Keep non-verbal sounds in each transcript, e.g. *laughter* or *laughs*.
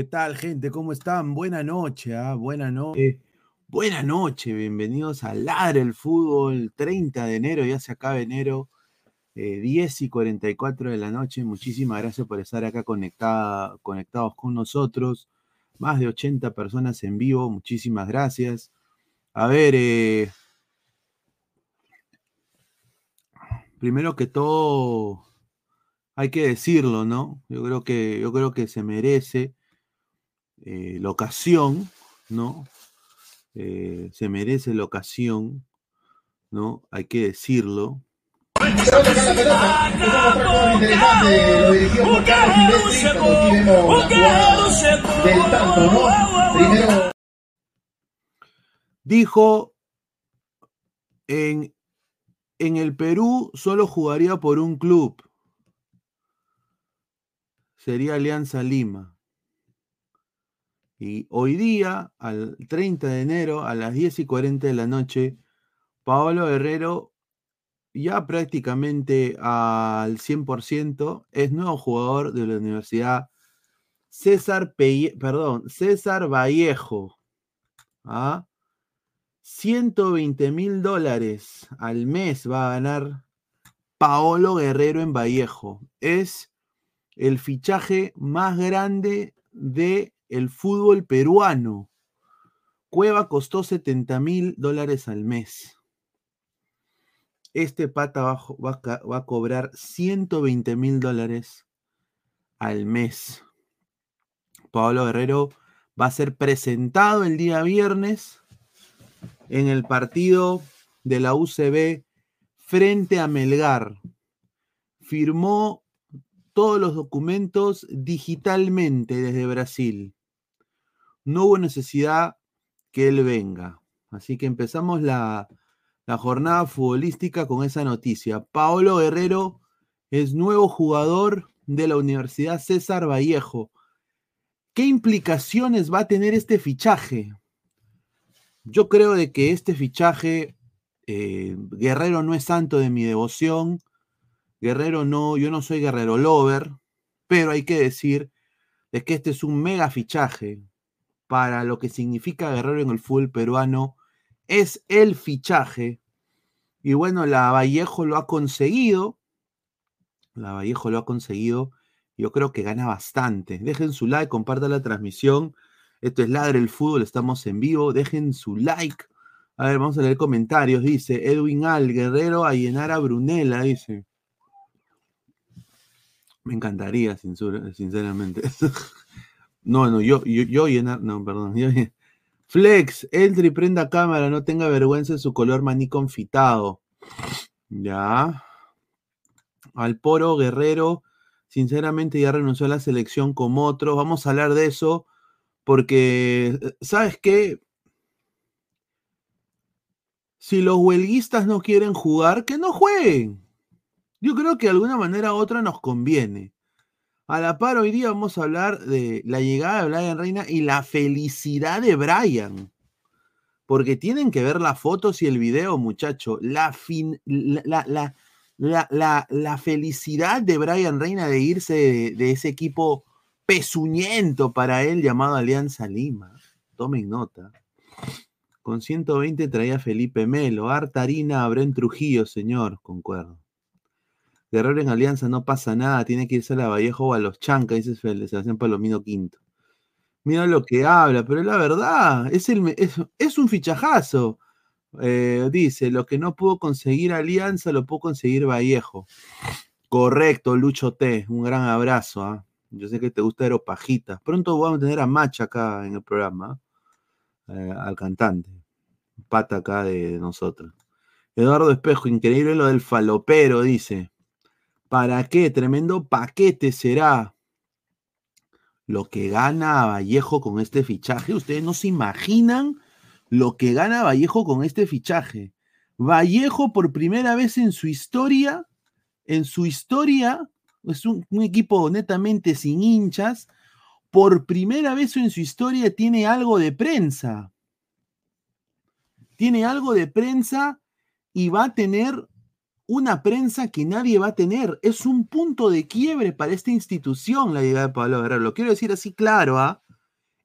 ¿Qué tal, gente? ¿Cómo están? Buena noche, ¿ah? Buena noche. Buena noche, bienvenidos a Ladre el Fútbol, 30 de enero, ya se acaba enero, 10 eh, y 44 de la noche. Muchísimas gracias por estar acá conectada, conectados con nosotros. Más de 80 personas en vivo, muchísimas gracias. A ver, eh, primero que todo, hay que decirlo, ¿no? Yo creo que, yo creo que se merece eh, la ocasión, ¿no? Eh, se merece la ocasión, ¿no? Hay que decirlo. Dijo en, en el Perú solo jugaría por un club. Sería Alianza Lima. Y hoy día, al 30 de enero, a las 10 y 40 de la noche, Paolo Guerrero, ya prácticamente al 100%, es nuevo jugador de la Universidad César, perdón, César Vallejo. ¿ah? 120 mil dólares al mes va a ganar Paolo Guerrero en Vallejo. Es el fichaje más grande de el fútbol peruano. Cueva costó 70 mil dólares al mes. Este pata va, a cobrar 120 mil dólares al mes. Pablo Guerrero va a ser presentado el día viernes en el partido de la UCB frente a Melgar. Firmó todos los documentos digitalmente desde Brasil no hubo necesidad que él venga. Así que empezamos la, jornada futbolística con esa noticia. Paolo Guerrero es nuevo jugador de la Universidad César Vallejo. ¿Qué implicaciones va a tener este fichaje? Yo creo de que este fichaje, eh, Guerrero no es santo de mi devoción. Guerrero no, yo no soy Guerrero lover, pero hay que decir de que este es un mega fichaje para lo que significa Guerrero en el fútbol peruano es el fichaje. Y bueno, la Vallejo lo ha conseguido. La Vallejo lo ha conseguido. Yo creo que gana bastante. Dejen su like, compartan la transmisión. Esto es Ladre el Fútbol, estamos en vivo. Dejen su like. A ver, vamos a leer comentarios. Dice Edwin Al, Guerrero a llenar a Brunella, dice. Me encantaría, sinceramente. *laughs* No, no, yo, yo, yo llenar, no, perdón. *laughs* Flex, entre y prenda cámara, no tenga vergüenza de su color maní confitado. Ya. Al Poro Guerrero, sinceramente ya renunció a la selección como otros. Vamos a hablar de eso porque, ¿sabes qué? Si los huelguistas no quieren jugar, que no jueguen. Yo creo que de alguna manera u otra nos conviene. A la par, hoy día vamos a hablar de la llegada de Brian Reina y la felicidad de Brian. Porque tienen que ver las fotos y el video, muchacho. La, la, felicidad de Brian Reina de irse de, ese equipo pezuñento para él llamado Alianza Lima. Tomen nota. Con 120 traía Felipe Melo. Artarina, Bren Trujillo, señor. Concuerdo. Guerrero en Alianza no pasa nada, tiene que irse a la Vallejo o a los Chancas, dice Sebastián Palomino Quinto. Mira lo que habla, pero es la verdad, es, el, es, un fichajazo. Eh, dice, lo que no pudo conseguir Alianza lo pudo conseguir Vallejo. Correcto, Lucho T, un gran abrazo. ¿ah? Yo sé que te gusta Aeropajitas. Pronto vamos a tener a Macha acá en el programa, eh, al cantante, pata acá de nosotros. Eduardo Espejo, increíble lo del falopero, dice. ¿Para qué? Tremendo paquete será lo que gana Vallejo con este fichaje. Ustedes no se imaginan lo que gana Vallejo con este fichaje. Vallejo por primera vez en su historia, en su historia, es un, un equipo netamente sin hinchas, por primera vez en su historia tiene algo de prensa. Tiene algo de prensa y va a tener una prensa que nadie va a tener. Es un punto de quiebre para esta institución la llegada de Pablo Guerrero. Lo quiero decir así claro, ¿ah?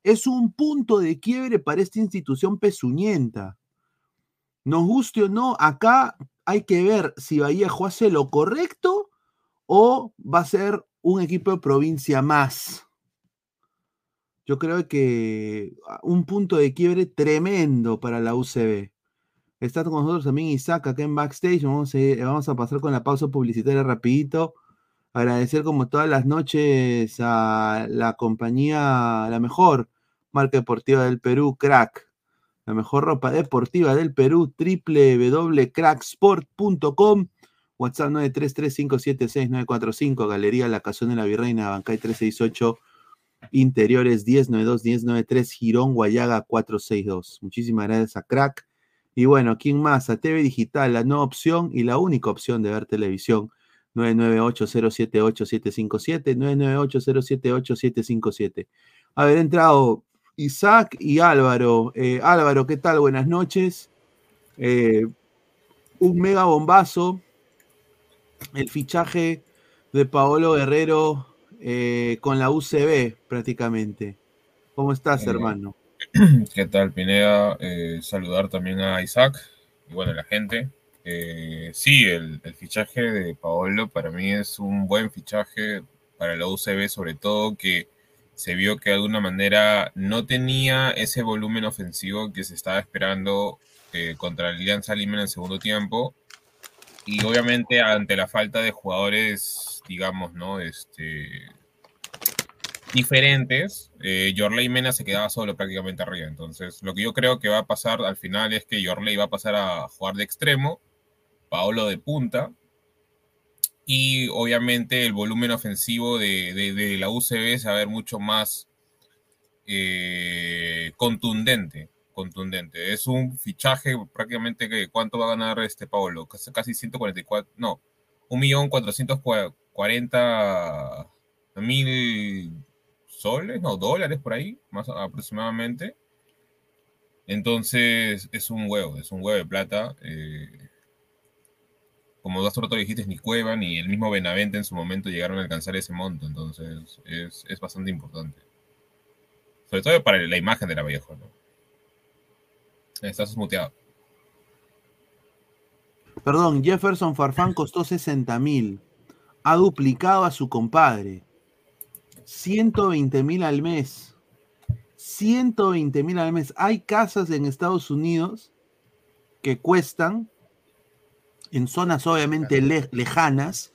Es un punto de quiebre para esta institución pezuñenta. Nos guste o no, acá hay que ver si Vallejo hace lo correcto o va a ser un equipo de provincia más. Yo creo que ah, un punto de quiebre tremendo para la UCB. Está con nosotros también Isaac acá en backstage. Vamos a, pasar con la pausa publicitaria rapidito. Agradecer como todas las noches a la compañía, la mejor marca deportiva del Perú, Crack. La mejor ropa deportiva del Perú, www.cracksport.com. WhatsApp 933576945, Galería La Cazón de la Virreina, Bancay 368, Interiores 1092-1093, Girón, Guayaga 462. Muchísimas gracias a Crack. Y bueno, ¿quién más? A TV Digital, la nueva opción y la única opción de ver televisión. 998-078-757, 998-078-757. Haber entrado Isaac y Álvaro. Eh, Álvaro, ¿qué tal? Buenas noches. Eh, un mega bombazo. El fichaje de Paolo Guerrero eh, con la UCB prácticamente. ¿Cómo estás, hermano? *clears throat* ¿Qué tal, Pineda? saludar también a Isaac y bueno, la gente. sí, el, el, fichaje de Paolo para mí es un buen fichaje para la UCB, sobre todo que se vio que de alguna manera no tenía ese volumen ofensivo que se estaba esperando eh, contra el Alianza Lima en el segundo tiempo. Y obviamente ante la falta de jugadores, digamos, ¿no? Este, diferentes, eh, Yorley Mena se quedaba solo prácticamente arriba. Entonces, lo que yo creo que va a pasar al final es que Yorley va a pasar a jugar de extremo, Paolo de punta, y obviamente el volumen ofensivo de, la UCB se va a ver mucho más eh, contundente, contundente. Es un fichaje prácticamente que cuánto va a ganar este Paolo, casi, casi 144, no, 1.440.000 soles, no, dólares por ahí, más aproximadamente. Entonces es un huevo, es un huevo de plata. Eh, como dos otros dijiste, ni Cueva ni el mismo Benavente en su momento llegaron a alcanzar ese monto, entonces es, bastante importante. Sobre todo para la imagen de la Vallejo, ¿no? Estás muteado. Perdón, Jefferson Farfán costó 60 mil. Ha duplicado a su compadre. 120 mil al mes. 120 mil al mes. Hay casas en Estados Unidos que cuestan en zonas obviamente lejanas,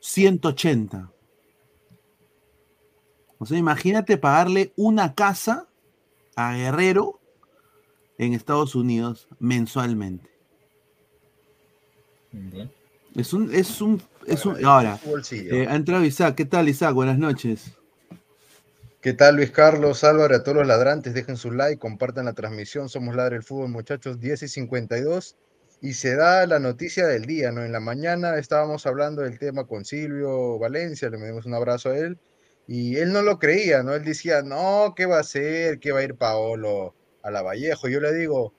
180. O sea, imagínate pagarle una casa a Guerrero en Estados Unidos mensualmente. Es un, es un, es un. Ahora, eh, ha entrado Isaac. ¿Qué tal, Isaac? Buenas noches. ¿Qué tal, Luis Carlos, Álvaro, a todos los ladrantes? Dejen su like, compartan la transmisión. Somos Ladre el Fútbol, muchachos, 10 y 52 y se da la noticia del día, ¿no? En la mañana estábamos hablando del tema con Silvio Valencia, le dimos un abrazo a él, y él no lo creía, ¿no? Él decía, no, ¿qué va a hacer? ¿Qué va a ir Paolo a la Vallejo? Yo le digo,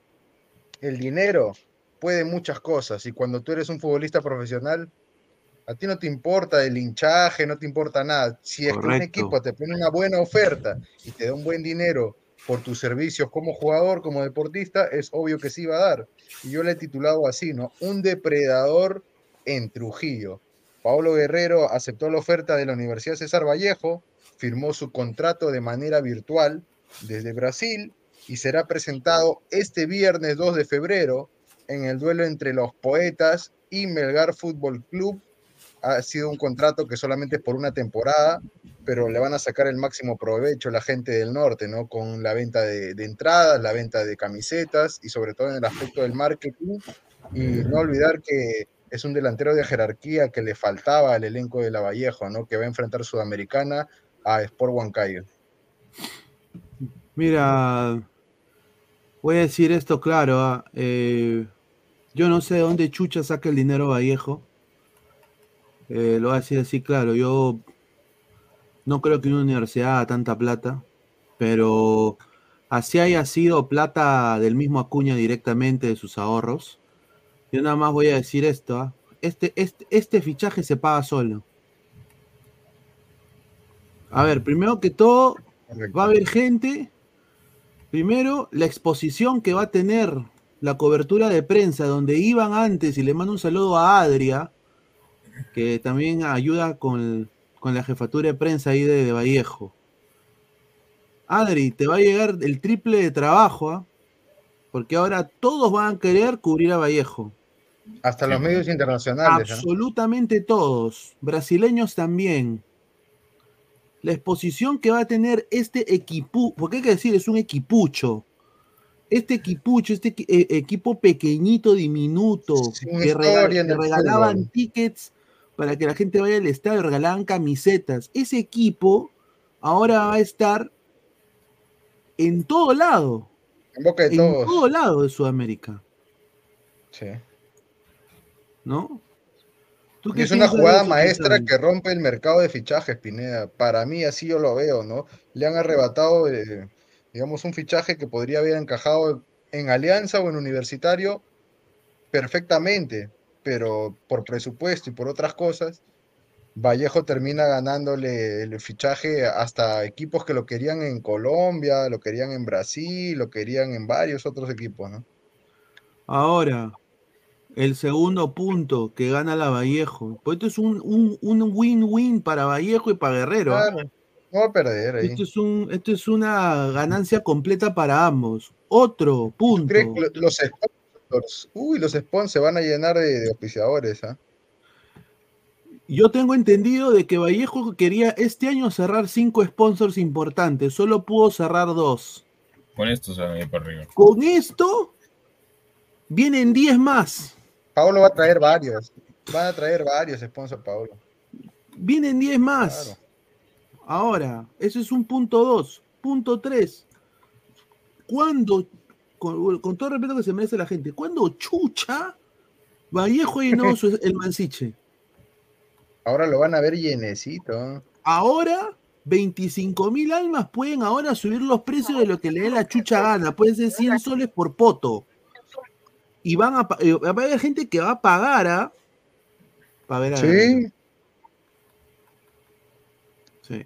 el dinero puede muchas cosas, y cuando tú eres un futbolista profesional, a ti no te importa el hinchaje, no te importa nada. Si es que un equipo te pone una buena oferta y te da un buen dinero por tus servicios como jugador, como deportista, es obvio que sí va a dar. Y yo le he titulado así, ¿no? Un depredador en Trujillo. Pablo Guerrero aceptó la oferta de la Universidad César Vallejo, firmó su contrato de manera virtual desde Brasil y será presentado este viernes 2 de febrero en el duelo entre los Poetas y Melgar Fútbol Club ha sido un contrato que solamente es por una temporada, pero le van a sacar el máximo provecho la gente del norte, ¿no? Con la venta de, entradas, la venta de camisetas y sobre todo en el aspecto del marketing. Y no olvidar que es un delantero de jerarquía que le faltaba al elenco de la Vallejo, ¿no? Que va a enfrentar Sudamericana a Sport Huancayo. Mira, voy a decir esto claro. ¿ah? Eh, yo no sé de dónde Chucha saca el dinero Vallejo eh, lo voy a decir así, claro, yo no creo que una universidad haga tanta plata, pero así haya sido plata del mismo Acuña directamente de sus ahorros. Yo nada más voy a decir esto, ¿ah? este, este, este fichaje se paga solo. A ver, primero que todo, va a haber gente. Primero, la exposición que va a tener la cobertura de prensa, donde iban antes, y le mando un saludo a Adria, que también ayuda con, la jefatura de prensa ahí de, Vallejo. Adri, te va a llegar el triple de trabajo, ¿ah? porque ahora todos van a querer cubrir a Vallejo. Hasta los medios internacionales. Absolutamente todos. Brasileños también. La exposición que va a tener este equipo, porque hay que decir, es un equipucho. Este equipucho, este eh, equipo pequeñito, diminuto, que, regalaban tickets para que la gente vaya al estadio, regalaban camisetas. Ese equipo ahora va a estar en todo lado. En boca de en todo lado de Sudamérica. Sí. ¿No? es una jugada maestra que rompe el mercado de fichajes, Pineda. Para mí, así yo lo veo, ¿no? Le han arrebatado, eh, digamos, un fichaje que podría haber encajado en Alianza o en Universitario perfectamente, pero por presupuesto y por otras cosas, Vallejo termina ganándole el fichaje hasta equipos que lo querían en Colombia, lo querían en Brasil, lo querían en varios otros equipos, ¿no? Ahora, el segundo punto que gana la Vallejo. Pues esto es un win-win para Vallejo y para Guerrero. ¿ah? Claro, no va a perder ahí. Esto es, un, esto es una ganancia completa para ambos. Otro punto. los sponsors, uy, los sponsors se van a llenar de, de auspiciadores, ¿ah? Yo tengo entendido de que Vallejo quería este año cerrar cinco sponsors importantes, solo pudo cerrar dos. Con esto se van a ir para arriba. Con esto vienen diez más. Paulo va a traer varios. Van a traer varios sponsors, Paulo. Vienen 10 más. Ahora, eso es un punto 2. Punto 3. ¿Cuándo, con, todo el respeto que se merece la gente, cuando chucha Vallejo y no el Mansiche? Ahora lo van a ver llenecito. Ahora 25 mil almas pueden ahora subir los precios de lo que le dé la chucha gana. Pueden ser 100 soles por poto y van a, eh, va a haber gente que va a pagar ¿ah? para ver a Sí. Sí.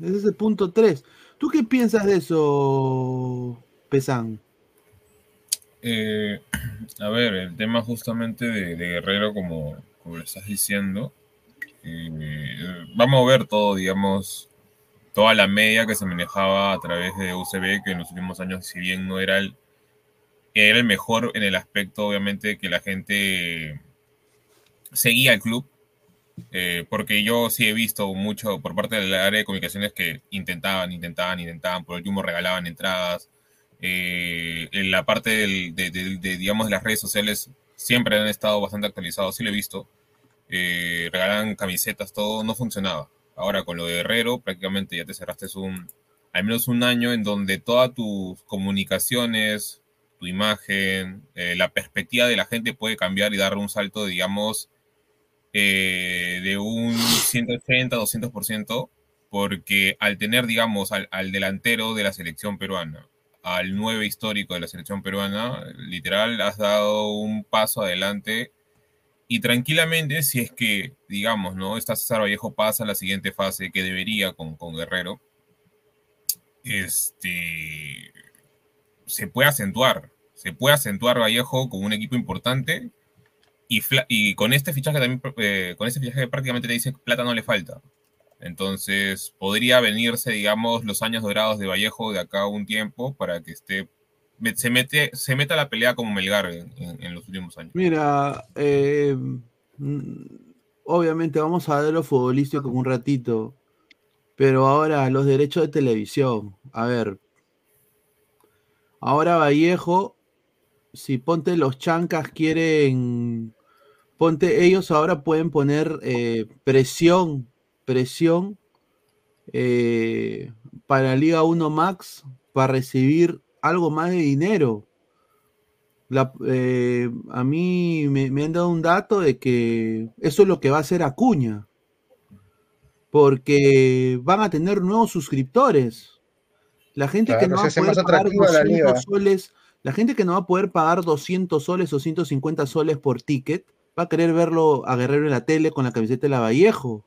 Ese es el punto 3. ¿Tú qué piensas de eso, Pesán? Eh, *clears throat* a ver, el tema justamente de, Guerrero, como, como, lo estás diciendo, eh, vamos a ver todo, digamos, toda la media que se manejaba a través de UCB, que en los últimos años, si bien no era el era el mejor en el aspecto, obviamente, que la gente seguía al club, eh, porque yo sí he visto mucho por parte del área de comunicaciones que intentaban, intentaban, intentaban, por último regalaban entradas. Eh, en la parte de, digamos, de las redes sociales siempre han estado bastante actualizados, sí lo he visto. Eh, regalaban camisetas, todo no funcionaba. Ahora con lo de Herrero, prácticamente ya te cerraste un, al menos un año en donde todas tus comunicaciones, tu imagen, eh, la perspectiva de la gente puede cambiar y dar un salto, digamos, eh, de un 180, 200%, porque al tener, digamos, al, delantero de la selección peruana, al 9 histórico de la selección peruana, literal, has dado un paso adelante y tranquilamente, si es que, digamos, ¿no? Esta César Vallejo pasa a la siguiente fase que debería con, con Guerrero, este, se puede acentuar, se puede acentuar Vallejo con un equipo importante y, con este fichaje también, eh, con este fichaje prácticamente te dice plata no le falta. Entonces podría venirse, digamos, los años dorados de Vallejo de acá un tiempo para que esté se mete se meta la pelea como Melgar en, los últimos años. Mira, eh, mm, obviamente vamos a ver lo futbolístico un ratito, pero ahora los derechos de televisión. A ver, Ahora Vallejo, si ponte los chancas quieren, ponte, ellos ahora pueden poner eh, presión, presión eh, para Liga 1 Max para recibir algo más de dinero. Eh, a mí me, me, han dado un dato de que eso es lo que va a hacer Acuña. Porque van a tener nuevos suscriptores. La gente que no va a poder pagar 200 soles, la gente que no va a poder pagar 200 soles o 150 soles por ticket va a querer verlo a Guerrero en la tele con la camiseta de la Vallejo.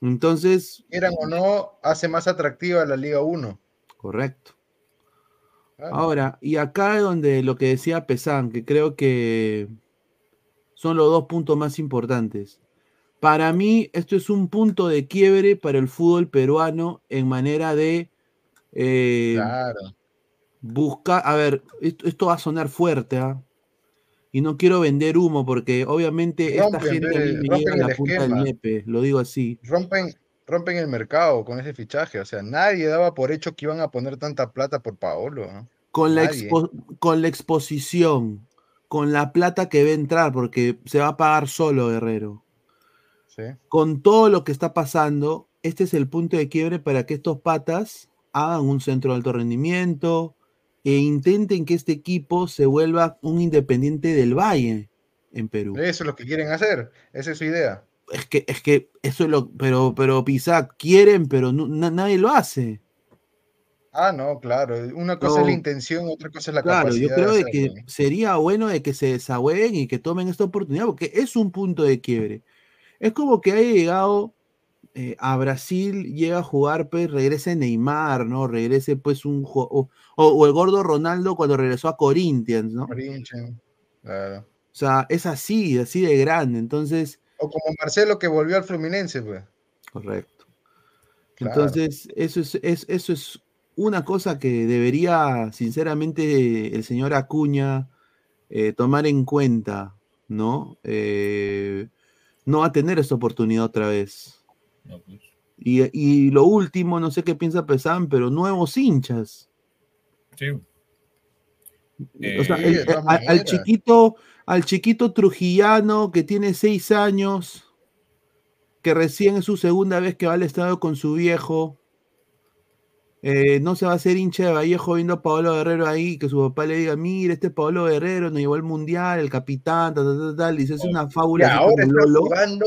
Entonces, Quieran o no, hace más atractiva la Liga 1. correcto. Claro. Ahora, y acá es donde lo que decía Pesán, que creo que son los dos puntos más importantes. Para mí, esto es un punto de quiebre para el fútbol peruano en manera de eh, Claro. buscar. A ver, esto, esto va a sonar fuerte, ¿ah? Y no quiero vender humo porque obviamente esta gente a mí me rompen llega a el la punta del nepe, lo digo así. Rompen, rompen el mercado con ese fichaje. O sea, nadie daba por hecho que iban a poner tanta plata por Paolo. ¿no? Con la, expo- con la exposición, con la plata que va a entrar, porque se va a pagar solo, Guerrero. Sí. Con todo lo que está pasando, este es el punto de quiebre para que estos patas hagan un centro de alto rendimiento e intenten que este equipo se vuelva un independiente del Valle en Perú. Eso es lo que quieren hacer. Esa es su idea. Es que, es que eso es lo, pero, pero quieren, pero no- na- nadie lo hace. Ah, no, claro. Una cosa es la intención, otra cosa es la Claro, capacidad. yo creo de que ¿no? sería bueno de que se desahoguen y que tomen esta oportunidad, porque es un punto de quiebre. Es como que haya llegado eh, a Brasil, llega a jugar, pues regrese Neymar, ¿no? Regrese pues un o, o- o el gordo Ronaldo cuando regresó a Corinthians, ¿no? O Corinthians, claro. sea, es así, así de grande. Entonces, O como Marcelo que volvió al Fluminense, pues. correcto. Claro. Entonces, eso es, es- eso es una cosa que debería, sinceramente, el señor Acuña eh, tomar en cuenta, ¿no? Eh, no va a tener esa oportunidad otra vez. No, pues. Y, y lo último, no sé qué piensa Pesán, pero nuevos hinchas. Sí. o sea, Eh, el- al- chiquito, al chiquito trujillano que tiene seis años, que recién es su segunda vez que va al estadio con su viejo, eh, no se va a hacer hincha de Vallejo viendo a Pablo Guerrero ahí, que su papá le diga, mira, este Pablo Guerrero nos llevó al mundial, el capitán, tal, tal, tal, tal", y se hace una Y fábula así ahora está jugando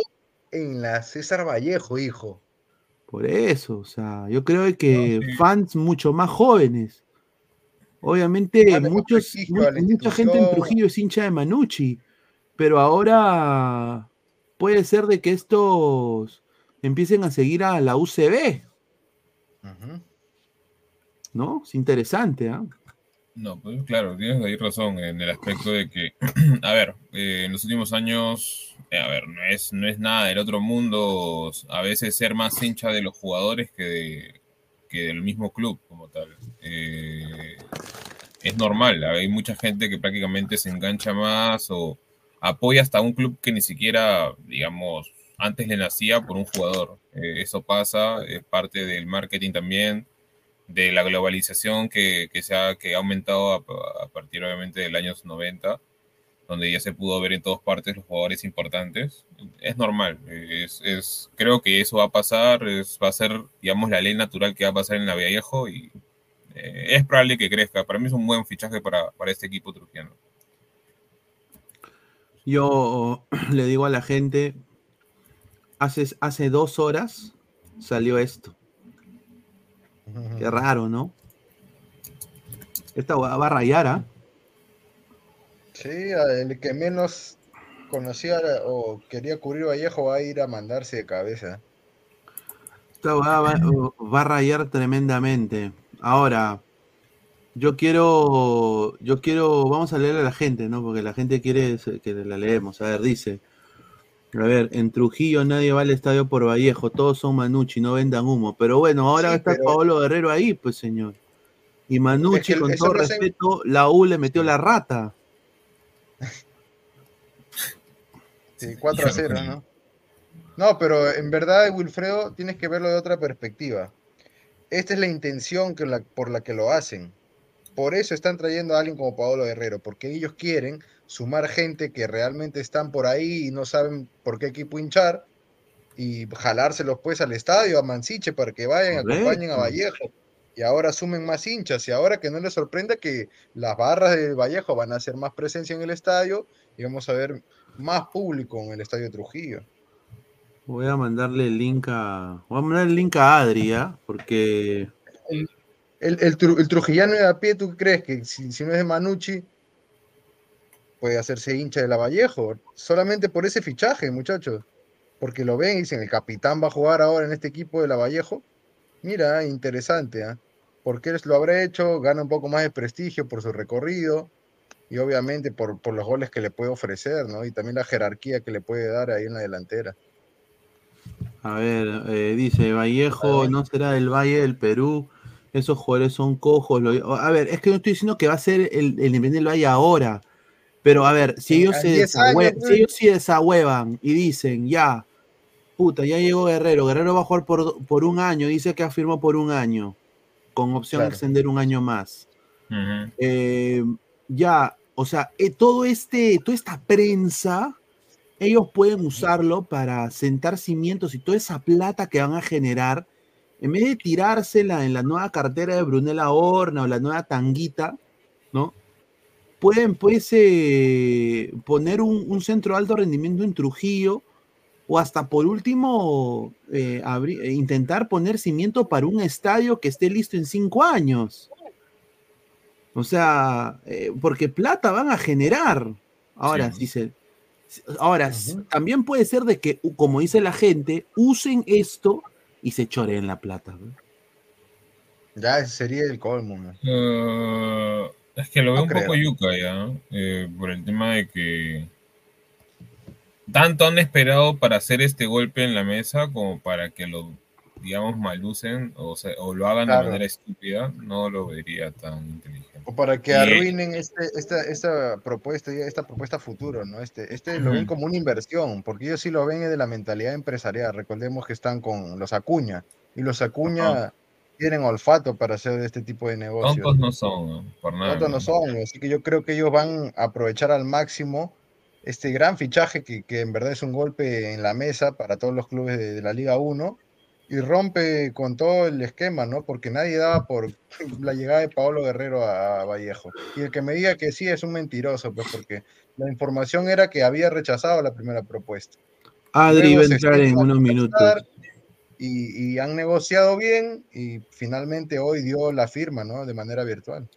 en la César Vallejo, hijo. Por eso, o sea, yo creo que No, sí. fans mucho más jóvenes. Obviamente, muchos, mu- mucha gente en. Trujillo es hincha de Manucci, pero ahora puede ser de que estos empiecen a seguir a la UCB. ¿no? Es interesante, ¿ah? No, pues claro, tienes ahí razón en el aspecto de que, *clears throat* a ver, eh, en los últimos años, a ver, no es, no es nada del otro mundo a veces ser más hincha de los jugadores que, que del mismo club como tal. Eh, es normal, hay mucha gente que prácticamente se engancha más o apoya hasta un club que ni siquiera, digamos, antes le nacía por un jugador. Eh, eso pasa, es parte del marketing también de la globalización que, que se ha, que ha aumentado a, partir obviamente del años 90, donde ya se pudo ver en todas partes los jugadores importantes. Es normal, es, es- creo que eso va a pasar, es, va a ser, digamos, la ley natural que va a pasar en la Vallejo y eh, es probable que crezca. Para mí es un buen fichaje para, para este equipo turquiano. Yo *clears throat* le digo a la gente, hace, hace dos horas salió esto. Qué raro, ¿no? Esta va a rayar, ¿ah? Sí, el que menos conocía o quería cubrir Vallejo va a ir a mandarse de cabeza. Esta va, va- va a rayar tremendamente. Ahora, yo quiero, yo quiero, vamos a leer a la gente, ¿no? Porque la gente quiere que la leemos. A ver, dice, a ver, en Trujillo nadie va al estadio por Vallejo, todos son Manucci, no vendan humo. Pero bueno, ahora Sí, estar pero- Paolo Guerrero ahí, pues señor. Y Manucci, Es que con todo respeto, la U le metió la rata. Sí, 4 a 0, ¿no? No, pero en verdad, Wilfredo, tienes que verlo de otra perspectiva. Esta es la intención que la- por la que lo hacen. Por eso están trayendo a alguien como Paolo Guerrero, porque ellos quieren sumar gente que realmente están por ahí y no saben por qué equipo hinchar y jalárselos pues al estadio, a Mansiche, para que vayan, acompañen a Correcto. Vallejo. Y ahora sumen más hinchas. Y ahora que no les sorprenda que las barras de Vallejo van a hacer más presencia en el estadio y vamos a ver más público en el estadio Trujillo. Voy a mandarle el link a. Voy a mandar el link a Adri, ¿ah? Porque. El, el, tru- el trujillano de a pie, ¿tú crees que si, si no es de Manucci, puede hacerse hincha de la Vallejo, solamente por ese fichaje, muchachos. Porque lo ven y dicen, el capitán va a jugar ahora en este equipo de la Vallejo. Mira, interesante, ¿ah? Porque él lo habrá hecho, gana un poco más de prestigio por su recorrido y obviamente por, por los goles que le puede ofrecer, ¿no? Y también la jerarquía que le puede dar ahí en la delantera. A ver, eh, dice Vallejo, no será del Valle del Perú. Esos jugadores son cojos. a ver, es que no estoy diciendo que va a ser el, el Independiente del Valle ahora. Pero a ver, si ellos, se desahuevan, si ellos sí desahuevan y dicen, ya, puta, ya llegó Guerrero, Guerrero va a jugar por, por un año, dice que afirmó por un año, con opción de extender un año más. Eh, ya, o sea, eh, todo este, toda esta prensa ellos pueden usarlo para sentar cimientos y toda esa plata que van a generar, en vez de tirársela en la nueva cartera de Brunella Horna o la nueva tanguita, ¿no? Pueden pues eh, poner un, centro de alto rendimiento en Trujillo o hasta por último eh, eh, intentar poner cimiento para un estadio que esté listo en cinco años. O sea, porque plata van a generar. Ahora, si se, Ahora, también puede ser de que, como dice la gente, usen esto y se choreen la plata. Ya, ese sería el colmo. Uh, es que lo veo un poco yuca ya, eh, por el tema de que tanto han esperado para hacer este golpe en la mesa como para que lo, digamos, malucen o, o lo hagan de manera estúpida, no lo vería tan inteligente. O para que arruinen este, esta, esta propuesta, esta propuesta futuro, ¿no? Este, este lo ven como una inversión, porque ellos sí lo ven de la mentalidad empresarial. Recordemos que están con los Acuña, y los Acuña tienen olfato para hacer este tipo de negocios. Tontos no son, por nada. Tontos no son, así que yo creo que ellos van a aprovechar al máximo este gran fichaje que, que en verdad es un golpe en la mesa para todos los clubes de, de la Liga 1 y rompe con todo el esquema, ¿no? Porque nadie daba por *laughs* la llegada de Paolo Guerrero a Vallejo. Y el que me diga que sí es un mentiroso, pues porque la información era que había rechazado la primera propuesta. Adri va a entrar en unos minutos. Y, han negociado bien y finalmente hoy dio la firma, ¿no? De manera virtual.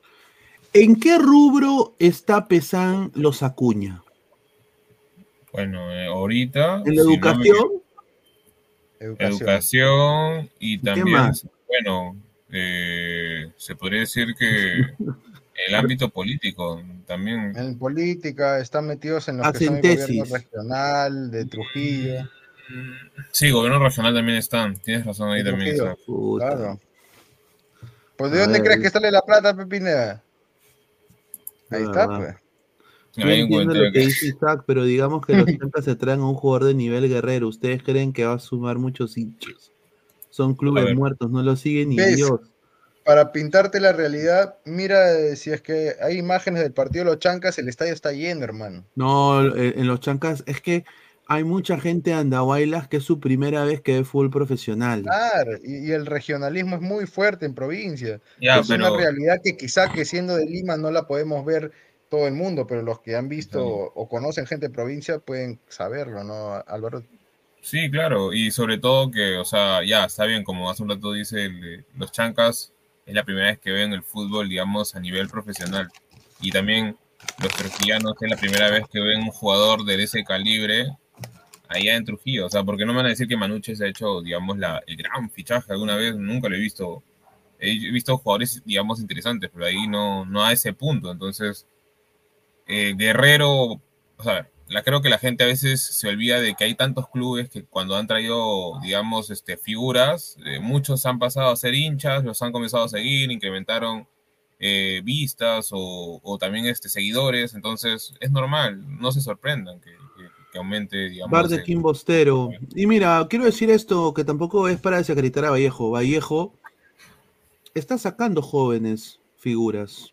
¿En qué rubro está Pesan los Acuña? Bueno, eh, ahorita. ¿En la educación? Educación, y también, bueno, eh, se podría decir que *laughs* el ámbito político también. En política están metidos en lo que son el gobierno regional de Trujillo. Sí, gobierno regional también están, tienes razón ahí también. Claro. Pues ¿de dónde crees que sale la plata, Pepinea? Ahí está, pues. Yo entiendo lo que dice Isaac, pero digamos que los Chancas se traen a un jugador de nivel guerrero. ¿Ustedes creen que va a sumar muchos hinchas? Son clubes muertos, no lo siguen ni Dios. Para pintarte la realidad, mira eh, si es que hay imágenes del partido de los Chancas, el estadio está lleno, hermano. No, eh, en los Chancas es que hay mucha gente Andahuaylas que es su primera vez que ve fútbol profesional. Claro, y, el regionalismo es muy fuerte en provincia. es una realidad que quizá que siendo de Lima no la podemos ver todo el mundo, pero los que han visto o conocen gente de provincia pueden saberlo, ¿no, Álvaro? Sí, claro, y sobre todo que, o sea, ya está bien, como hace un rato dice, los chancas es la primera vez que ven el fútbol, digamos, a nivel profesional. Y también los trujillanos es la primera vez que ven un jugador de ese calibre allá en Trujillo. O sea, porque no me van a decir que Manuche se ha hecho, digamos, la, el gran fichaje alguna vez, nunca lo he visto. He visto jugadores, digamos, interesantes, pero ahí no, no a ese punto. Entonces, eh, Guerrero, o sea, la, creo que la gente a veces se olvida de que hay tantos clubes que cuando han traído, digamos, este, figuras, eh, muchos han pasado a ser hinchas, los han comenzado a seguir, incrementaron eh, vistas o, también este, seguidores, entonces es normal, no se sorprendan que, aumente, digamos. Bar de Bostero. Y mira, quiero decir esto que tampoco es para desacreditar a Vallejo. Vallejo está sacando jóvenes figuras.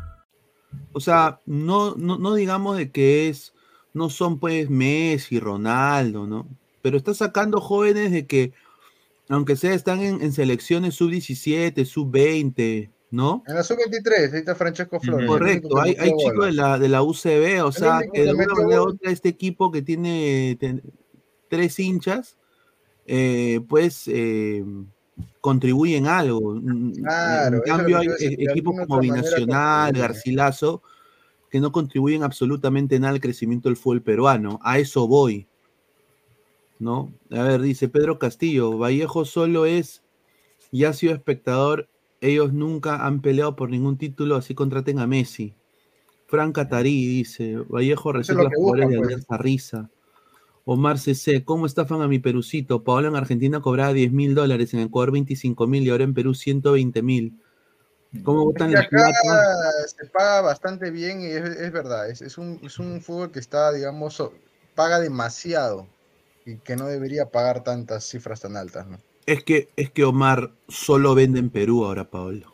O sea, no, no, no digamos de que es, no son pues Messi, Ronaldo, ¿no? Pero está sacando jóvenes de que, aunque sea, están en, en selecciones sub-17, sub-20, ¿no? En la sub-23, ahí está Francesco Flores. Correcto, hay, hay chicos de la, de la UCB, o El sea, que de metió manera u otra este equipo que tiene ten- tres hinchas, eh, pues eh, contribuye en algo. Claro, en cambio, hay equipos como Binacional. Garcilaso, que no contribuyen absolutamente nada al crecimiento del fútbol peruano. A eso voy. ¿No? A ver, dice Pedro Castillo, Vallejo solo es y ha sido espectador. Ellos nunca han peleado por ningún título, así contraten a Messi. Fran Catarí dice, Vallejo recicla jugadores de pues. Alianza Risa. Omar CC, ¿cómo estafan a mi Perucito? Paola en Argentina cobraba 10 mil dólares, en Ecuador 25 mil y ahora en Perú 120 mil. ¿Cómo Es votan acá plata? se paga bastante bien y es, es verdad, es, es un, es un fútbol que está, digamos, so- paga demasiado y que no debería pagar tantas cifras tan altas, ¿no? Es que, es que Omar solo vende en Perú ahora, Paolo.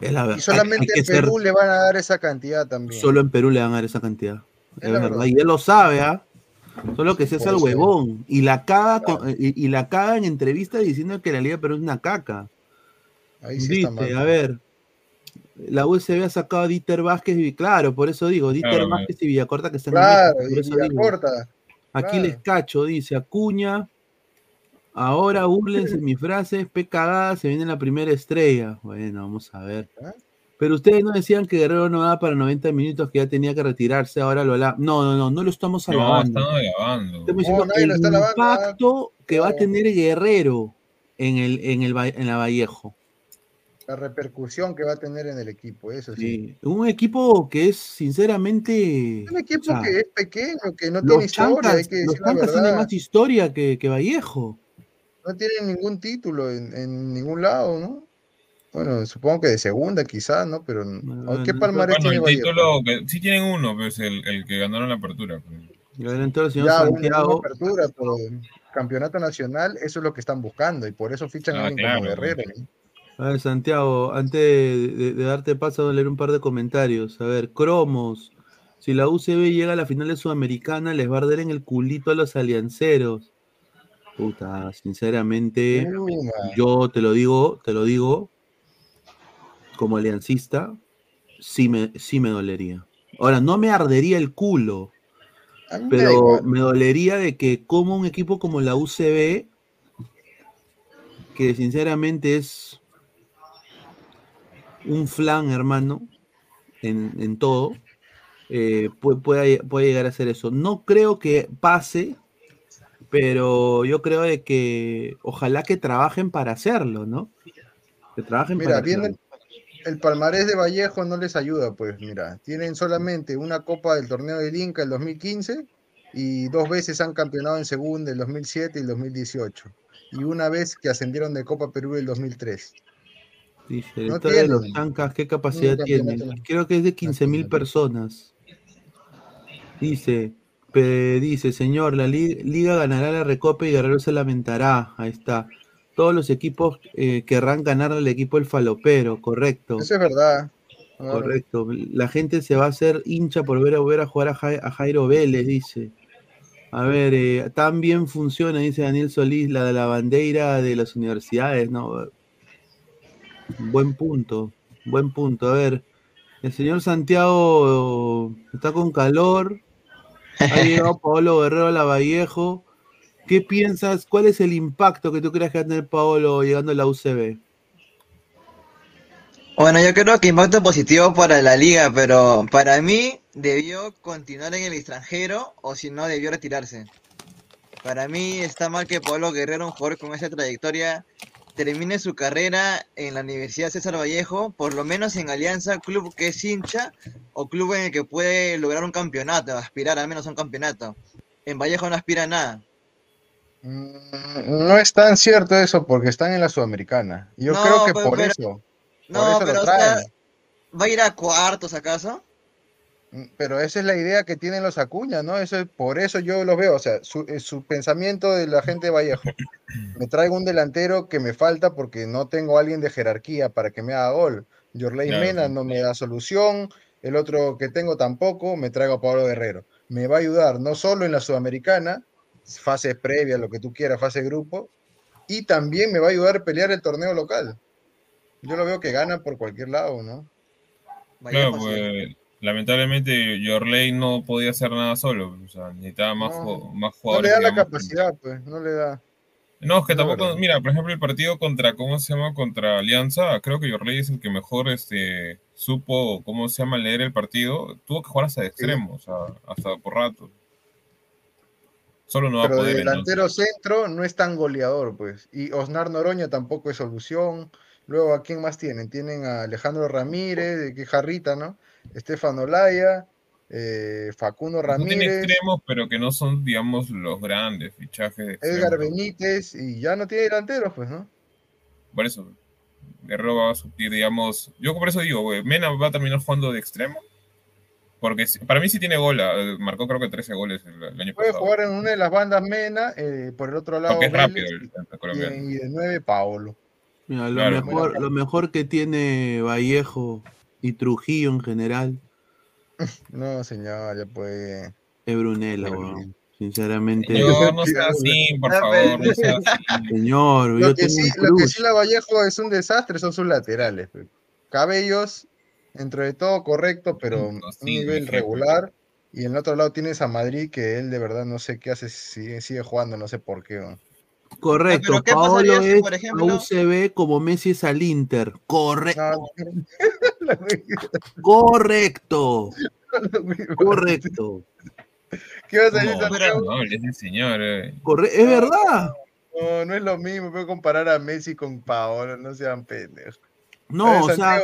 Es la verdad. Y solamente en ser- Perú le van a dar esa cantidad también. Solo en Perú le van a dar esa cantidad. Es Es la verdad. verdad. Y él lo sabe, ¿ah? Solo que se hace eso. huevón. Y la caga con- y, y la caga en entrevistas diciendo que la Liga Perú es una caca. Ahí sí está Dice, mal. a ver. La USB ha sacado a Dieter Vázquez y claro, por eso digo, Dieter Claro, Vázquez y Villacorta que están en Claro, México, por digo. Villacorta. Aquí les cacho, dice Acuña. Ahora burlense *laughs* mi frase, P cagada, se viene la primera estrella. Bueno, vamos a ver. Pero ustedes no decían que Guerrero no daba para 90 minutos, que ya tenía que retirarse, ahora lo ala. No, no, no, no lo estamos No, alabando. están grabando. Estamos No, diciendo lo el está alabando, impacto que va a No. tener Guerrero en el, en el en la Vallejo. La repercusión que va a tener en el equipo, eso sí. Sí. Un equipo que es sinceramente. Un equipo o sea, que es pequeño, que no tiene los historia, hay chancas, que los chancas tienen más historia que, que Vallejo. No tienen ningún título en, en ningún lado, ¿no? Bueno, supongo que de segunda quizás, ¿no? Pero ¿qué palmarés Bueno, tiene el título, que, sí tienen uno, pues el, el que ganaron la apertura. pues. Lo adelantó el señor Ya, Santiago. una apertura, pero campeonato nacional, eso es lo que están buscando y por eso fichan a Ah, alguien claro, como Guerrero. A ver, Santiago, antes de, de- de darte paso, a leer un par de comentarios. A ver, Cromos. Si la UCB llega a la final de Sudamericana, les va a arder en el culito a los alianceros. Puta, sinceramente, yo te lo digo, te lo digo, como aliancista, sí me, sí me dolería. Ahora, no me ardería el culo, me pero me dolería de que como un equipo como la UCB, que sinceramente es un flan, hermano, en, en todo, eh, puede, llegar a hacer eso. No creo que pase, pero yo creo de que ojalá que trabajen para hacerlo, ¿no? Que trabajen Mira, para viendo hacerlo. El, palmarés de Vallejo no les ayuda, pues mira, tienen solamente una copa del torneo del Inca el 2015 y dos veces han campeonado en segunda el 2007 y el 2018 y una vez que ascendieron de Copa Perú el 2003. Dice, no de los Chancas, ¿qué capacidad tiene? Creo que es de 15 mil personas. Dice, pe- dice, señor, la li- liga ganará la recopa y Guerrero se lamentará. Ahí está. Todos los equipos eh, querrán ganar al equipo el falopero, correcto. Eso es verdad. Correcto. La gente se va a hacer hincha por ver a, ver a jugar a, Jai- a Jairo Vélez, dice. A ver, eh, tan bien funciona, dice Daniel Solís, la de la bandera de las universidades, ¿no? Buen punto, buen punto. A ver, el señor Santiago está con calor. Ha llegado Paolo Guerrero a la Vallejo. ¿Qué piensas? ¿Cuál es el impacto que tú crees que va a tener Paolo llegando a la UCB? Bueno, yo creo que impacto positivo para la liga, pero para mí debió continuar en el extranjero o si no debió retirarse. Para mí está mal que Pablo Guerrero, un jugador con esa trayectoria, termine su carrera en la Universidad César Vallejo, por lo menos en Alianza, club que es hincha o club en el que puede lograr un campeonato, aspirar al menos a un campeonato. En Vallejo no aspira a nada. Mm, No es tan cierto eso porque están en la Sudamericana. Yo No, creo que pero- por pero- eso. No, eso lo o sea. ¿va a ir a cuartos acaso? Mm, Pero esa es la idea que tienen los Acuña, ¿no? Eso es, por eso yo los veo, o sea, su, eh, su pensamiento de la gente de Vallejo. *clears throat* Me traigo un delantero que me falta porque no tengo a alguien de jerarquía para que me haga gol. Yorley Claro, Mena sí, no me da solución, el otro que tengo tampoco, me traigo a Pablo Guerrero. Me va a ayudar no solo en la Sudamericana, fase previa, lo que tú quieras, fase grupo, y también me va a ayudar a pelear el torneo local. Yo lo veo que gana por cualquier lado, ¿no? Vallejo, Claro, pues lamentablemente Yorley no podía hacer nada solo, o sea, necesitaba más, No, más No jugadores. le da la capacidad, pues, no le da. No, es que No, tampoco, mira, por ejemplo, el partido contra, ¿cómo se llama? Contra Alianza, creo que Yorley es el que mejor este, supo, ¿cómo se llama? Leer el partido. Tuvo que jugar hasta de extremo, o sea, hasta por rato. Solo no va a Pero poder. entonces. delantero centro no es tan goleador, pues. Y Osnar Noroña tampoco es solución. Luego, ¿a quién más tienen? Tienen a Alejandro Ramírez, que Jarrita, ¿no? Estefano Olaya, eh, Facundo No tiene Ramírez, extremos, pero que no son, digamos, los grandes fichajes Edgar. Benítez, y ya no tiene delanteros, pues, ¿no? Por eso, Guerrero va a suplir, digamos. Yo por eso digo, Mena va a terminar jugando de extremo. Porque para mí sí tiene gol, eh, marcó creo que 13 goles el, el año Puede pasado. jugar en una de las bandas Mena, eh, por el otro lado Porque es rápido el, el y, colombiano. y de nueve Paolo. Mira, lo, Claro. mejor, lo mejor que tiene Vallejo y Trujillo en general *laughs* No, señor, ya puede. es Brunella, weón. Sinceramente. Señor, no sea así, por Ah, favor, no sea así. Señor, Lo yo que, tengo sí, un lo que sí la Vallejo es un desastre son sus laterales. Cabellos, dentro de todo correcto, pero un nivel regular. Y en el otro lado tienes a Madrid, que él de verdad no sé qué hace, sigue, sigue jugando, no sé por qué. ¿no? Correcto, pero ¿qué Paolo si, es por ejemplo- a UCB como Messi es al Inter. Correcto, No, *laughs* correcto, *laughs* correcto. ¿Qué vas a decir, No, no, es el señor. eh. corre- es verdad. No, no es lo mismo, puedo comparar a Messi con Paolo, no sean pendejos. No, o sea,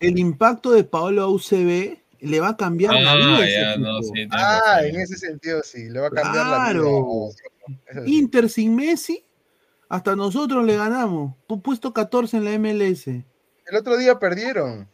El impacto de Paolo a UCB le va a cambiar la vida. Ah, a ese no, sí. Ah, en ese sentido sí, le va a cambiar la Claro. vida. Sí. Inter sin Messi, hasta nosotros le ganamos. Pu- Puesto 14 en la MLS. El otro día perdieron.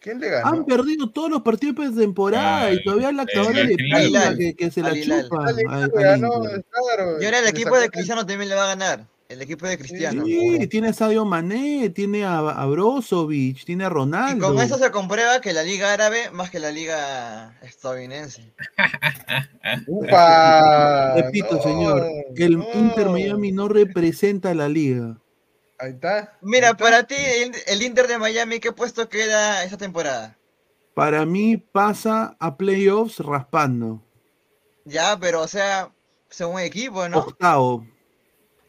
¿Quién le ganó? Han perdido todos los partidos de temporada Ay, y todavía la el acabadora de pinga que, que se la chupa claro, Y ahora el equipo de Cristiano también le va a ganar. El equipo de Cristiano. Sí, tiene a Sadio Mané, tiene a, a Brozovic, tiene a Y Ronaldo. con eso se comprueba que la liga árabe más que la liga estadounidense. *laughs* ¡Upa! Repito, No, señor, el no. Inter Miami no representa a la liga. Ahí está. Mira, ahí está. para ti, el, el Inter de Miami, ¿qué puesto queda esta temporada? Para mí pasa a playoffs raspando. Ya, pero o sea, según equipo, ¿no? Octavo.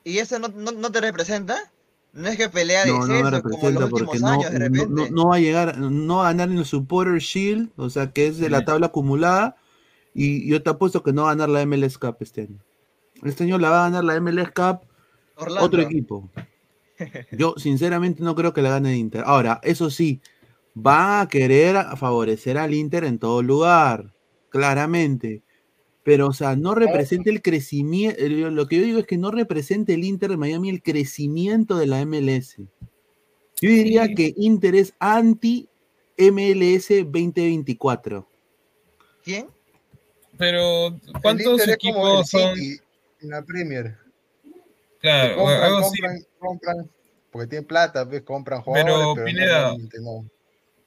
¿Y eso no, no, no te representa? No es que pelea No, no me representa porque no, años, de no, repente. no- no va a llegar, no va a ganar en el Supporter Shield, o sea que es de la tabla acumulada, y yo te apuesto que no va a ganar la MLS Cup este año. Este año la va a ganar la MLS Cup Orlando. otro equipo. *laughs* Yo sinceramente no creo que la gane el Inter. Ahora, eso sí, va a querer favorecer al Inter en todo lugar, claramente. Pero, o sea, no representa el crecimiento. Lo que yo digo es que no representa el Inter de Miami el crecimiento de la MLS. Yo diría Sí. que Inter es anti-MLS 2024. ¿Quién? Pero, ¿cuántos equipos son? City en la Premier. Claro, compran, algo así. compran, compran, porque tienen plata, pues, compran jugadores, Pero, Pineda, no.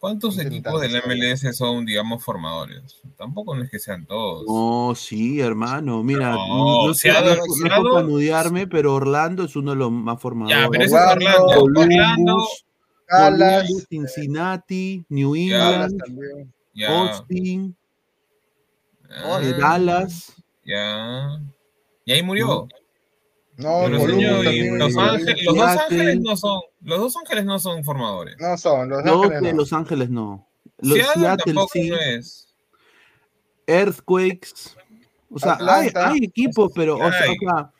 ¿Cuántos equipos de la internacional. MLS son, digamos, formadores? Tampoco no es que sean todos. No, sí, hermano. Mira, No, no, no se ha no ha pero Orlando es uno de los más formadores. Ya, pero ese es Orlando, Orlando. Orlando, Columbus, Dallas, Columbus, Cincinnati, New England, ya. Austin, ah, eh, Dallas. Ya. Y ahí murió. No, Pero Columbus señor, y también. Los, Ángeles, los Dos. Ángeles no son, los Dos Ángeles no son formadores. No son, Los Los Ángeles de no. Los Ángeles no. Los Seattle Seattle tampoco sí. no es. Earthquakes. O sea, hay, equipos, pero, o sea, Hay. o sea,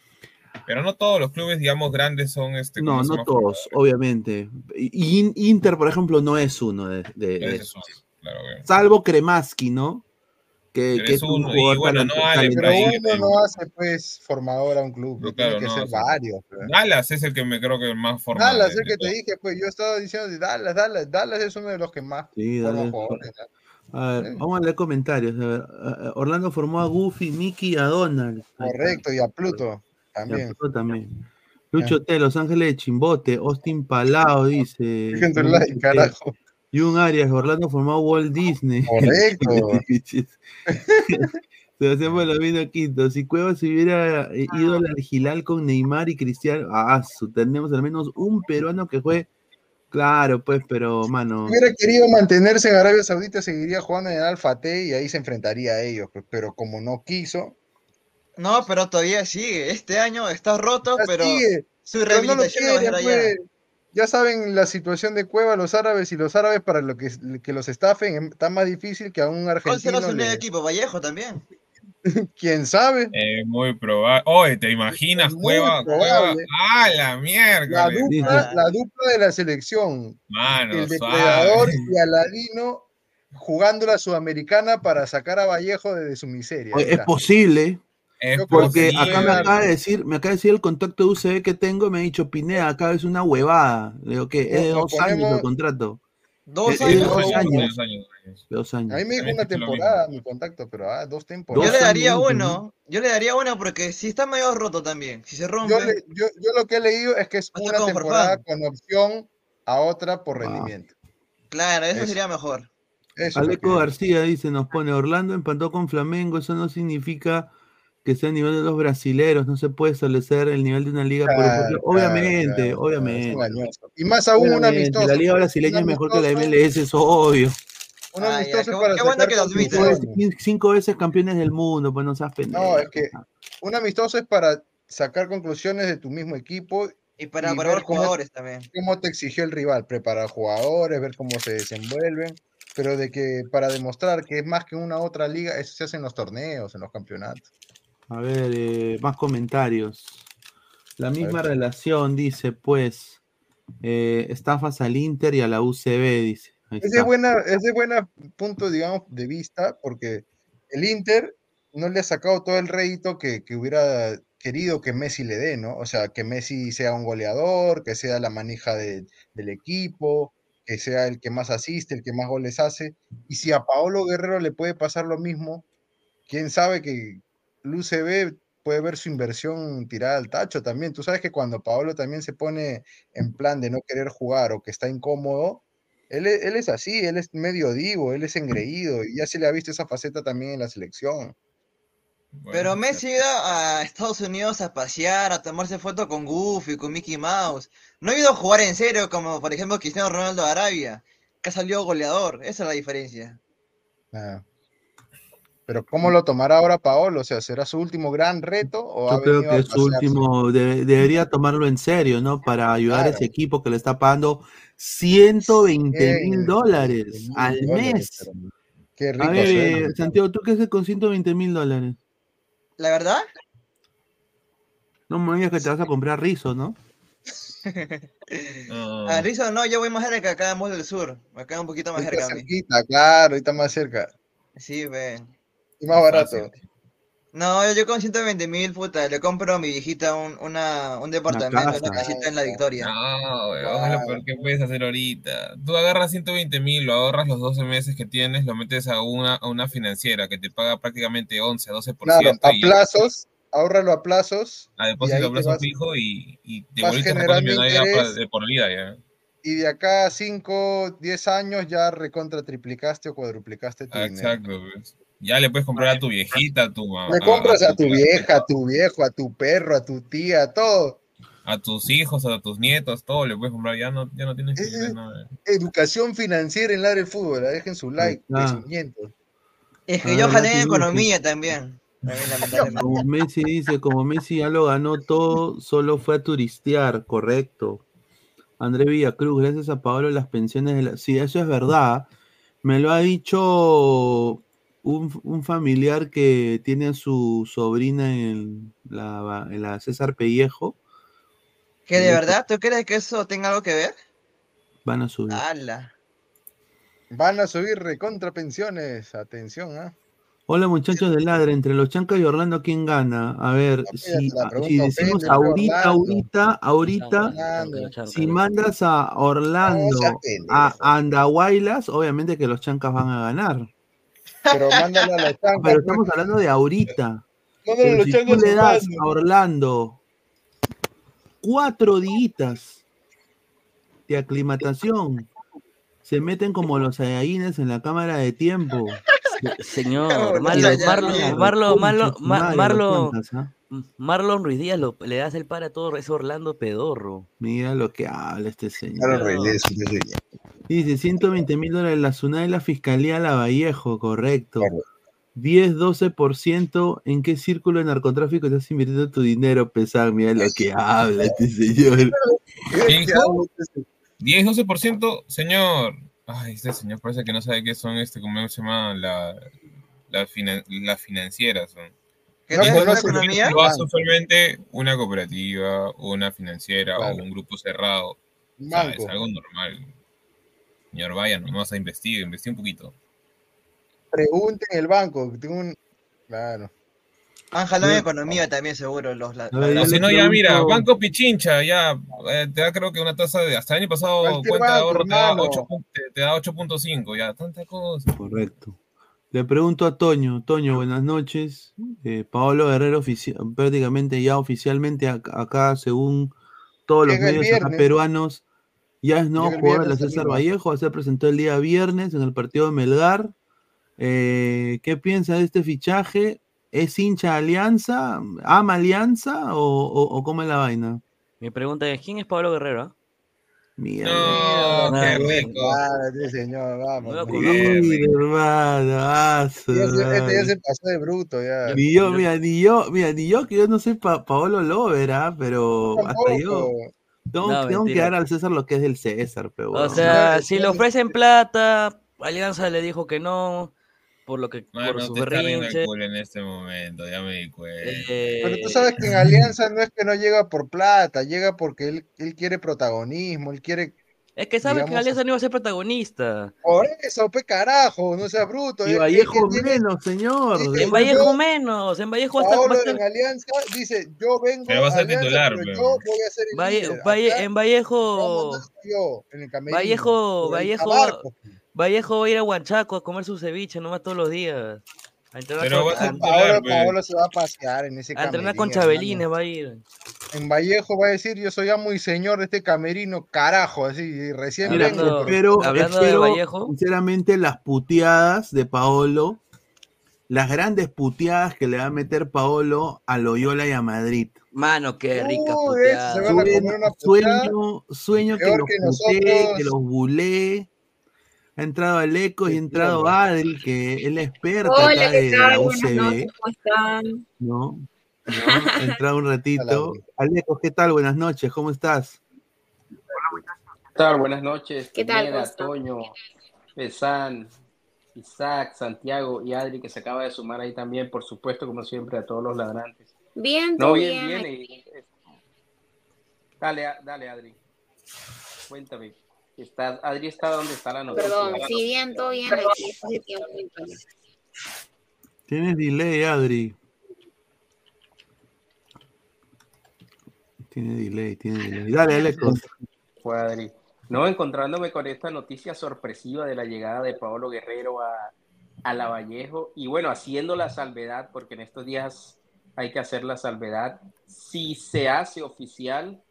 Pero no todos los clubes, digamos, grandes son este. no, ¿cómo se no todos, obviamente. Y Inter, por ejemplo, no es uno de, de- esos. Claro, Salvo Kremaski, ¿no? Que, Pero que es es un uno, y bueno, no vale, Pero uno no hace, pues, formador a un club. No, tiene claro, que no, ser varios. Dallas es el que me creo que más forma. Dallas, de- el que te dije, pues yo estaba diciendo de Dallas, Dallas, Dallas es uno de los que más Sí, Dallas. jugadores. ¿no? A ver, vamos a leer comentarios. A ver, Orlando formó a Goofy, Mickey y a Donald. Correcto, y a Pluto Y a también. Pluto también. Lucho T, Los Ángeles de Chimbote, Austin Palao *laughs* dice. Su like, carajo. Y un Arias, Orlando formó a Walt Disney. *laughs* Correcto. Sebastián *laughs* Palomino Quinto, si Cuevas se hubiera eh, ido al Gilal con Neymar y Cristiano, ah, su, tenemos al menos un peruano que juegue. Claro, pues, pero, mano. Si hubiera querido mantenerse en Arabia Saudita, seguiría jugando en el Alfa T y ahí se enfrentaría a ellos, pero como no quiso, No, pero todavía sigue. Este año está roto, pero sigue, su pero no lo rehabilitación no va a quieren, ser allá. pues. Ya saben la situación de Cueva, los árabes y los árabes para lo que, que los estafen em- está más difícil que a un ¿Cuál será argentino. su equipo? Vallejo también. *laughs* ¿Quién sabe? Eh, muy probable. Oye, ¿te imaginas, Muy Cueva? Cueva. probable. ¡Ah, la La mierda! dupla, la dupla de la selección, Mano, el suave. depredador y Aladino jugando la sudamericana para sacar a Vallejo de su miseria. Oye, es posible, Es Yo porque acá me acaba de decir, me acaba de decir el contacto de UCB que tengo, me ha dicho Pineda, acá es una huevada. Le digo que es de dos años el contrato. Dos años. dos años. años, dos años, dos A mí me dijo una temporada mi contacto, pero ah, dos Yo temporadas. le Dos daría uno. Yo le daría uno porque si está medio roto también. Si se rompe. Yo, le- yo- yo lo que he leído es que es una temporada con opción a otra por rendimiento. Claro, eso Eso. sería mejor. Eso Aleco García dice, nos pone, Orlando empató con Flamengo, eso no significa que sea el nivel de los brasileros, no se puede establecer el nivel de una liga por Claro, ejemplo. claro, Obviamente, claro, claro, obviamente. engañoso. Y más aún un Obviamente, amistoso. La liga brasileña es mejor que la MLS, es obvio. Un ya, amistoso qué bu- para qué bueno que. Cinco veces, campeones del mundo, pues no seas pendejo. No, es que un amistoso es para sacar conclusiones de tu mismo equipo, Y para Y cómo- jugadores también. cómo te exigió el rival, preparar jugadores, ver cómo se desenvuelven, pero de que para demostrar que es más que una otra liga, eso se hace en los torneos, en los campeonatos. A ver, eh, más comentarios. La misma relación, dice, pues, eh, estafas al Inter y a la UCB, dice. Es buena, es de buena punto, digamos, de vista, porque el Inter no le ha sacado todo el rédito que, que hubiera querido que Messi le dé, ¿no? O sea, que Messi sea un goleador, que sea la manija de- del equipo, que sea el que más asiste, el que más goles hace. Y si a Paolo Guerrero le puede pasar lo mismo, quién sabe que el UCB puede ver su inversión tirada al tacho también. Tú sabes que cuando Paolo también se pone en plan de no querer jugar o que está incómodo, él es, él es así, él es medio divo, él es engreído y ya se le ha visto esa faceta también en la selección. Bueno, Pero Messi iba a Estados Unidos a pasear, a tomarse foto con Goofy, con Mickey Mouse. No ha ido a jugar en serio, como por ejemplo Cristiano Ronaldo de Arabia, que ha salido goleador. Esa es la diferencia. Ah. Pero ¿cómo lo tomará ahora Paolo? O sea, ¿será su último gran reto o ha Yo creo que a es su último, de- debería tomarlo en serio, ¿no? Para ayudar a ese equipo que le está pagando 120 mil dólares al dólares, mes. pero Qué A rico ver, suena. eh, Santiago, ¿tú qué haces con 120 mil dólares? La verdad, No me digas que te vas a comprar rizo, ¿no? *laughs* no. a Rizzo no, yo voy más cerca acá en Mall del Sur. Acá un poquito más cerca a cerquita, claro, está más cerca. Sí, ve. Y más barato. Fácil. No, yo con 120 mil, puta, le compro a mi viejita un, una, un departamento, una casita en la Victoria. No, weón, es lo peor que puedes hacer ahorita. Tú agarras 120 mil, lo ahorras los 12 meses que tienes, lo metes a una, a una financiera que te paga prácticamente 11, 12%. Claro, a y plazos, ahórralo a plazos a depósito a plazo vas- fijo y, y te millonaria interés. pa- de por vida ya. y de acá a 5, 10 años ya recontra triplicaste o cuadruplicaste tu Ah, dinero. Exacto, pues. Ya le puedes comprar a tu viejita, a tu mamá. Le compras a tu vieja, a tu viejo, a tu perro, a tu tía, a todo. a tus hijos, a tus nietos, todo le puedes comprar. Ya no, ya no tienes que Eh, comprar nada. Educación financiera en Ladre el Fútbol. Dejen su like, Ah. Es que Ah, yo no jalé en economía también. Como Messi dice, como Messi ya lo ganó todo, solo fue a turistear, correcto. André Villacruz, gracias a Pablo las pensiones de la... Sí, eso es verdad. Me lo ha dicho un, un familiar que tiene a su sobrina en la, en la César Pellejo. ¿Que de verdad tú crees que eso tenga algo que ver? Van a subir. ¡Hala! Van a subir recontra pensiones. Atención, ¿ah? Hola muchachos de Ladra, entre los Chancas y Orlando, ¿quién gana? A ver, si, si decimos ahorita, Orlando. ahorita, ahorita, Orlando. si mandas a Orlando a Andahuaylas, obviamente que los Chancas van a ganar. Pero mándalo a la chanca. *laughs* Pero estamos hablando de ahorita. Mándalo a Pero los si tú le das a Orlando cuatro días de aclimatación, se meten como los Saiyajines en la cámara de tiempo. Señor, Marlon, Marlon, Marlon, Marlon, Marlon. Marlon Ruiz Díaz lo- le das el para a todo ese Orlando pedorro. Mira lo que habla este señor. Claro, Reyes, sí, sí. Dice 120 mil dólares la SUNAT y la Fiscalía Lavallejo, correcto. Claro. 10-12%, ¿en qué círculo de narcotráfico estás invirtiendo tu dinero, pesado? Mira lo que habla este señor. ¿Qué dijo? 10, 12%, señor. Ay, este señor parece que no sabe qué son, este, ¿cómo se llama? La, la finan- las financieras. Son. ¿Qué No la la economía? Lo hace usualmente una cooperativa, una financiera Claro. o un grupo cerrado. O sea, Manco. es algo normal. Señor, vaya nomás a investigar, investigue un poquito. Pregunten el banco. que Tengo un... Claro. Han jalado en economía también, seguro. Los, la- A ver, O yo si no, ya mira, Banco Pichincha, ya eh, te da creo que una tasa de, hasta el año pasado, cuenta de ahorro te da hermano. 8 pun- te- te da 8.5, ya, tanta cosa. Correcto. Le pregunto a Toño. Toño, buenas noches. Eh, Paolo Guerrero, ofici- prácticamente ya oficialmente ac- acá, según todos los medios acá peruanos, ya es nuevo jugador de la César. Vallejo, va a ser presentado el día viernes en el partido de Melgar. Eh, ¿Qué piensa de este fichaje? ¿Es hincha de Alianza? ¿Ama Alianza? ¿O, o- o cómo es la vaina? Mi pregunta es, ¿quién es Pablo Guerrero? ah? Mira, No, qué Ah, rico. Claro, sí, señor, vamos. Hermano, su Ya se- Este ya madre. se pasó de bruto, ya. Ni yo, mira, ni yo, mira, ni yo, que yo no soy pa Paolo Lover, ¿ah? pero hasta yo. Tengo, No, tengo que dar al César lo que es del César, pero O sea, No, si le ofrecen plata, Alianza le dijo que no, por lo que Mano, por su te berrinche. en este momento, ya me di cuenta. Pero tú eh, sabes que en Alianza no es que no llega por plata, llega porque él, él quiere protagonismo, él quiere. Es que sabe que Alianza no iba a ser protagonista. Por eso, pe carajo, no sea bruto. y él- Vallejo él viene- menos, señor. Dice, En Vallejo yo- menos, en Vallejo hasta Paolo estar- en Alianza dice: Yo vengo Pero va a ser titular, pero yo voy a ser el Valle-. Valle- Acá en Vallejo, yo, en el camerino, Vallejo- Vallejo- tabarco. Vallejo va a ir a Huanchaco a comer su ceviche nomás todos los días. A entrenar, Pero con, va a ser a- Paolo, pe. Paolo se va a pasear en ese a entrenar camerino. con Chabelines va a ir. En Vallejo va a decir: Yo soy amo y señor de este camerino, carajo, así, recién Mira, vengo. Hablando- espero, hablando de espero, Vallejo. sinceramente, las puteadas de Paolo, las grandes puteadas que le va a meter Paolo a Loyola y a Madrid. Mano, qué rica Uy, puteada. ese se van a comer una puteada. Sueño, sueño que los que nosotros. que los bulé. Ha entrado Aleco y ha entrado Adri, que es la experta Hola, acá ¿qué de tal? la UCB, noches, ¿cómo están? ¿no? ¿No? Ha entrado un ratito. Aleco, ¿qué tal? Buenas noches, ¿cómo estás? ¿Qué tal? Buenas noches. ¿Qué tal, Costa? Toño, Pesan, Isaac, Santiago y Adri que se acaba de sumar ahí también, por supuesto, como siempre, a todos los ladrantes. Bien, No, todo bien, bien. bien. Dale, dale, Adri. Cuéntame. ¿Estás, Adri está donde está la noticia. Perdón, sí, bien, todo bien. Aquí. Tienes delay, Adri. Tiene delay, tiene delay. *laughs* Dale, Aleco. Fue Adri. No, encontrándome con esta noticia sorpresiva de la llegada de Paolo Guerrero a, a Lavallejo y bueno, haciendo la salvedad, porque en estos días hay que hacer la salvedad, si se hace oficial,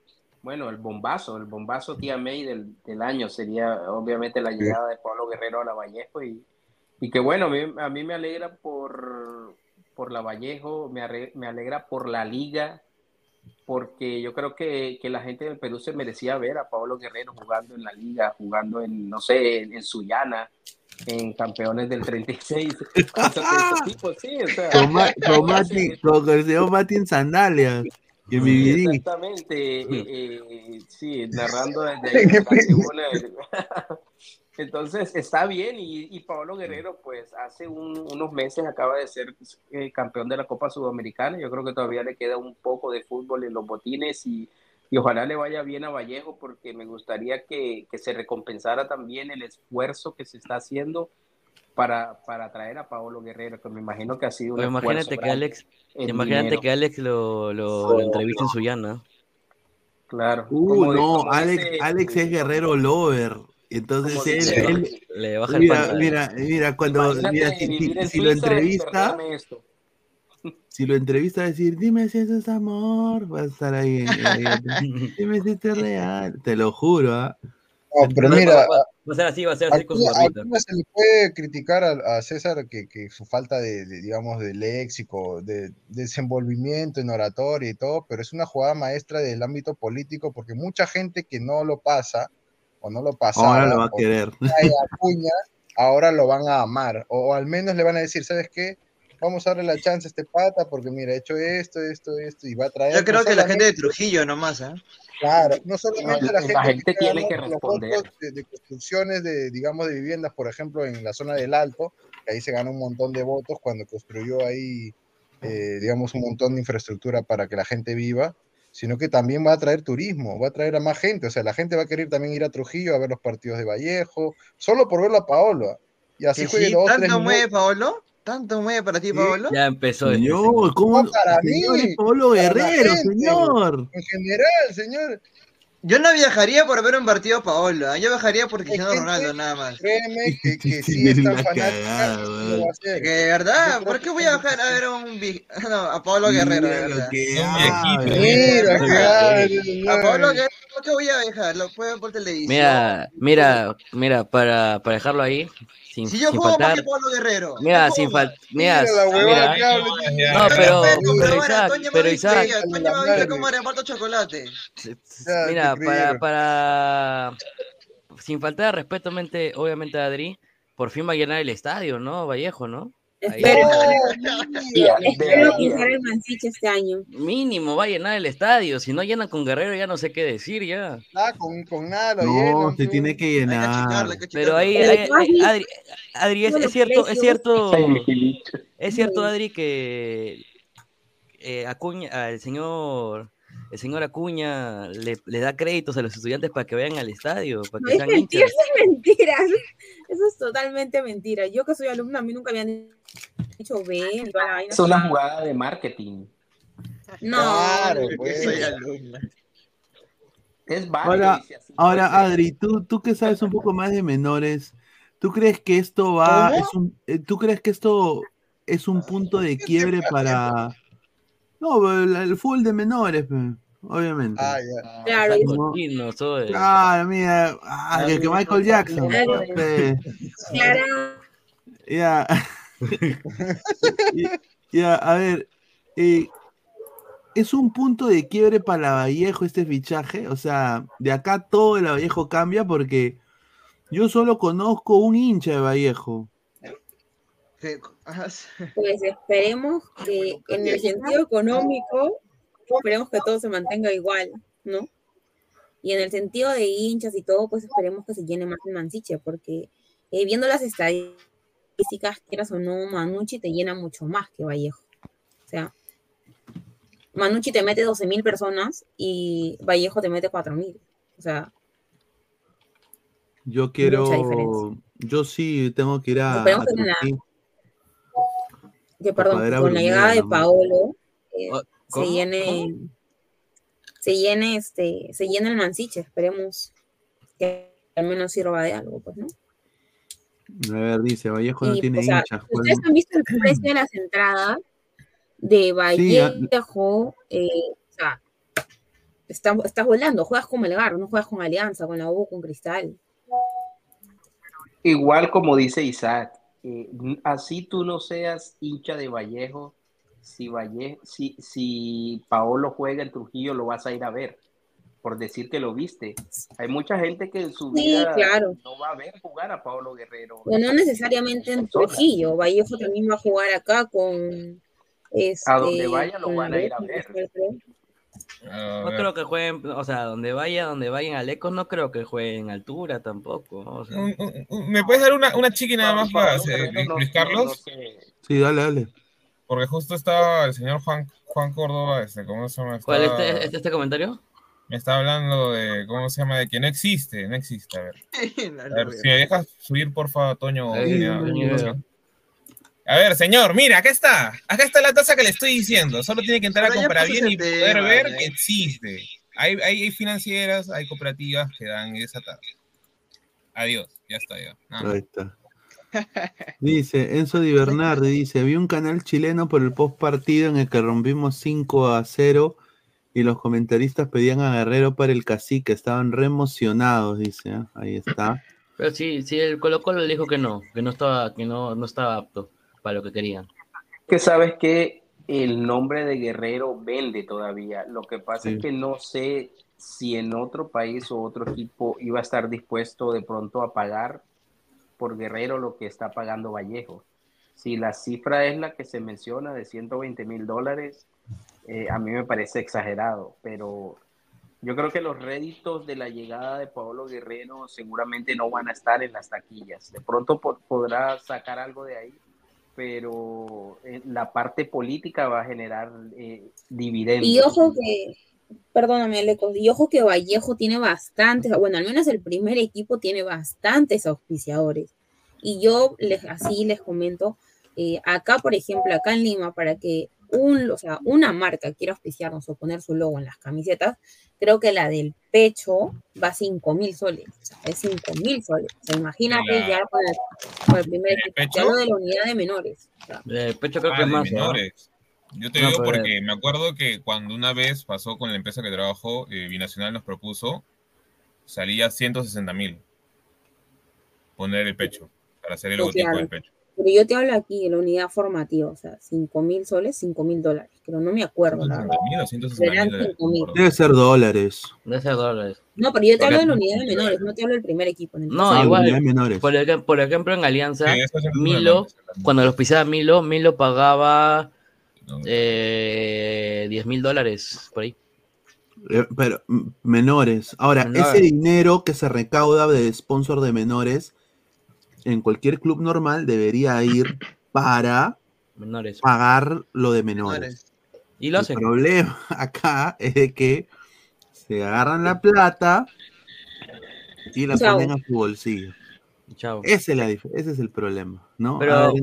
bueno, el bombazo, el bombazo tía May del, del año sería obviamente la llegada de Paolo Guerrero a Lavallejo y, y que bueno, a mí, a mí me alegra por, por Lavallejo, me, me alegra por la liga, porque yo creo que, que la gente del Perú se merecía ver a Pablo Guerrero jugando en la liga, jugando en, no sé, en, en Suyana, en campeones del 36. Cosas de ese tipo, sí, o sea, Con, Ma- con cosas *laughs* Mati, de- con el señor Mati en sandalias. Y BBD. exactamente, eh, eh, sí, narrando desde *laughs* ahí, la. *laughs* Entonces está bien y, y Pablo Guerrero pues hace un- unos meses acaba de ser eh, campeón de la Copa Sudamericana, yo creo que todavía le queda un poco de fútbol en los botines y, y ojalá le vaya bien a Vallejo porque me gustaría que, que se recompensara también el esfuerzo que se está haciendo para, para traer a Pablo Guerrero, que me imagino que ha sido un O imagínate que Alex, imagínate dinero. que Alex lo, lo, lo entrevista en su llana. Claro. Uh, no, Alex, Alex es guerrero lover. Entonces él, él- Le baja el mira, pantalón. mira, mira, cuando mira, si, si- si lo entrevista, si lo entrevista a decir, dime si eso es amor, va a estar ahí. en- ahí, *laughs* dime si esto es real. Te lo juro, ¿ah? No, pero Va- mira, va, va- a ser así, va a ser así Aquí, con su no se le puede criticar a, a César que, que su falta de, de, digamos, de léxico, de, desenvolvimiento en oratoria y todo, pero es una jugada maestra del ámbito político porque mucha gente que no lo pasa o no lo pasaba, Ahora lo va a querer. Acuña, ahora lo van a amar o, o al menos le van a decir, ¿sabes qué? Vamos a darle la chance a este pata porque mira, ha hecho esto, esto, esto y va a traer. Yo creo no que la gente de Trujillo nomás, ¿ah? Claro, no solamente No, la la gente, gente que tiene que los responder. de, de construcciones de, digamos, de viviendas, por ejemplo, en la zona del Alto, que ahí se ganó un montón de votos cuando construyó ahí, eh, digamos, un montón de infraestructura para que la gente viva, sino que también va a traer turismo, va a traer a más gente, o sea, la gente va a querer también ir a Trujillo a ver los partidos de Vallejo, solo por verlo a Paolo. Y así juegue sí, tres ¿Tanto mueve minutos. Paolo? ¿Tanto mueve para ti, Sí. Paolo? Ya empezó este Señor. ¿cómo? No, para mí, la Guerrero, gente. señor. En general, señor, Yo no viajaría por ver un partido a Paolo, ¿ah? yo viajaría por Cristiano Ronaldo nada más. créeme *laughs* que, que sí es tan hacer. Que de verdad, ¿por qué voy a bajar a ver a un no, a Paolo Guerrero, de verdad? Mira, A Paolo. Guerrero, ¿por qué voy a viajar? Lo puedo ver por televisión. Mira, mira, mira, para, para dejarlo ahí, sin, si yo sin juego más faltar. que Paolo Guerrero. Mira, no sin faltar. Mira, Mira huevada mira. ya. No, pero, pero Isaac, pero me Isaac, Toño me dice cómo reparto chocolate. Mira, para, para, sin faltar de respeto, mente- obviamente, a Adri, por fin va a llenar el estadio, ¿no? Vallejo, ¿no? *laughs* Espero, espero el Mansiche este año. Mínimo va a llenar el estadio. Si no llenan con Guerrero, ya no sé qué decir ya. Ah, con, con nada lo No, llenan, se tú. tiene que Hay que llenar. hay que Pero ahí, ahí- visto Adri, Adri, es, es cierto, es cierto, es cierto, Adri, que eh, Acuña, el señor, el señor Acuña le, le da créditos a los estudiantes para que vayan al estadio, para No que es sean mentira, hinchas. eso es mentira. *laughs* Eso es totalmente mentira. Yo que soy alumna, a mí nunca me han dicho ven. Es una jugada de marketing. No, Claro, pues. soy alumna. Es válido. Ahora, ahora Adri, tú, tú que sabes un poco más de menores, ¿tú crees que esto va, es un, eh, tú crees que esto es un punto de quiebre para, no, el, el fútbol de menores, obviamente. Ah, ya. claro. Cochino, soy. Claro, mira, ah, que, que Michael Jackson. Claro. Ya. *laughs* Ya, a ver, eh, ¿es un punto de quiebre para la Vallejo este fichaje? O sea, de acá todo el Vallejo cambia porque yo solo conozco un hincha de Vallejo. Ajá, sí. pues esperemos que en el sentido económico, esperemos que todo se mantenga igual, ¿no? Y en el sentido de hinchas y todo, pues esperemos que se llene más el Mansiche, porque eh, viendo las estadísticas, quieras o no, Manucci te llena mucho más que Vallejo. O sea, Manucci te mete 12 mil personas y Vallejo te mete 4 mil. O sea, Yo quiero, yo sí tengo que ir a, Esperemos a que con la- Trujillo. que perdón, con la llegada de. Paolo eh, Se ¿cómo? llene, se llene este, se llene el Mansiche, esperemos que al menos sirva de algo, pues, ¿no? A ver, dice, Vallejo no Y, tiene o sea, hinchas. ¿cuál- ustedes han visto el precio de las entradas de Vallejo, eh, o sea, está- estás volando, juegas con Melgar, no juegas con Alianza, con la U, con Cristal. Igual como dice Isaac, eh, así tú no seas hincha de Vallejo, si, Valle, si, si Paolo juega en Trujillo lo vas a ir a ver, por decir que lo viste. Hay mucha gente que en su Sí, vida claro. no va a ver jugar a Paolo Guerrero. O no necesariamente en Trujillo, Vallejo también va a jugar acá con... Este, A donde vaya lo con van a ir a ver. No creo que jueguen, o sea, donde vaya, donde vayan al Ecos, no creo que jueguen altura tampoco. o sea. Un- un- un- ¿Me puedes dar una, una chiqui nada más para Luis, Carlos? Sí, dale, dale. Porque justo estaba el señor Juan, Juan Córdoba, este, ¿cómo se llama? ¿Cuál Estaba- este, este, este comentario? Me está hablando de, ¿cómo se llama? De que no existe, no existe. A ver, *laughs* a ver si me dejas subir, porfa, Toño. A ver, señor, mira, acá está. Acá está la tasa que le estoy diciendo. Solo tiene que entrar a Ahora comprar bien y poder tema, ver ¿eh? que existe. Hay, hay, hay financieras, hay cooperativas que dan esa tasa. Adiós, ya está, ya. Nada Ahí está. Dice Enzo Di Bernardi, dice, vi un canal chileno por el post partido en el que rompimos 5 a 0 y los comentaristas pedían a Guerrero para el cacique, estaban re emocionados, dice, ¿ah? ahí está. Pero sí, sí, el Colo Colo le dijo que no, que no estaba, que no, no estaba apto para lo que querían. que sabes que el nombre de Guerrero vende todavía. Lo que pasa Sí. es que no sé si en otro país o otro equipo iba a estar dispuesto de pronto a pagar por Guerrero lo que está pagando Vallejo. Si la cifra es la que se menciona de 120 mil dólares, eh, a mí me parece exagerado, pero yo creo que los réditos de la llegada de Pablo Guerrero seguramente no van a estar en las taquillas. De pronto po- podrá sacar algo de ahí, pero eh, la parte política va a generar eh, dividendos. Y ojo que, perdóname, Lecos, y ojo que Vallejo tiene bastantes, bueno, al menos el primer equipo tiene bastantes auspiciadores. Y yo les, así les comento, eh, acá, por ejemplo, acá en Lima, para que un, o sea, una marca quiera auspiciarnos o poner su logo en las camisetas, creo que la del pecho va a 5 mil soles. O sea, es 5 mil soles. O sea, imagínate ¿De la- ya con el, con el primer equipo. Ya hablo de la unidad de menores. O sea, El pecho creo Ah, que es más, ¿no? Yo te No, digo pero- porque me acuerdo que cuando una vez pasó con la empresa que trabajo, eh, Binacional nos propuso, salía 160 mil poner el pecho, para hacer el logotipo claro. del pecho. Pero yo te hablo aquí de la unidad formativa, o sea, 5 mil soles, 5 mil dólares, pero no me acuerdo, la verdad. 160 mil o 160 Serán mil. 5.000. Debe ser dólares. De ese dólares. No, pero yo te hablo de la unidad de menores, no te hablo del primer equipo. en el No. Ah, igual. unidad de menores. Por, ej- por ejemplo, en Alianza, Sí, Milo, cuando los pisaba Milo, Milo pagaba No. eh, 10 mil dólares por ahí. Eh, Pero menores. Ahora, Menores. ese dinero que se recauda de sponsor de menores, en cualquier club normal debería ir para Menores. pagar lo de menores. Y lo El hacen. problema *laughs* acá es de que se agarran la plata y la Chao. ponen a su bolsillo. Chao. Ese es, la dif- ese es el problema, ¿no? Pero- A ver,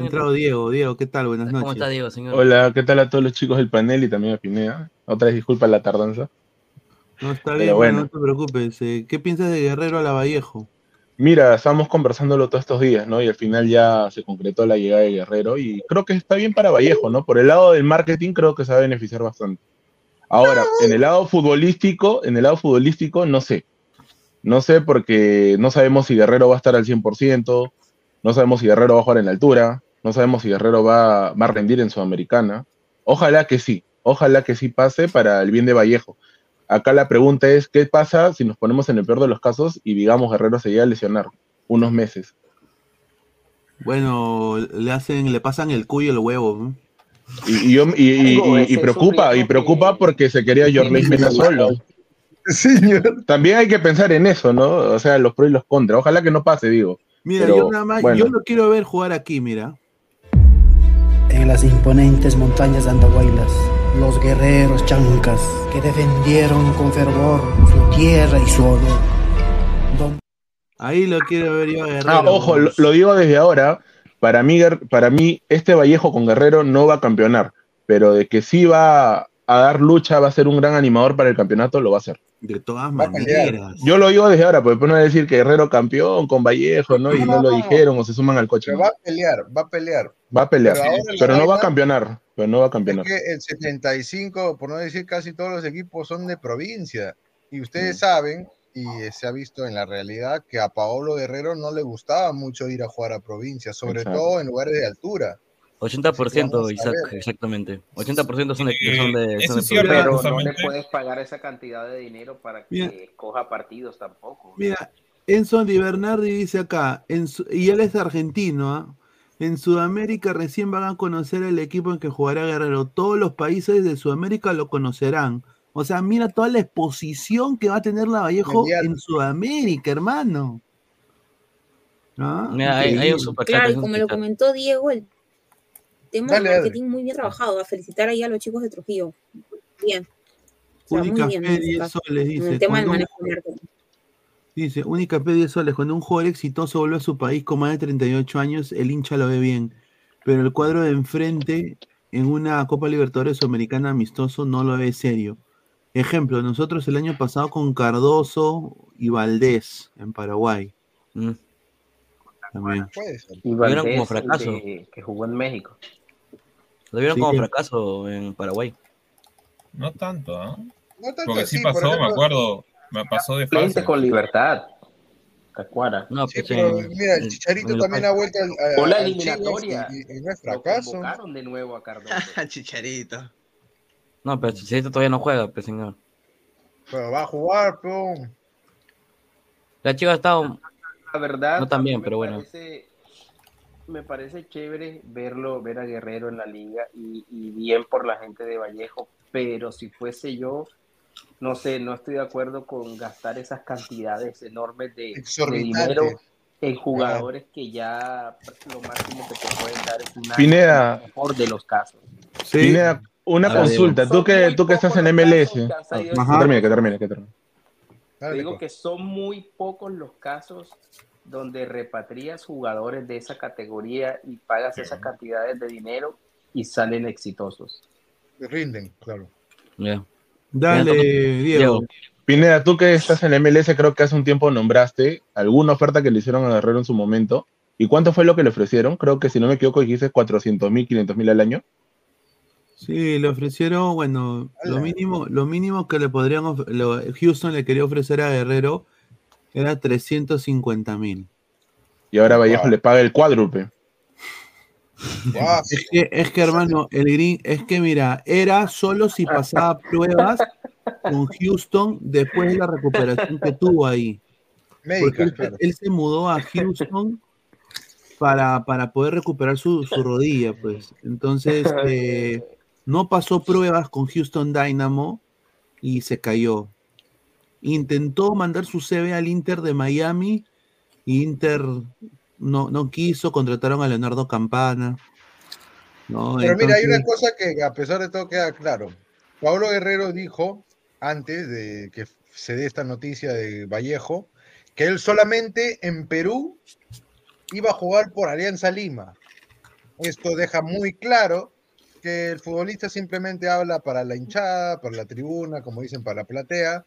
entra- ¿Quién entrado Diego. Diego, ¿qué tal? Buenas ¿Cómo está noches. Diego, señor? Hola, ¿qué tal a todos los chicos del panel y también a Pineda? Otra vez disculpa la tardanza. No, está bien, bueno, no te preocupes. Eh, ¿Qué piensas de Guerrero a la Vallejo? Mira, estábamos conversándolo todos estos días, ¿no? Y al final ya se concretó la llegada de Guerrero y creo que está bien para Vallejo, ¿no? Por el lado del marketing creo que se va a beneficiar bastante. Ahora, en el lado futbolístico, en el lado futbolístico no sé. No sé porque no sabemos si Guerrero va a estar al 100%, no sabemos si Guerrero va a jugar en la altura, no sabemos si Guerrero va, va a rendir en Sudamericana. Ojalá que sí, ojalá que sí pase para el bien de Vallejo. Acá la pregunta es, ¿qué pasa si nos ponemos en el peor de los casos y digamos Guerrero se llega a lesionar unos meses? Bueno, le hacen, le pasan el cuyo y el huevo. ¿no? Y, y yo- y- preocupa, y preocupa que- porque se quería Jorley Mena solo. Señor. También hay que pensar en eso, ¿no? O sea, los pros y los contras. Ojalá que no pase, digo. Mira, Pero, yo nada más, bueno. yo lo quiero ver jugar aquí, mira. En las imponentes montañas de Andahuaylas, los guerreros chancas que defendieron con fervor su tierra y su honor. Ahí lo quiero ver yo a Guerrero. Ah, ojo, lo, lo digo desde ahora. Para mí, para mí, este Vallejo con Guerrero no va a campeonar, pero de que sí va a dar lucha, va a ser un gran animador para el campeonato, lo va a hacer. De todas maneras. Yo lo digo desde ahora, porque después no voy a decir que Guerrero campeón con Vallejo, ¿no? Y no lo No. dijeron o se suman al coche. Va a pelear, va a pelear. Va a pelear, Pero no va a campeonar, pero no va a Es campeonar. que el 75, por no decir casi todos los equipos son de provincia. Y ustedes Mm. saben, y se ha visto en la realidad, que a Paolo Guerrero no le gustaba mucho ir a jugar a provincia, sobre Exacto. todo en lugares de altura. 80%, Vamos a Isaac, ver. exactamente. 80% son de, Eh, son de, son. Pero no le puedes pagar esa cantidad de dinero para que Mira. coja partidos tampoco. Mira, Enzo Di Bernardi dice acá, en su- y él es argentino, ¿ah? en Sudamérica recién van a conocer el equipo en que jugará Guerrero. Todos los países de Sudamérica lo conocerán. O sea, mira toda la exposición que va a tener la Vallejo en Sudamérica, hermano. ¿Ah? Mira, hay, hay un. Claro, como lo comentó Diego, el tema Dale, marketing muy bien trabajado. A felicitar ahí a los chicos de Trujillo. Bien. O sea, muy Única bien fe en ese 10 caso, soles, en dice. el tema del Cuando un- manejo de marketing. Dice, única P 10 soles. Cuando un jugador exitoso vuelve a su país con más de 38 años, el hincha lo ve bien. Pero el cuadro de enfrente en una Copa Libertadores Sudamericana amistoso no lo ve serio. Ejemplo, nosotros el año pasado con Cardoso y Valdés en Paraguay. Mm. También. Puede ser. Y Valdés, como fracaso. que jugó en México. Lo vieron Sí. como fracaso en Paraguay. No tanto, ¿ah? No tanto Porque sí por pasó, me acuerdo. Me pasó de fase. con libertad. Tacuara. No, Sí, pues pero en- mira, el Chicharito en también ha vuelto a- O la eliminatoria. Y, y no es fracaso. convocaron de nuevo a Cardoso. *laughs* Chicharito. No, pero Chicharito todavía no juega, pues señor. Pero va a jugar, pero La chica ha estado. La verdad, No tan bien, me pero bueno. parece- me parece chévere verlo, ver a Guerrero en la liga y, y bien por la gente de Vallejo, pero si fuese yo, no sé, no estoy de acuerdo con gastar esas cantidades enormes de, dinero en jugadores que ya lo máximo que te pueden dar es un año, Pineda. mejor de los casos. Sí. Pineda, una A ver, consulta. Tú que, tú que estás en MLS. casos que termine, que termine, que termine. Digo pues. que son muy pocos los casos donde repatrías jugadores de esa categoría y pagas esas cantidades de dinero y salen exitosos. rinden, claro. Dale, Diego. Diego. Pineda, tú que estás en MLS, creo que hace un tiempo nombraste alguna oferta que le hicieron a Guerrero en su momento. ¿Y cuánto fue lo que le ofrecieron? Creo que si no me equivoco dijiste 400 mil, 500 mil al año. Sí, le ofrecieron, bueno, lo mínimo, lo mínimo que le podrían, lo- Houston le quería ofrecer a Guerrero era 350 mil. Y ahora Vallejo Wow. le paga el cuádruple. Es que, es que hermano, el green, es que mira, era solo si pasaba pruebas con Houston después de la recuperación que tuvo ahí. Porque médica, él, claro. él se mudó a Houston para, para poder recuperar su, su rodilla, pues. Entonces, eh, no pasó pruebas con Houston Dynamo y se cayó. Intentó mandar su CV al Inter de Miami Inter no, no quiso, contrataron a Leonardo Campana. ¿no? Pero mira, hay una cosa que a pesar de todo queda claro. Pablo Guerrero dijo antes de que se dé esta noticia de Vallejo que él solamente en Perú iba a jugar por Alianza Lima. Esto deja muy claro que el futbolista simplemente habla para la hinchada, para la tribuna, como dicen, para la platea,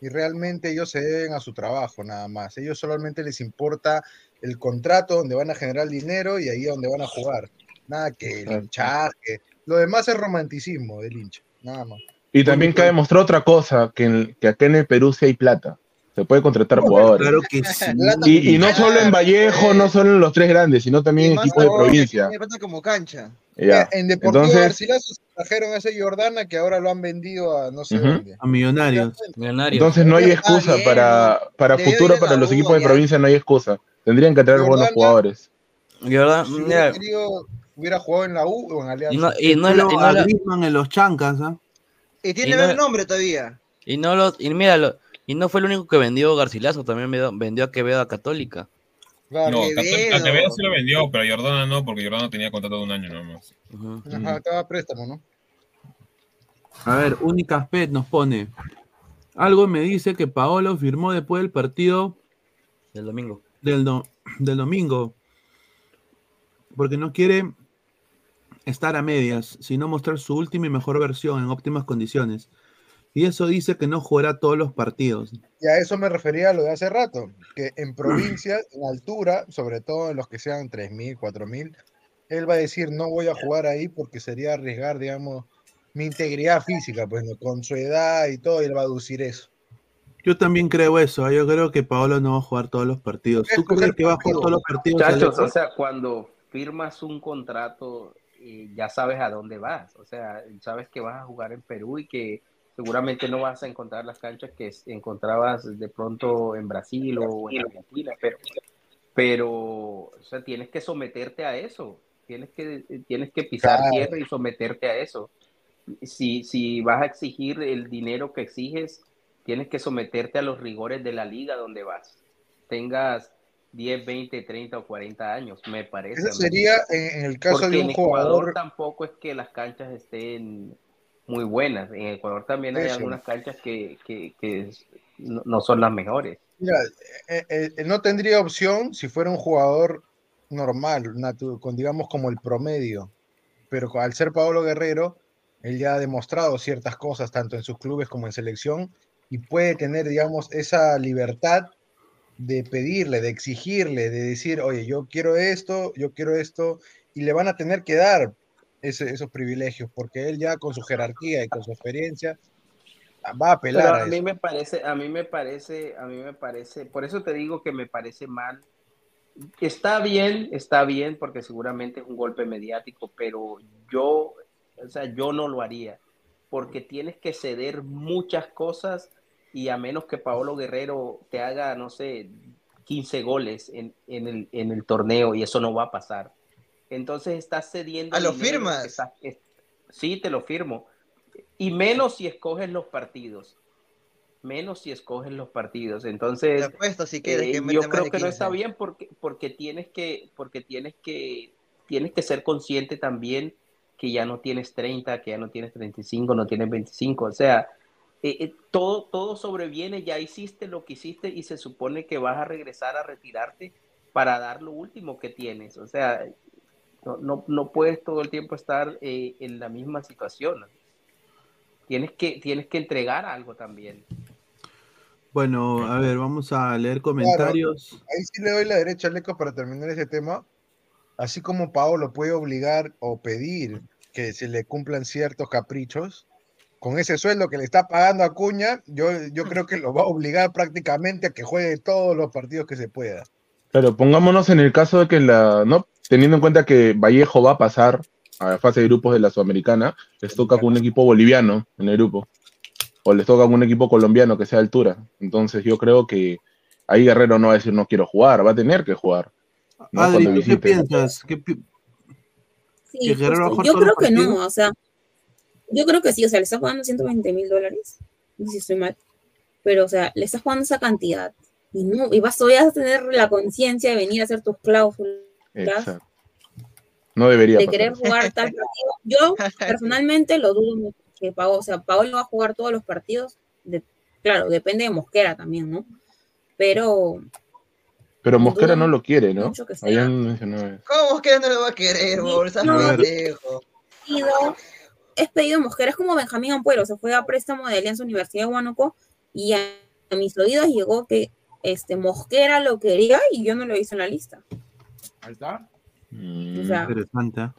y realmente ellos se deben a su trabajo nada más. Ellos solamente les importa el contrato donde van a generar dinero y ahí donde van a jugar. Nada que el hinchaje. Lo demás es romanticismo del hincha, nada más. Y también cabe mostrar otra cosa, que, en- que acá en el Perú sí hay plata. Se puede contratar jugadores. Claro que *laughs* sí. Y, y no solo en Vallejo, no solo en los tres grandes, sino también en equipos de provincia. como cancha. Ya. En Deportivo Entonces, Garcilaso se trajeron a ese Jordana que ahora lo han vendido a no sé dónde. A Millonarios. Millonarios. entonces no hay excusa bien, para, para futuro, para los equipos de allá. provincia, no hay excusa. Tendrían que traer buenos Jordana- jugadores. Y verdad, Si hubiera querido, hubiera jugado en la U o en Alianza. y no, y no y no la- Griezmann en los chancas, ¿ah? Y tiene Y el no- nombre todavía. y no lo, y mira, lo- y no fue el único que vendió Garcilaso, también vendió, vendió a Quevedo a Católica. No, Quevedo. Católica- a Quevedo sí lo vendió, pero a Jordana no, porque Jordana tenía contrato de un año nomás. Ujú. Ajá, estaba préstamo, ¿no? A ver, Únicas Pet nos pone. Algo me dice que Paolo firmó después del partido Del domingo. del, do- del domingo. Porque no quiere estar a medias, sino mostrar su última y mejor versión en óptimas condiciones. Y eso dice que no jugará todos los partidos. Y a eso me refería a lo de hace rato, que en provincias, *clears throat* en altura, sobre todo en los que sean 3.000, 4.000, él va a decir, no voy a jugar ahí porque sería arriesgar, digamos, mi integridad física, pues, ¿no? con su edad y todo, él va a aducir eso. Yo también creo eso. ¿eh? Yo creo que Paolo no va a jugar todos los partidos. ¿Tú crees que va a jugar todos los partidos? Muchachos, o sea, cuando firmas un contrato, eh, ya sabes a dónde vas. O sea, sabes que vas a jugar en Perú y que seguramente no vas a encontrar las canchas que encontrabas de pronto en Brasil o en Argentina, pero, pero o sea, tienes que someterte a eso. Tienes que, tienes que pisar Claro. tierra y someterte a eso. Si, si vas a exigir el dinero que exiges, tienes que someterte a los rigores de la liga donde vas. Tengas 10, 20, 30 o 40 años, me parece. Eso sería en, en el caso Porque de en un Ecuador jugador, tampoco es que las canchas estén muy buenas. En Ecuador también hay Eso. algunas canchas que, que, no, son las mejores. mira, eh, eh, no tendría opción si fuera un jugador normal, con digamos como el promedio, pero al ser Pablo Guerrero, Él ya ha demostrado ciertas cosas, tanto en sus clubes como en selección, y puede tener, digamos, esa libertad de pedirle, de exigirle, de decir, oye, yo quiero esto, yo quiero esto, y le van a tener que dar ese- esos privilegios, porque él ya con su jerarquía y con su experiencia va a apelar Pero a a mí eso. me parece, a mí me parece, a mí me parece, por eso te digo que me parece mal. Está bien, está bien, porque seguramente es un golpe mediático, pero yo, o sea, yo no lo haría, porque tienes que ceder muchas cosas y a menos que Paolo Guerrero te haga, no sé, 15 goles en, en el, en el torneo y eso no va a pasar. Entonces estás cediendo. ¿Ah, lo firmas? estás- es- sí, te lo firmo. Y menos si escoges los partidos. Menos si escoges los partidos. Entonces, apuesto si quieres eh, que yo creo que no 15. está bien porque, porque tienes que, porque tienes que, tienes que ser consciente también que ya no tienes 30, que ya no tienes 35, no tienes 25. O sea, eh, eh, todo, todo sobreviene, ya hiciste lo que hiciste y se supone que vas a regresar a retirarte para dar lo último que tienes. O sea, no, no, no puedes todo el tiempo estar eh, en la misma situación. Tienes que, tienes que entregar algo también. Bueno, a ver, vamos a leer Claro, comentarios. ahí sí le doy la derecha a Leco para terminar ese tema. Así como Paolo puede obligar o pedir que se le cumplan ciertos caprichos, con ese sueldo que le está pagando a Cuña, yo, yo creo que lo va a obligar prácticamente a que juegue todos los partidos que se pueda. Claro, pongámonos en el caso de que la, ¿no? Teniendo en cuenta que Vallejo va a pasar a la fase de grupos de la Sudamericana, les toca con un equipo boliviano en el grupo. O les toca con un equipo colombiano que sea de altura. Entonces yo creo que ahí Guerrero no va a decir no quiero jugar, va a tener que jugar. ¿no? Adri, Cuando ¿tú qué piensas? ¿Qué pi- Sí, ¿Que Guerrero va a justo. jugar Yo creo que no, o sea, yo creo que sí, o sea, le estás pagando 120 mil dólares, no sé si estoy mal, pero o sea, le estás pagando esa cantidad y no, y vas a tener la conciencia de venir a hacer tus cláusulas, Exacto. No debería de pasar. querer jugar *laughs* tal partido. Yo personalmente lo dudo mucho, que Pau, o sea, Paolo va a jugar todos los partidos, de, claro, depende de Mosquera también, ¿no? Pero Pero Mosquera no lo quiere, ¿no? mucho que sea. Habían mencionado eso. ¿Cómo que no lo va a querer, bol? Estás No. pedido, es pedido Mosquera, es como Benjamín Ampuero, se fue a préstamo de Alianza Universidad de Huánuco y a, a mis oídos llegó que este Mosquera lo quería y yo no lo hice en la lista. Ahí está. Mm, O sea, Interesante.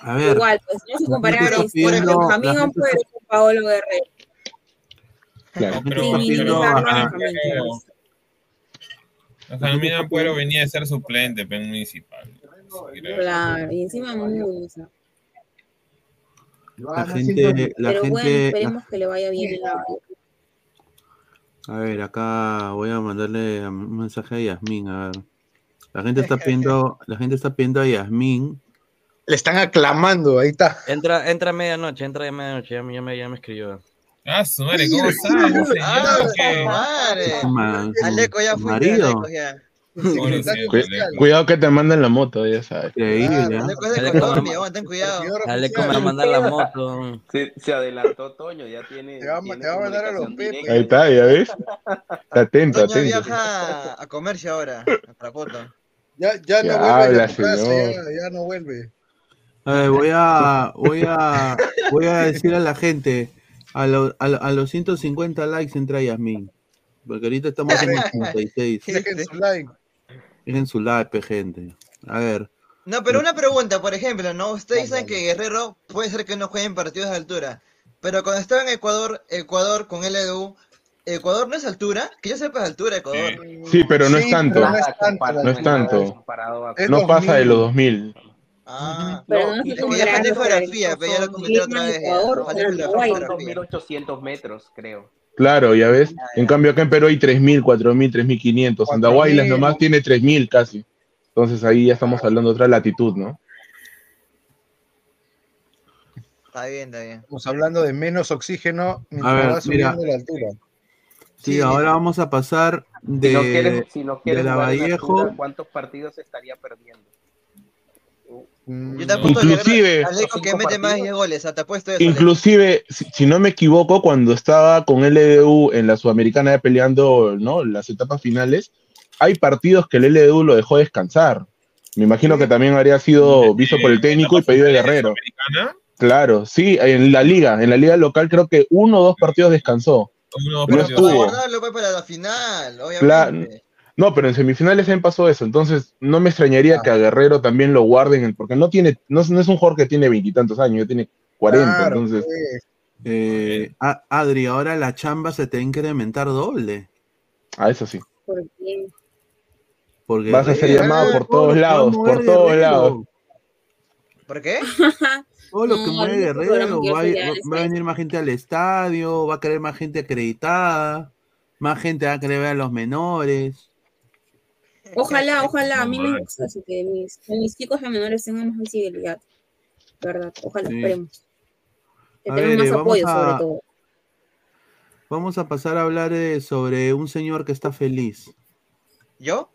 A ver, igual, pues no se la comparar gente está pidiendo- Benjamín la gente Ampuero con Paolo Guerrero. claro. pero- Ampuero venía a ser suplente en municipal. Claro, y encima muy, sea, la gente, la pero bueno, gente, esperemos que le vaya bien en la a ver, acá voy a mandarle un mensaje a Yasmín, a ver. La gente está pidiendo, la gente está pidiendo a Yasmín. Le están aclamando, ahí está. Entra, entra a medianoche, entra a medianoche, ya, me- ya me, ya me escribió. Ah, su madre, ¿cómo sabe, Ah, su Que- madre. Aleco ya marido. Aleco ya. Cuidado que te manden la moto, ya sabes. A oficial, mandar la moto. Se, se adelantó Toño, ya tiene. Te va a- tiene te va a mandar a los comunicación Pepe. directa. Ahí está, ya ves. Está atento, Toño atento. viaja a comercio ahora, a Trapoto. Ya, ya no Ya vuelve habla, señor. ya, ya no vuelve. A ver, voy a, voy a, voy a decir a la gente, a, lo- a, a los 150 likes entra Yasmín. Porque ahorita estamos en los 56. Dejen su like. Dejen su like, gente. A ver, No, pero una pregunta, por ejemplo, ¿no? Ustedes dicen que Guerrero puede ser que no juegue en partidos de altura, pero cuando estaba en Ecuador, Ecuador con LDU, Ecuador no es altura, que yo sepa es altura Ecuador. Sí, pero no es tanto. no es tanto. No es tanto. Es pasa de 2000. los 2000. Ah, Pero No, no es que ya falté geografía, pero ya lo comenté otra vez. Ecuador, Falté con la Uruguay. Son geografía. 2.800 metros, creo. Claro, ya ves. En cambio acá en Perú hay 3.000, 4.000, 3.500. Andahuaylas 4.000. nomás tiene 3.000 casi. Entonces ahí ya estamos hablando de otra latitud, ¿no? Está bien, está bien. Estamos hablando de menos oxígeno mientras ver, va mira. subiendo la altura. sí, Sí. ahora vamos a pasar de, Si no quieres, si no quieres de la Vallejo. altura, ¿cuántos partidos estaría perdiendo? Mm, Yo te apuesto que Inclusive- que Cinco mete más de partidos. 10 goles, te apuesto eso. Inclusive, si, si no me equivoco, cuando estaba con LDU en la Sudamericana peleando ¿no? las etapas finales, hay partidos que el LDU lo dejó descansar. Me imagino que también habría sido visto por el técnico y pedido de Guerrero. Sudamericana, Claro, sí, en la liga, en la liga local creo que uno o dos partidos descansó. Uno, No dos estuvo. partidos. Guardarlo pues, para la final, obviamente. No, pero en semifinales también pasó eso, entonces no me extrañaría Ah. que a Guerrero también lo guarden, porque no tiene, no, no es un jugador que tiene veintitantos años, ya tiene 40, Claro, entonces pues. Eh, A- Adri, ahora la chamba se te va a incrementar doble. a eso sí. ¿Por qué? Porque Vas a ser Guerrero, llamado por lo todos lados, por todos lados. ¿Por qué? *laughs* Todo lo que No, programa Guerrero, va, va- a venir más gente al estadio, va a querer más gente acreditada, más gente va a querer ver a los menores. Ojalá, ojalá, a mí me gusta así que mis, que mis chicos de menores tengan más visibilidad. ¿Verdad? Ojalá, Sí. esperemos. Que A tengan ver, más eh, apoyo, a- sobre todo. Vamos a pasar a hablar eh, sobre un señor que está feliz. ¿Yo?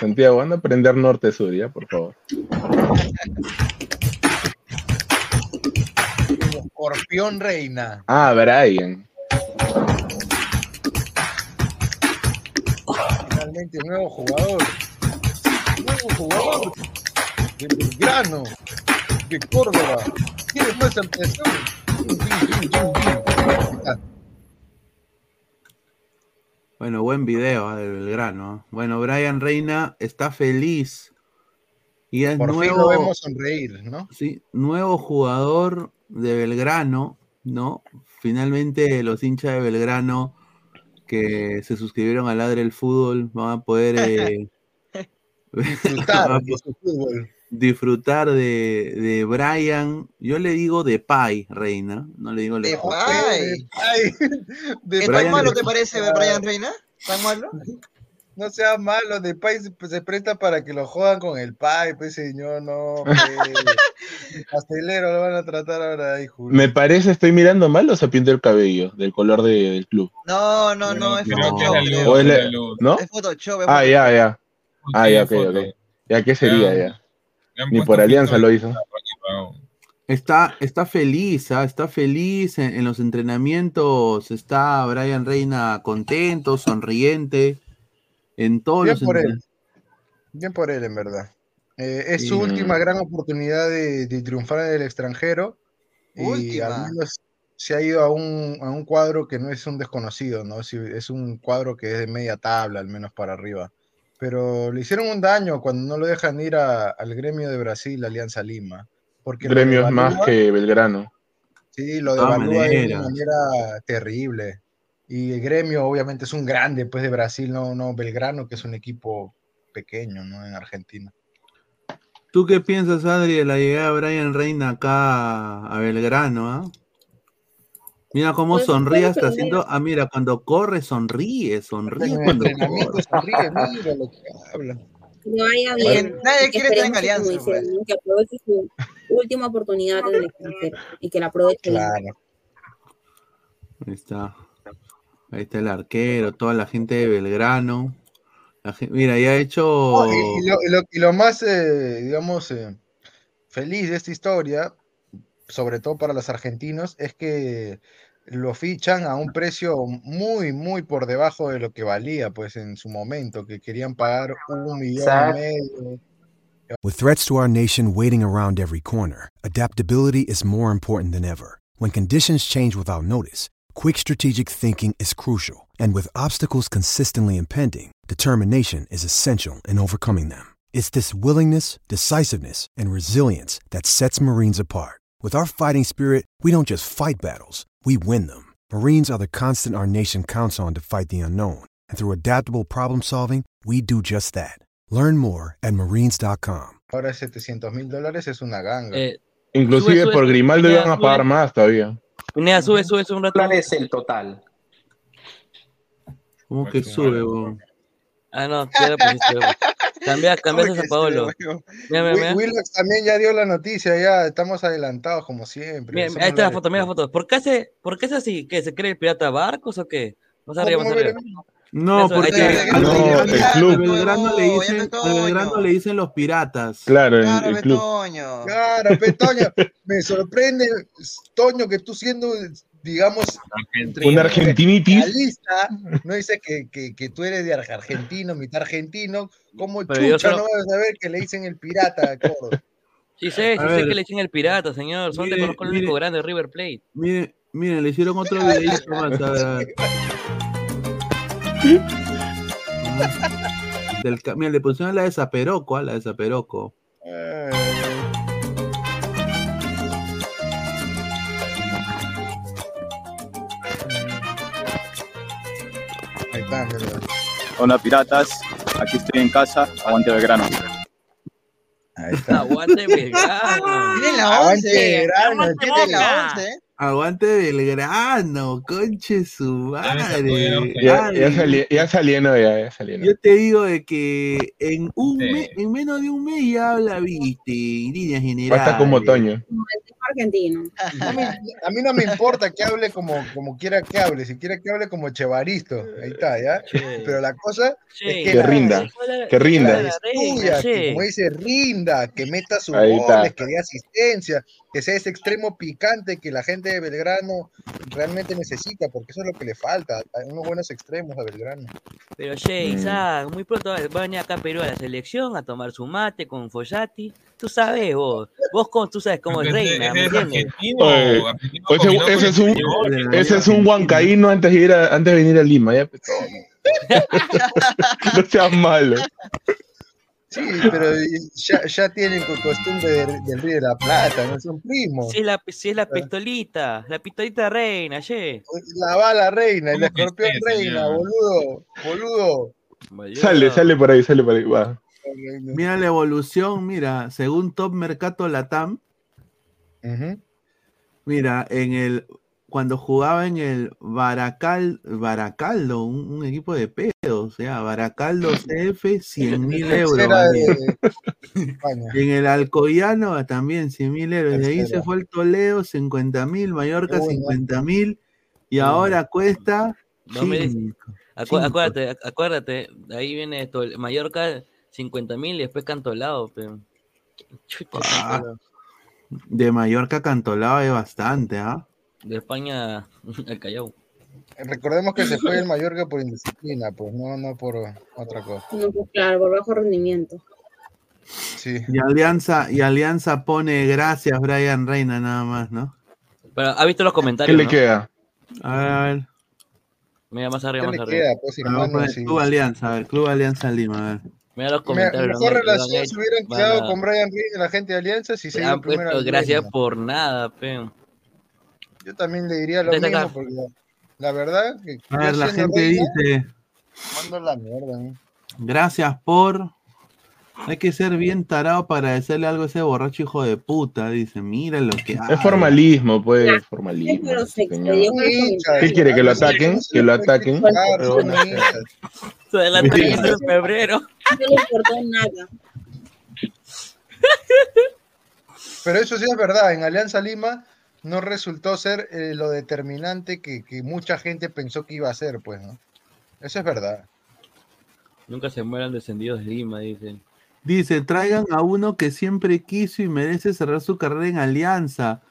Santiago, anda a aprender norte-sur, ya, por favor. Escorpión Reina. Ah, Brian. Finalmente, nuevo jugador. Nuevo jugador. De Belgrano. De Córdoba. ¿Quieres más ampliación? Bueno, buen video ah, de Belgrano. Bueno, Brian Reina está feliz. Y es Por fin nuevo, lo vemos sonreír, ¿no? sí, nuevo jugador de Belgrano, ¿no? Finalmente los hinchas de Belgrano que se suscribieron al Ladre el Fútbol van a poder eh, *laughs* Disfrutar *laughs* van a fútbol. disfrutar de, de Brian. Yo le digo de Pai, Reina. No le digo De le Pai. Ay, de ¿Qué Brian tan malo te parece Brian Reina? ¿Tan malo? *laughs* No sea malo, de Pai se, se presta para que lo jodan con el Pai, pues señor, no, pues. *laughs* Pastelero lo van a tratar ahora ahí, Julio. Me parece, estoy mirando mal o se pinta el cabello del color de- del club. No, no, no, es Photoshop, es la luz, creo. ¿O es la-. ¿No? Es Photoshop, es Ah, Photoshop. ya, ya. Ah, ya, ok, ok. Ya, ¿qué sería Ya. ya? Ni por alianza lo hizo. Está, está feliz, ¿ah? está feliz en, en los entrenamientos. Está Brian Reina contento, sonriente. En todos Bien los por él. Bien por él, en verdad. Eh, es Sí. su última gran oportunidad de, de triunfar en el extranjero. Y Última. al menos se ha ido a un, a un cuadro que no es un desconocido, ¿no? Es un cuadro que es de media tabla, al menos para arriba. Pero le hicieron un daño cuando no lo dejan ir a- al gremio de Brasil, Alianza Lima. Porque Gremios más devalúa- que Belgrano. Sí, lo todas devalúa de una manera terrible. Y el gremio, obviamente, es un grande pues, de Brasil, no, no Belgrano, que es un equipo pequeño, ¿no? En Argentina. ¿Tú qué piensas, Adri, de la llegada de Brian Reina acá a Belgrano? ah? Mira cómo Pues, sonríe hasta haciendo. Ah, mira, cuando corre, sonríe, sonríe En cuando corre. sonríe, mira lo que habla. Le vaya Nadie- bien. nadie quiere estar en como Alianza, dice, pues. que aproveche su última oportunidad en el extranjero y que la aproveche bien. Claro. Ahí está. Ahí está el arquero, toda la gente de Belgrano. La gen- mira, ya ha hecho. No, y, y lo, y lo- y lo más, eh, digamos, eh, feliz de esta historia, sobre todo para los argentinos, es que lo fichan a un precio muy, muy por debajo de lo que valía, pues en su momento, que querían pagar un millón y medio. With threats to our nation waiting around every corner, adaptability is more important than ever. When conditions change without notice, quick strategic thinking is crucial. And with obstacles consistently impending, determination is essential in overcoming them. It's this willingness, decisiveness, and resilience that sets Marines apart. With our fighting spirit, we don't just fight battles, we win them. Marines are the constant our nation counts on to fight the unknown. And through adaptable problem solving, we do just that. Learn more at marines.com. Ahora 700 mil dólares es una ganga. Eh, Inclusive Sube, sube, por Grimaldo Pineda, iban a pagar más todavía. Pineda, sube, sube, sube un rato. ¿Cuál es el total? ¿Cómo que sube, weón? Ah, no, weón. Cambia, *laughs* cambias a Paolo. Mira, mira, Wi- mira. Willax también ya dio la noticia, ya estamos adelantados como siempre. Mira, ahí está la foto, mira la foto. ¿Por qué, hace, ¿Por qué es así? ¿Qué? ¿Se cree el pirata Barcos o qué? Más arriba. No, porque No, Belgrano- el club. Belgrano le dicen, Belgrano le dicen los piratas. Claro, el, Claro, el club. Betoño. Claro, pe, Toño, me sorprende, Toño, que tú siendo, digamos, Un argentinitis. realista, no dice que, que, que tú eres de ar- argentino, mitad argentino, ¿cómo Pero yo chucha solo- no vas a saber que le dicen el pirata Córdoba? Sí sé, A sí sé ver. que le echan el pirata, señor. Son de conozco el único grande de River Plate. Miren, miren, le hicieron otro videito más. A ver, a ver. *laughs* Del, mira, le pusieron la de Zaperoco, a la de Zaperoco. Ahí está. Hola piratas, aquí estoy en casa, aguante Belgrano. Ahí está. Aguante Belgrano. Tiene la Aguante, 11. Belgrano, Aguante tiene la 11. Aguante Belgrano, conche su madre. Ya, ya, Ay, sali- ya saliendo, ya, ya saliendo. Yo te digo de que en un Sí. en menos de un mes ya habla, viste, en líneas generales. Basta como Toño. Como el tipo argentino. A mí no me importa que hable como, como quiera que hable, si quiere que hable como Chevaristo, ahí está, ¿ya? Pero la cosa es que, Que la- rinda, la- que rinda. la estudia, que como dice, rinda, que meta sus goles, que dé asistencia, que sea ese extremo picante que la gente de Belgrano realmente necesita, porque eso es lo que le falta, unos buenos extremos a Belgrano. Pero che, Mm. Isaac, muy pronto va a venir acá a Perú a la selección a tomar su mate con Follati. Tú sabes vos, vos con, tú sabes cómo es Ese- reina, ¿me es entiendes? Oye, ese, es un, ese es un huancaíno antes de ir a, antes de venir a Lima, ya, pues, *laughs* *laughs* no seas malo. Sí, pero ya, ya tienen co- costumbre de- del Río de la Plata, no son primos. Si es la, si es la pistolita, la pistolita reina, che. La bala reina, el ¿Cómo que escorpión sí, reina, señor? boludo, boludo. Sale, sale por ahí, sale por ahí, va. Mira la evolución, mira, según Top Mercato Latam, mira, en el cuando jugaba en el Baracal, Baracaldo, un, un equipo de pedos, o sea, Baracaldo CF, 100 *laughs* mil euros. Tercera de. En el Alcoyano también 100 mil euros. De ahí se Tercera. fue el Toledo, 50 mil, Mallorca, Uy, no. 50 mil. Y ahora cuesta. No me. Acu- acuérdate, ac- acuérdate, ahí viene esto, Mallorca 50 mil y después Cantolao, pero... Chuta, Ah, de Mallorca a Cantolao es bastante, ¿ah? De España al Callao. Recordemos que se fue el Mallorca por indisciplina, pues no, no por otra cosa. No, pues claro, por bajo rendimiento. Sí. Y Alianza, y Alianza pone gracias, Brian Reina, nada más, ¿no? Pero, ¿ha visto los ¿Qué comentarios? le no? queda? A ver, a ver. Mira, más arriba, ¿Qué más le arriba. queda, pues, hermano? Sí. Club Alianza, a ver, Club Alianza Lima, a ver. Mira los Me- comentarios. mejor relación se hubieran quedado a- con Brian y la gente de Alianza si se han puesto gracias por nada, pe. Yo también le diría lo Desde mismo, porque la verdad que A ver, la gente reina, dice, mando la mierda. ¿no? gracias por... Hay que ser bien tarado para decirle algo a ese borracho hijo de puta, dice, mira lo que Es hay. formalismo, pues, Claro, formalismo. ¿Qué quiere? ¿Que lo ataquen? ¿Que lo ataquen? son bueno. Se adelantó Sí. en febrero. No le importó nada. Pero eso sí es verdad, en Alianza Lima no resultó ser eh, lo determinante que, que mucha gente pensó que iba a ser, pues, ¿no? Eso es verdad. Nunca se mueran descendidos de Lima, dicen. Dice, traigan a uno que siempre quiso y merece cerrar su carrera en Alianza.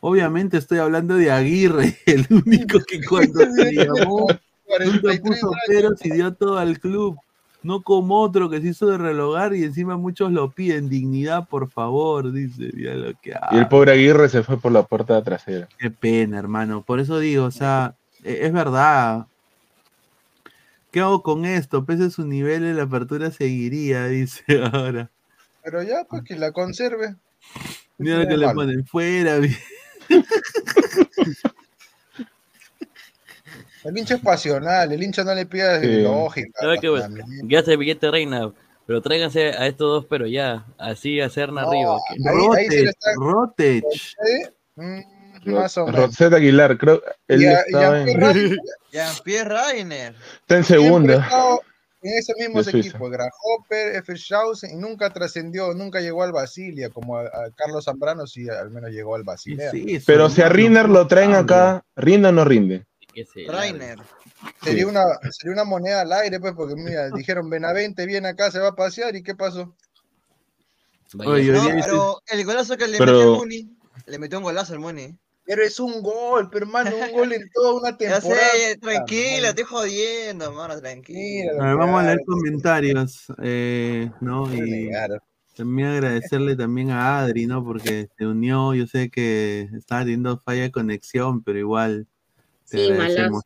Obviamente estoy hablando de Aguirre, *laughs* el único que cuando se *laughs* llamó nunca 43 puso peros y dio todo al club. No como otro que se hizo de relogar y encima muchos lo piden. Dignidad, por favor, dice. Mira lo que Y el pobre Aguirre se fue por la puerta trasera. Qué pena, hermano. Por eso digo, o sea, e- es verdad. ¿Qué hago con esto? Pese a su nivel, la apertura seguiría, *laughs* dice ahora. Pero ya, pues que la conserve. Mira lo que le ponen fuera. *laughs* El hincha es pasional, el hincha no le pide Sí. lógica. Ya se billete reina, pero tráiganse a estos dos, pero ya, así a Serna No, arriba. Rotech. ¿Eh? Mm, Aguilar, creo. Él Y a- y a estaba *laughs* Jean-Pierre Rainer. está en segunda. en ese mismo De Suiza. equipo, Grasshopper, F. Schausen, y nunca trascendió, nunca llegó al Basilia, como a, a Carlos Zambrano sí al menos llegó al Basilea. Sí, su Pero si a Riner lo traen acá, ¿rinde o no rinde? Se Rainer. Sería, una, sería una moneda al aire, pues, porque mira, *laughs* dijeron Benavente viene acá, se va a pasear, ¿y qué pasó? Oye, No, pero el golazo que le Pero- metió Muni, le metió un golazo al Muni. Pero es un gol, pero hermano, un gol en toda una *laughs* Ya temporada. sé, tranquila, estoy jodiendo, hermano, tranquila. A ver, vamos a leer comentarios. eh, ¿no? Y. También agradecerle también a Adri, ¿no? Porque se unió, yo sé que estaba teniendo falla de conexión, pero igual te Sí, malazo.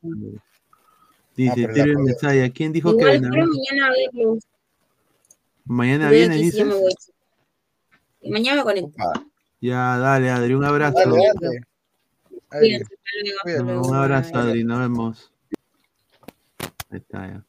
Dice, pero la Tiro apoyo. Mesaya, ¿quién dijo que Igual Benavides- quiero mañana verlos. mañana Voy viene. Y mañana me conecto. Ya, dale, Adri, un abrazo. Dale, dale. Cuídate. Un abrazo. Adri, nos vemos. Ahí está, ya.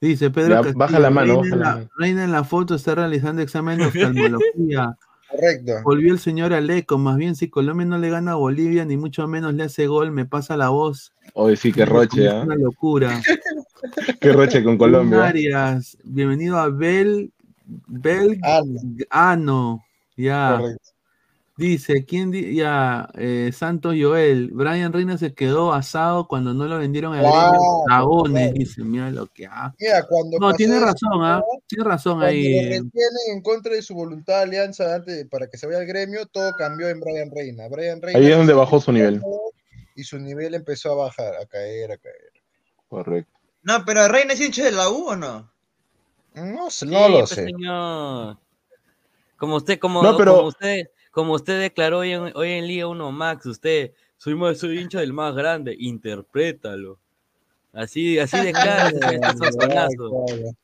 Dice Pedro Ya, Castillo, baja la mano, Reina, baja en la la, mano. Reina en la foto está realizando examen de *laughs* oftalmología. Correcto. Volvió el señor Aleco, más bien si Colombia no le gana a Bolivia, ni mucho menos le hace gol, me pasa la voz. Oye, sí, qué roche, Es ¿ah? una locura. *laughs* Qué roche con Colombia. Arias, bienvenido a Bel, Bel, Ano, ya. Correcto. Dice, ¿quién di- ya? eh, Santos Joel, Brian Reina se quedó asado cuando no lo vendieron a Dragones, claro. dice, mira lo que ha. Mira, cuando No, tiene razón, ¿ah? Tiene razón Cuando ahí. en contra de su voluntad de alianza antes para que se vaya al gremio, todo cambió en Brian Reina. Brian Reina Ahí es donde bajó su nivel. y su nivel empezó a bajar, a caer, a caer. Correcto. No, pero Reina es hincha de la U o no? No, sé, Sí, no lo pues, sé. señor. Como usted, como, No, pero- como usted, como usted declaró hoy en, hoy en Liga 1 Max, usted, soy, más- soy hincha del más grande, interprétalo. Así, así declara *laughs* ese sonsonazo.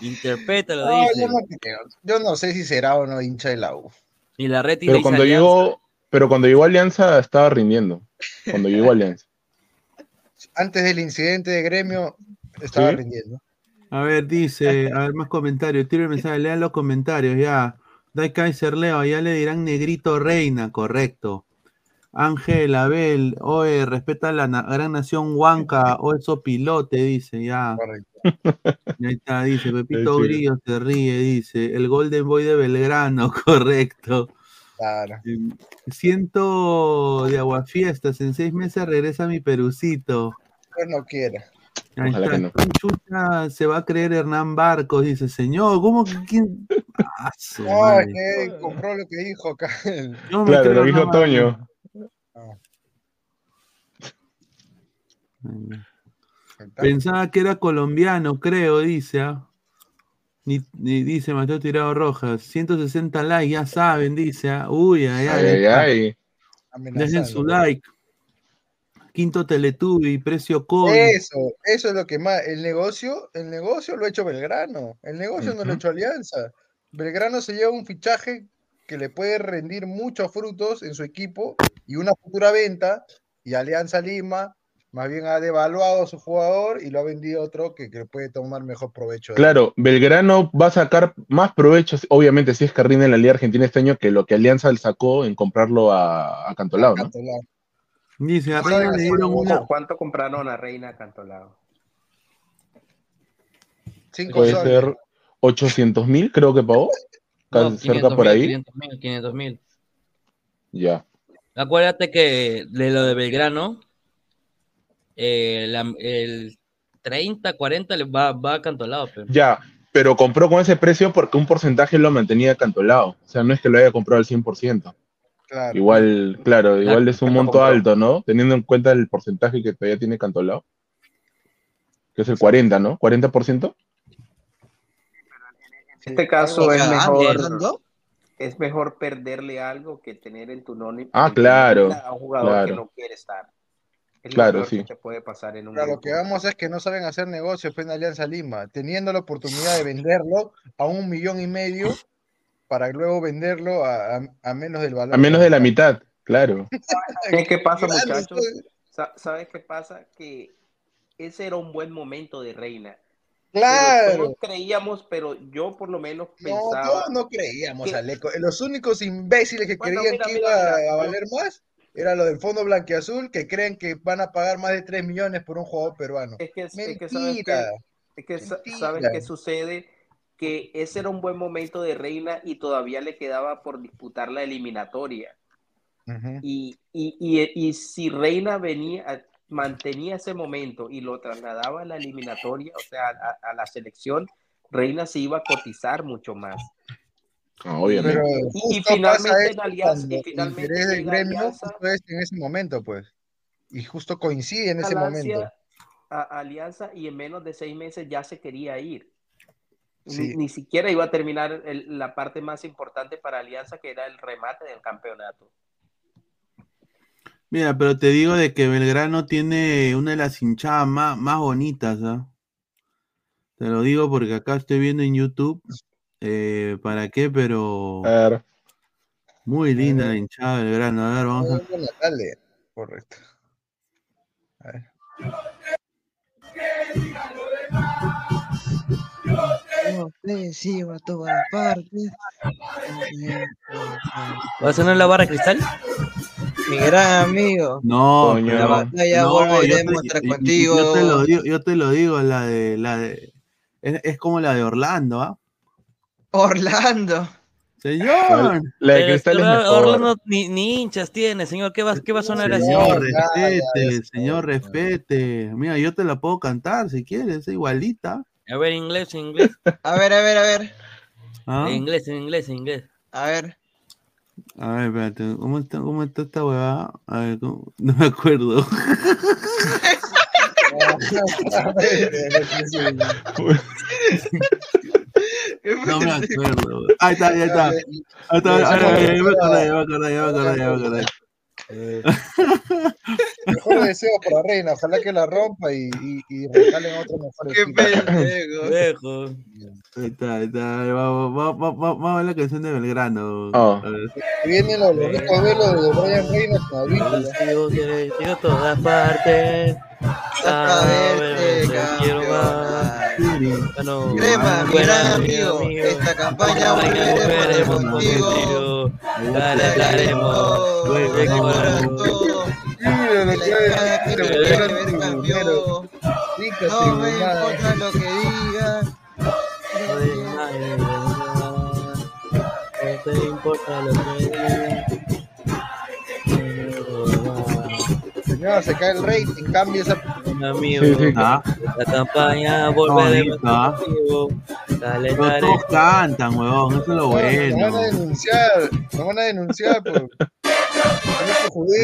Interprétalo, No, dice. yo, no creo. Yo no sé si será o no hincha de la U. Y la red Pero cuando llegó, pero cuando llegó Alianza estaba rindiendo. Cuando llegó Alianza. *laughs* Antes del incidente de gremio, estaba Sí. rindiendo. A ver, dice, a ver, más comentarios. Tiro el mensaje, lean los comentarios, ya. Dai Kaiser Leo, ya le dirán negrito reina, correcto. Ángel, Abel, oe, respeta la na- gran nación Huanca, o eso pilote, dice, ya. Y ahí está, dice, Pepito. Grillo se ríe, dice, el Golden Boy de Belgrano, *laughs* correcto. Claro. Siento de aguafiestas, en seis meses regresa mi perucito. Yo no quiera. Ahí Ojalá está. que no. ¿Quién chucha se va a creer Hernán Barcos? Dice, señor, ¿cómo que quién? Ah, No, es madre. que compró lo que dijo acá. el- Yo me Claro, creo lo dijo. Toño. Pensaba que era colombiano, creo, dice. ah. Ni, ni- dice Mateo Tirado Rojas. 160 likes, ya saben, dice. ah. Uy, ay, ay. Ay. Dejen su like. Quinto Teletubi, precio COVID. Eso, eso es lo que más. El negocio, el negocio lo ha hecho Belgrano. El negocio no lo ha hecho Alianza. Belgrano se lleva un fichaje que le puede rendir muchos frutos en su equipo y una futura venta. Y Alianza Lima más bien ha devaluado a su jugador y lo ha vendido a otro que, que puede tomar mejor provecho. de él. Claro, Belgrano va a sacar más provechos, obviamente, si es que rinde en la Liga Argentina este año, que lo que Alianza le sacó en comprarlo a, a. Cantolao. Dice, a ¿Cuánto- Reina le dieron una. ¿Cuánto compraron a Reina Cantolao? Cinco Puede soles. ser 800 mil, creo que pagó. *laughs* No, cerca 500 por ahí. 500 mil, 500 mil. Ya. Acuérdate que de lo de Belgrano, eh, la- el 30, 40 le va, va a Cantolao, pero. Ya, pero compró con ese precio porque un porcentaje lo mantenía Cantolao. O sea, no es que lo haya comprado al 100%. Claro. Igual, claro, igual es un ¿cuánto monto alto, ¿no? Teniendo en cuenta el porcentaje que todavía tiene Cantolao. Que es el 40, ¿no? ¿40%? En este caso es mejor, es mejor perderle algo que tener en tu nómina Ah, claro, a un jugador que claro. no quiere estar. Es Claro, sí. que puede pasar en un Claro, lo que vamos es que no saben hacer negocios pues, en Alianza Lima, teniendo la oportunidad de venderlo a un millón y medio para luego venderlo a, a- a menos del valor. A menos de la mitad, claro. ¿Sabes qué pasa, muchachos? ¿Sabes qué pasa? Que ese era un buen momento de Reina. Pero Claro. todos creíamos, pero yo por lo menos No, pensaba. todos no creíamos, que- Aleco. Los únicos imbéciles que Bueno, creían mira, que mira, iba mira, a valer más era lo del Fondo Blanquiazul, que creen que van a pagar más de 3 millones por un jugador peruano. Es que, es que sabes Mentira. que, es que sa- Mentira. sabes qué sucede, que ese era un buen momento de Reina y todavía le quedaba por disputar la eliminatoria. Ujú. Y, y, y, y si Reina venía, mantenía ese momento y lo trasladaba a la eliminatoria, o sea, a, a la selección, Reina se iba a cotizar mucho más. Ah, obviamente. Y- finalmente en Alianza- y el finalmente interés del llega gremio Alianza. justo es en ese momento, pues. Y justo coincide en ese Alianza- momento. a- Alianza y en menos de seis meses ya se quería ir. Sí. Ni siquiera iba a terminar el- la parte más importante para Alianza, que era el remate del campeonato. Mira, pero te digo de que Belgrano tiene una de las hinchadas más, más bonitas, ¿ah? Te lo digo porque acá estoy viendo en YouTube. eh, ¿Para qué? Pero Claro. muy linda la hinchada de Belgrano. A ver, vamos a... Correcto. A ver. Ofensivo a todas partes. ¿Va a sonar la barra de cristal? Mi gran amigo. No, pero- La batalla no, volveremos yo te, contigo. Yo te lo digo, yo te lo digo, la de, la de, es, es como la de Orlando, ¿ah? Orlando. Señor, La de Cristal es Orlando- mejor. Orlando ni, ni hinchas tiene, señor. ¿Qué va, qué va a sonar así? señor, respete, señor, respete. Mira, yo te la puedo cantar si quieres, es igualita. A ver, inglés, inglés. A ver, a ver, a ver. ¿ah? En inglés, en inglés, en inglés. A ver. A ver, espérate, ¿cómo está, cómo está esta huevada? A ver, ¿cómo? no me acuerdo. No me acuerdo. Ahí está, ahí está. Ahí está, ahí está, ahí está, ya me acordé, ya me acordé, ya me acordé, ya me acordé. *laughs* Mejor deseo para Reina, ojalá que la rompa y, y, y regalen a otro mejor Qué pendejo. *laughs* Dejo. Ahí está, ahí está. Vamos, vamos, vamos, vamos a ver la canción de Belgrano. Ver. Vienen los bonitos velos de Brian Reina con todas partes. Hasta verte, Te quiero más. Crema, gran amigo. Esta campaña volveremos contigo. La que hinchada hay, quiere mira, volver a mira, ver No me importa lo que diga. No te importa lo que diga. Señor, se cae el rating, cambia esa. Amigo, Sí, sí. Ah, la campaña volveremos contigo. pero Calentaremos. todos cantan, huevón, eso es lo Nos van bueno. a denunciar, nos van a denunciar por.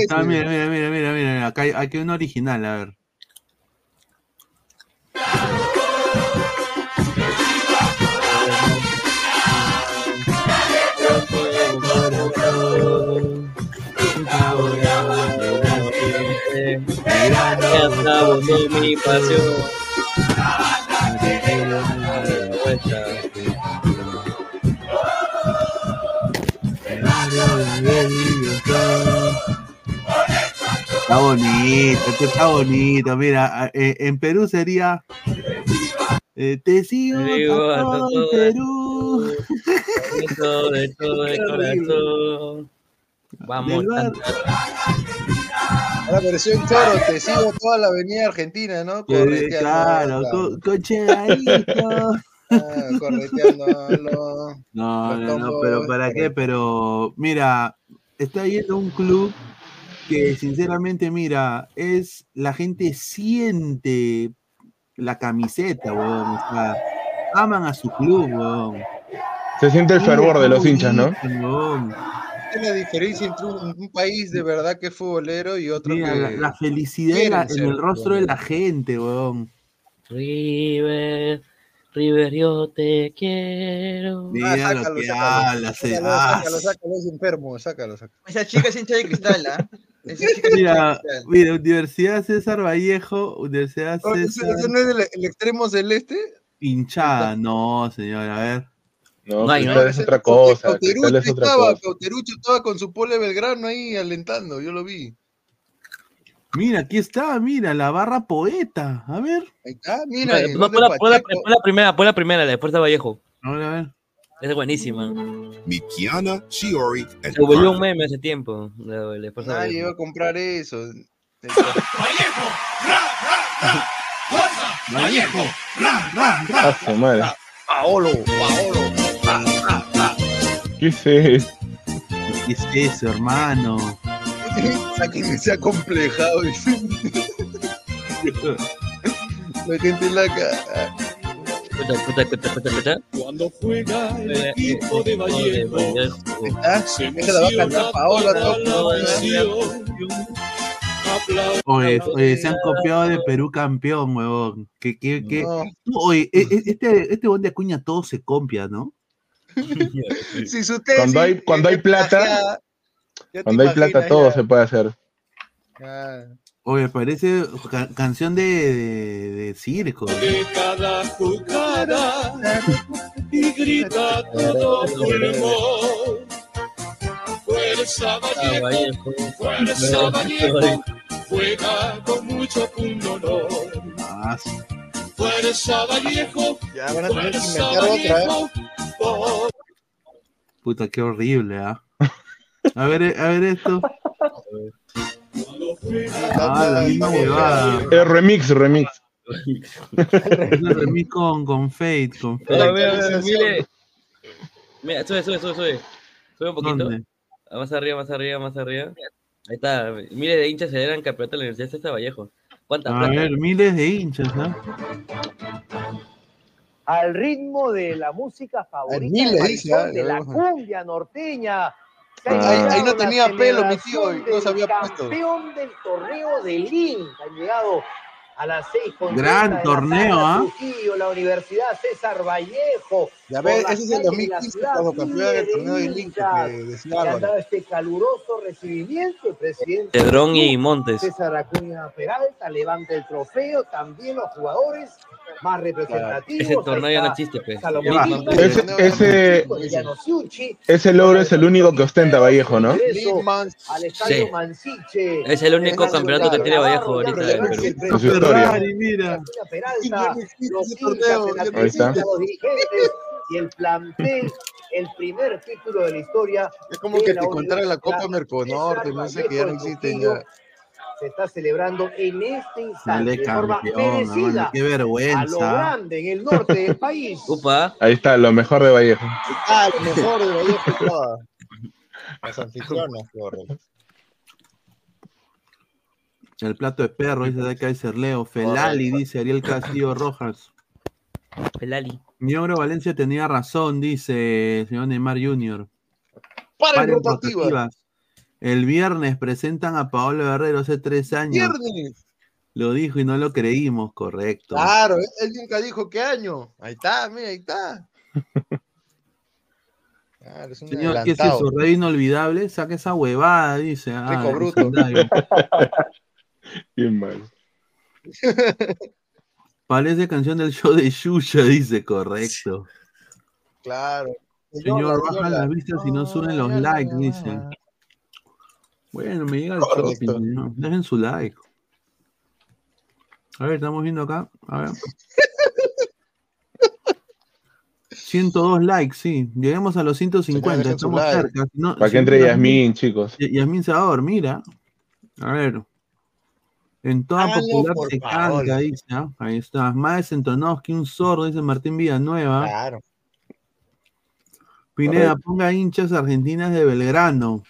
Está, mira, mira, mira, mira, mira, acá hay, aquí hay un original, a ver. Ya votó mi pasión. Está bonito, esto está bonito. Mira, eh, en Perú sería. eh, te sigo todo todo Perú. Todo, todo corazón. Vamos. La versión choro, te sigo toda la avenida Argentina, ¿no? Que- Correteando. Claro, con chegadito. *laughs* Ah, correteándolo. No, no, no, pero ¿para qué? Pero mira, está yendo un club que sinceramente, mira, es la gente siente la camiseta, weón. O sea, aman a su club, weón. Se siente el fervor de los hinchas, ¿no? Weón. Es la diferencia entre un, un país de verdad que es futbolero y otro Mira, que. la, la felicidad en, en el rostro de la gente, weón. River, River, yo te quiero. Mira lo sácalo, que sácalo. habla, se Sácalo, ah, sácalo, sácalo, es enfermo, sácalo, sácalo. Esa chica es hincha de cristal, ¿ah? Esa chica es hincha de Mira, mira, Universidad César Vallejo, Universidad Oh, ¿Ese, César ese no es el, el extremo celeste? hinchada, no, señor, a ver. No, No hay, Cristal ¿no? es otra cosa. Cauterucho es otra estaba, cosa. Cauterucho estaba con su pole Belgrano ahí alentando, yo lo vi. Mira, aquí está, mira, la barra poeta. A ver. Ahí está, mira. La, de pon la- pon la- pon la primera, pon la primera, la de Fuerza Vallejo. A ver, a ver. Es buenísima. Mikiana, Shiori, Se volvió un meme hace tiempo. La de Fuerza Nadie Vallejo. iba a comprar eso. Vallejo. A su madre. Paolo, Paolo. ¿Qué es eso? ¿Qué es eso, hermano? Sáquenme ese acomplejado. dice. La gente en la cara. Escucha, escucha, escucha, escucha, escucha. Cuando juega el Eh, equipo eh, de eh, Vallejo, ¿Ah? Esa la va a cantar Paola. Oye, oye, se han copiado de Perú campeón, huevón. Que, que, que... No. Oye, e- e- este, este buen de Acuña todo se copia, ¿no? Si su tesis Cuando hay, cuando hay plata, ya cuando hay plata imaginas todo ya. se puede hacer. Ah, Oye, parece ca- canción de, de, de circo. de cada jugada y grita todo pulmón. Fuerza Vallejo, fuerza Vallejo, juega con mucho pundonor. Ah, Fuerza Vallejo, Ya van a tener que fuerza inventar otra, ¿eh? Vallejo, Puta, qué horrible, ¿ah? A ver, a ver esto. Ah, la misma huevada. El remix, remix. Es el remix con, con Fate, con Fate. A ver, a ver, mire. Mira, sube, sube, sube, sube. Sube un poquito. ¿Dónde? Ah, Más arriba, más arriba, más arriba. Ahí está. Mire, de hinchas se eran campeonato de la Universidad César Vallejo. ¿Cuánta A plata? ver, miles de hinchas, ¿ah? Al ritmo de la música favorita miles, de dice, Marisol, ah, de la cumbia norteña. Ha Ahí- ahí no tenía pelo, mi tío, no se había puesto. Campeón del torneo de Lin. Han llegado a las seis con Gran 30 de la torneo, ¿ah? La Universidad César Vallejo. Ya ves, ese es el calles de la 2015 ciudad, cuando campeón del torneo de Link hinchas que decía dado este caluroso recibimiento. Presidente Cedrón y Montes. César Acuña Peralta levanta el trofeo. También los jugadores más representativos. Ese torneo ya no existe, pues. Ese, ese, logro es el único que ostenta Vallejo, ¿no? al estadio. Mansiche. Es el único campeonato que tiene Vallejo ahorita en Perú. En su historia. Ferrari, mira. Peralta, los dirigentes y el plantel, el primer título de la historia. Es como que te contara la Copa Merconorte, no sé, que ya no existen ya. Se está celebrando en este instante Dale de forma merecida qué a lo vergüenza. grande en el norte del país. *laughs* Upa. Ahí está, lo mejor de Vallejo. Ah, lo mejor de Vallejo. Las anfitrionas, qué. El plato de perro, dice de Kaiser Leo. Felali, dice Ariel Castillo Rojas. Felali. Miogro Valencia tenía razón, dice el señor Neymar Jr. Paren rotativas. rotativas. El viernes presentan a Paolo Guerrero hace tres años. Viernes. Lo dijo y no lo creímos, correcto. Claro, él nunca dijo qué año. Ahí está, mira, ahí está. *laughs* Claro, es un Señor, ¿qué es eso? Rey inolvidable, saca esa huevada, dice. Ah, Rico el bruto. *laughs* Bien mal. *laughs* Parece canción del show de Yuya, dice, correcto. Claro. Señor, Yola, bajan las vistas y no suben los likes, dice. Bueno, me llega el Correcto. shopping, ¿no? Dejen su like. A ver, estamos viendo acá. A ver. *laughs* 102 likes, sí. Lleguemos a los 150, dejen su estamos cerca. no- Para que entre Yasmín, chicos. Yasmín se va a dormir, ¿ah? A ver. En toda Háganlo, popular se favor. canta, dice. ¿ah? Ahí está. Más desentonados que un sordo, dice Martín Villanueva. Claro. Pineda, ponga hinchas argentinas de Belgrano.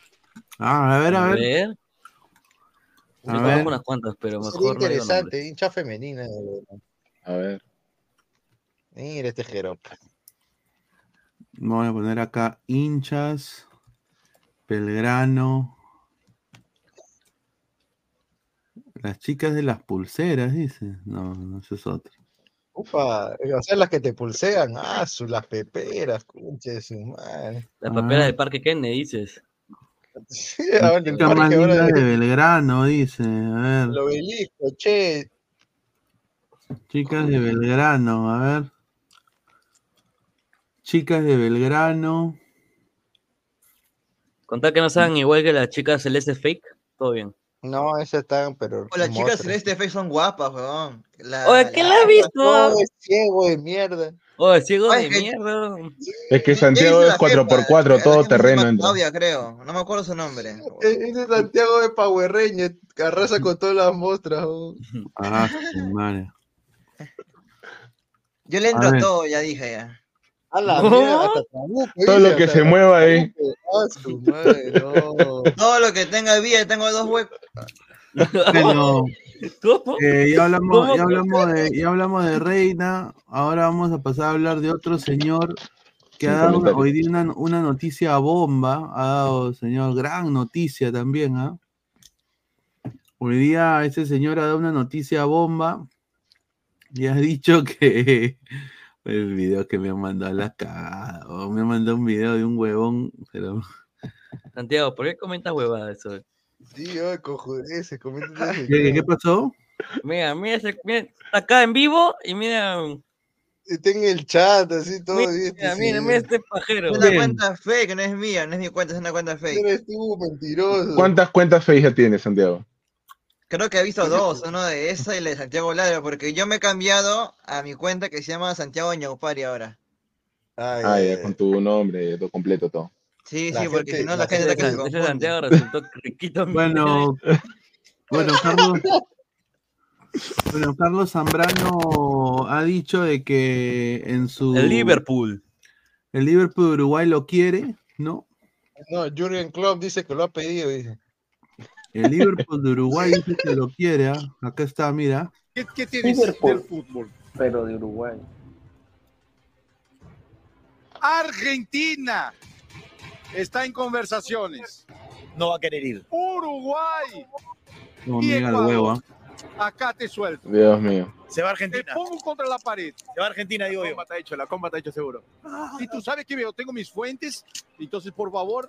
Ah, a ver, a ver. ver. A ver. unas cuantas, pero Sería mejor no nombres. interesante, hincha femenina. A ver. Mira este jeropa. Voy a poner acá hinchas, Belgrano. Las chicas de las pulseras, dice. No, no, eso es otro. Upa, o sea, las que te pulsean, ah, su, las peperas, su madre. La Ah. papera del Parque Kennedy, dices. *laughs* Sí, La ahora el chica más parque ahora linda de- de Belgrano, dice. A ver. el obelisco, che. Chicas de Belgrano, a ver. Chicas de Belgrano. Contar que no sean igual que las chicas celeste fake, todo bien. No, esas están, pero. O las chicas monstruos. celeste face son guapas, weón. La- Oye, ¿quién la ha visto? No, es ciego de mierda. Oh, ciego de que- mierda. Es que Santiago es la 4x4, jefa? todo La terreno. Claudia, creo. No me acuerdo su nombre. Ese es Santiago de Power Rangers, que arrasa con todas las muestras. oh. Ah, su madre. Yo le entro a todo, ya dije ya. A la No. mierda, hasta Trabuco, Todo lo que se mueva ahí. Ah. *laughs* Todo lo que tenga vida, tengo dos huecos. Eh, ya, hablamos, ya, hablamos de, ya hablamos de Reina. Ahora vamos a pasar a hablar de otro señor que ha dado hoy día una, una noticia bomba. Ha dado, señor, gran noticia también. ¿ah? Hoy día ese señor ha dado una noticia bomba y ha dicho que el video que me han mandado a la cagada. o Me ha mandado un video de un huevón, pero *laughs* Santiago, ¿por qué comentas huevada eso? Sí, ay, cojudeces, comenta ese ¿qué, qué pasó? Mira, mira, mira, está acá en vivo y mira, Está en el chat, así todo. y este mira, mira, sí. mira este pajero. Es una cuenta fake, no es mía, no es mi cuenta, es una cuenta fake. Eres tú, mentiroso. ¿Cuántas cuentas fake ya tienes, Santiago? Creo que he visto dos, uno de esa y la de Santiago Ladra, porque yo me he cambiado a mi cuenta que se llama Santiago Ñaupari ahora. Ah, ya, con tu nombre, todo completo, todo. Sí, La sí, porque gente- si no la la gente se ese confunde. Santiago *laughs* resultó riquito. Bueno, bueno, Carlos. Bueno, Carlos Zambrano ha dicho de que en su. El Liverpool. El Liverpool de Uruguay lo quiere, ¿no? No, Jurgen Klopp dice que lo ha pedido, dice. El Liverpool de Uruguay *laughs* dice que lo quiere. ¿ah? Acá está, mira. ¿Qué, qué tienes Liverpool. del fútbol? Pero de Uruguay. Argentina está en conversaciones. No va a querer ir. Uruguay, No, Y mira el huevo. ¿ah? Acá te suelto. Dios mío. Se va a Te Argentina. pongo contra la pared. Se va a Argentina, digo La yo. comba está hecho, la comba está hecho seguro. Y tú sabes que yo tengo mis fuentes, entonces por favor.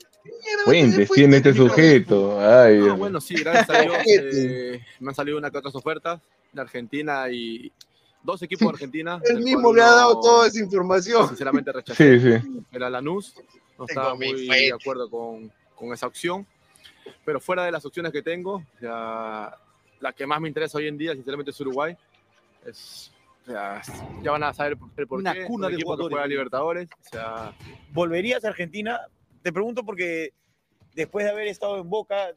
Fuentes tiene este sujeto. Ay, Ah, bueno, sí, gracias a Dios eh, me han salido una que otras ofertas de Argentina y dos equipos de Argentina. Él del mismo le ha dado toda esa información. Sinceramente rechacé. Sí, sí. Era Lanús, no Tengo estaba muy de acuerdo con, con esa opción. Pero fuera de las opciones que tengo, sea, la que más me interesa hoy en día, sinceramente, es Uruguay. Es, o sea, ya van a saber el por Una cuna un de jugadores. juega Libertadores. O sea, ¿Volverías a Argentina? Te pregunto porque después de haber estado en Boca,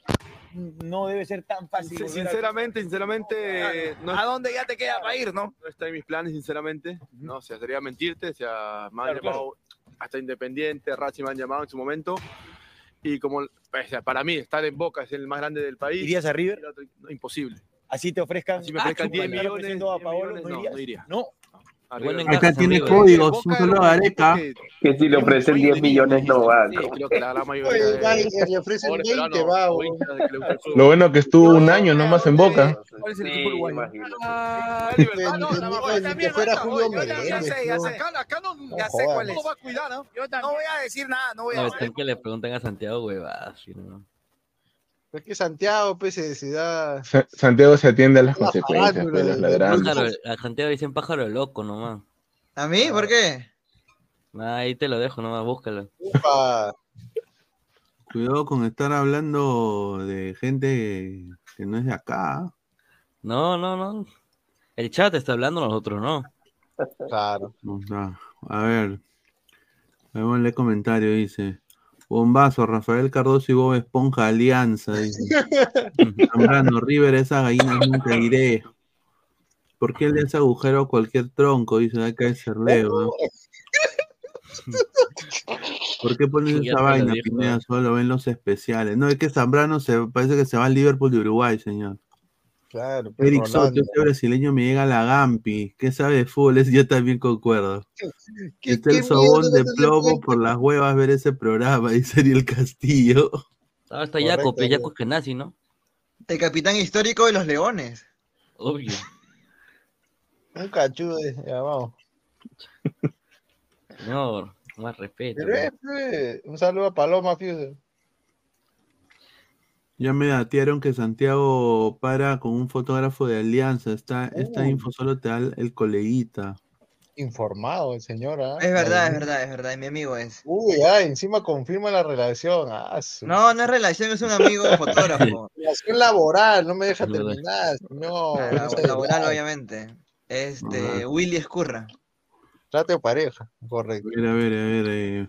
no debe ser tan fácil. Sin- volver a- Sinceramente, sinceramente. ¿A dónde ya te queda para ir, no? No está en mis planes, sinceramente. No, o sea, sería mentirte. O sea, me han Claro, llamado hasta Independiente, Racing me han llamado en su momento. Y como, o sea, para mí, estar en Boca es el más grande del país. ¿Irías a River? el otro- no, imposible. Así te ofrezcan. Si me ofrezcan Ah, 10 chúpala, millones, a 10 Paolo, millones, ¿no no iría. No. Bueno, Acá tiene códigos, un solo Areca. Que si le ofrecen 10 millones no va. Sí, creo que la gran mayoría Oye, de vale, le ofrecen jugadores 20, peruanos va, o weón. hinchas de que le gusta el fútbol. Lo bueno que estuvo un año nomás en Boca. ¿Cuál es el equipo uruguayo? Ah, Libertad. No, la. Acá, no, No ya sé cuál jodas. es. No va a cuidar, ¿no? No voy a decir nada, no voy a decir que le preguntan a Santiago huevadas. ¿sí, no? Es que Santiago, pues, se, se da. Sa- Santiago se atiende a las Una consecuencias, farándula pues, los de- de- ladrantes. Pájaro, a Santiago dicen pájaro loco nomás. ¿A mí? ¿Por qué? Ah, ahí te lo dejo nomás, búscalo. Upa. Cuidado con estar hablando de gente que no es de acá. No, no, no. El chat está hablando, nosotros no. Claro. No, no. A ver. Veámosle comentario, dice. Bombazo, Rafael Cardoso y Bob Esponja Alianza, dice. Zambrano, River, esa gallina nunca iré. ¿Por qué le hace agujero a cualquier tronco? Dice acá es Cerleo. ¿no? ¿Por qué pones esa vaina, Pineda? ¿no? Solo ven los especiales. No, es que Zambrano se, parece que se va al Liverpool de Uruguay, señor. Claro, pues, Eric Soto, ese brasileño me llega a la Gampi. ¿Qué sabe de fútbol? Yo también concuerdo. *laughs* ¿Qué- Está qué el sobón de plomo por las huevas ver ese programa, *laughs* dice Ariel Castillo. Ahora está pues sí. Jaco es Genasi, ¿no? El capitán histórico de los Leones. Obvio. *laughs* Un cachudo, ya vamos. Señor, más respeto. Pero es, pues, un saludo a Paloma, fíjate. Ya me datearon que Santiago para con un fotógrafo de Alianza. Esta, esta info solo te da el, coleguita. Informado el señor, ¿ah? Es verdad, es verdad, es verdad, mi amigo es. Uy, ah, encima confirma la relación. Ah, su- No, no es relación, es un amigo *laughs* fotógrafo. Relación laboral, no me deja Es terminar, señor. Ah, no se laboral, obviamente. Este, Ah. Willy Escurra. Trate o pareja, correcto. A ver, a ver, a ver.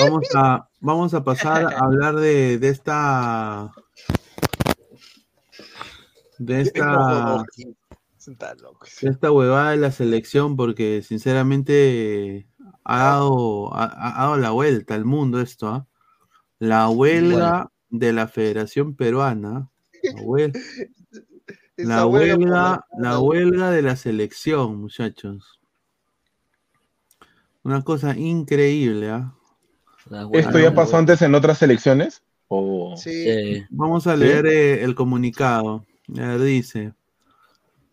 Vamos, a, vamos a pasar a hablar de, de esta. De esta. De esta huevada de la selección, porque sinceramente ha dado, ha, ha dado la vuelta al mundo esto, ¿ah? La huelga de la Federación Peruana. La, *laughs* huelga la huelga de la selección, muchachos. Una cosa increíble, ¿ah? Huelga, ¿Esto ya pasó antes en otras elecciones? ¿O... Sí, Sí. Vamos a ¿Sí? leer eh, el comunicado. Dice.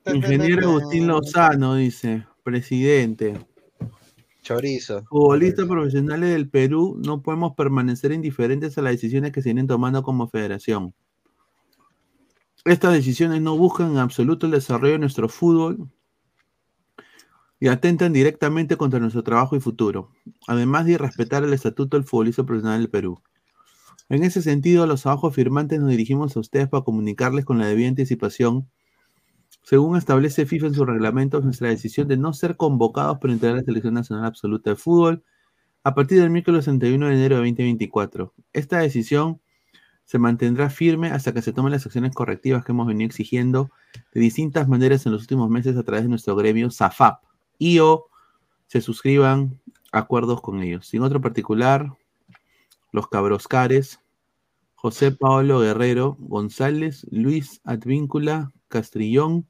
Ingeniero Agustín Lozano dice, presidente. Chorizo. Futbolistas profesionales del Perú no podemos permanecer indiferentes a las decisiones que se vienen tomando como federación. Estas decisiones no buscan en absoluto el desarrollo de nuestro fútbol y atentan directamente contra nuestro trabajo y futuro, además de respetar el estatuto del futbolista profesional del Perú. En ese sentido, los abajo firmantes nos dirigimos a ustedes para comunicarles con la debida anticipación, según establece FIFA en sus reglamentos, nuestra decisión de no ser convocados para integrar la Selección Nacional Absoluta de Fútbol a partir del miércoles 31 de enero de 2024. Esta decisión se mantendrá firme hasta que se tomen las acciones correctivas que hemos venido exigiendo de distintas maneras en los últimos meses a través de nuestro gremio SAFAP y o se suscriban acuerdos con ellos. Sin otro particular, los Cabroscares, José Paolo Guerrero, González, Luis Advíncula, Castrillón,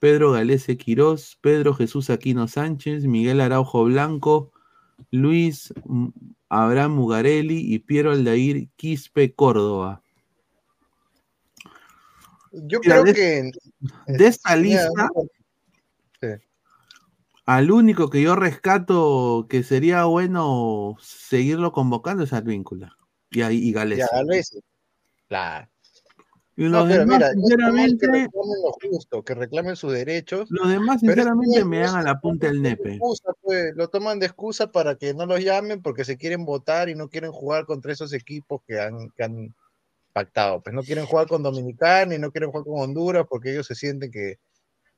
Pedro Galese Quirós, Pedro Jesús Aquino Sánchez, Miguel Araujo Blanco, Luis Abraham Mugarelli y Piero Aldair Quispe Córdoba. Yo Mira, creo de- que. De esta lista, sí. Al único que yo rescato que sería bueno seguirlo convocando es Advíncula y, ahí- y Galese. Ya, Galese. Claro. Y No, los pero demás, mira, no está mal que sinceramente, reclamen lo justo, que reclamen sus derechos. los demás, es sinceramente, me dan a la punta del de nepe. excusa, pues, lo toman de excusa para que no los llamen porque se quieren votar y no quieren jugar contra esos equipos que han, que han pactado. Pues no quieren jugar con Dominicana y no quieren jugar con Honduras porque ellos se sienten que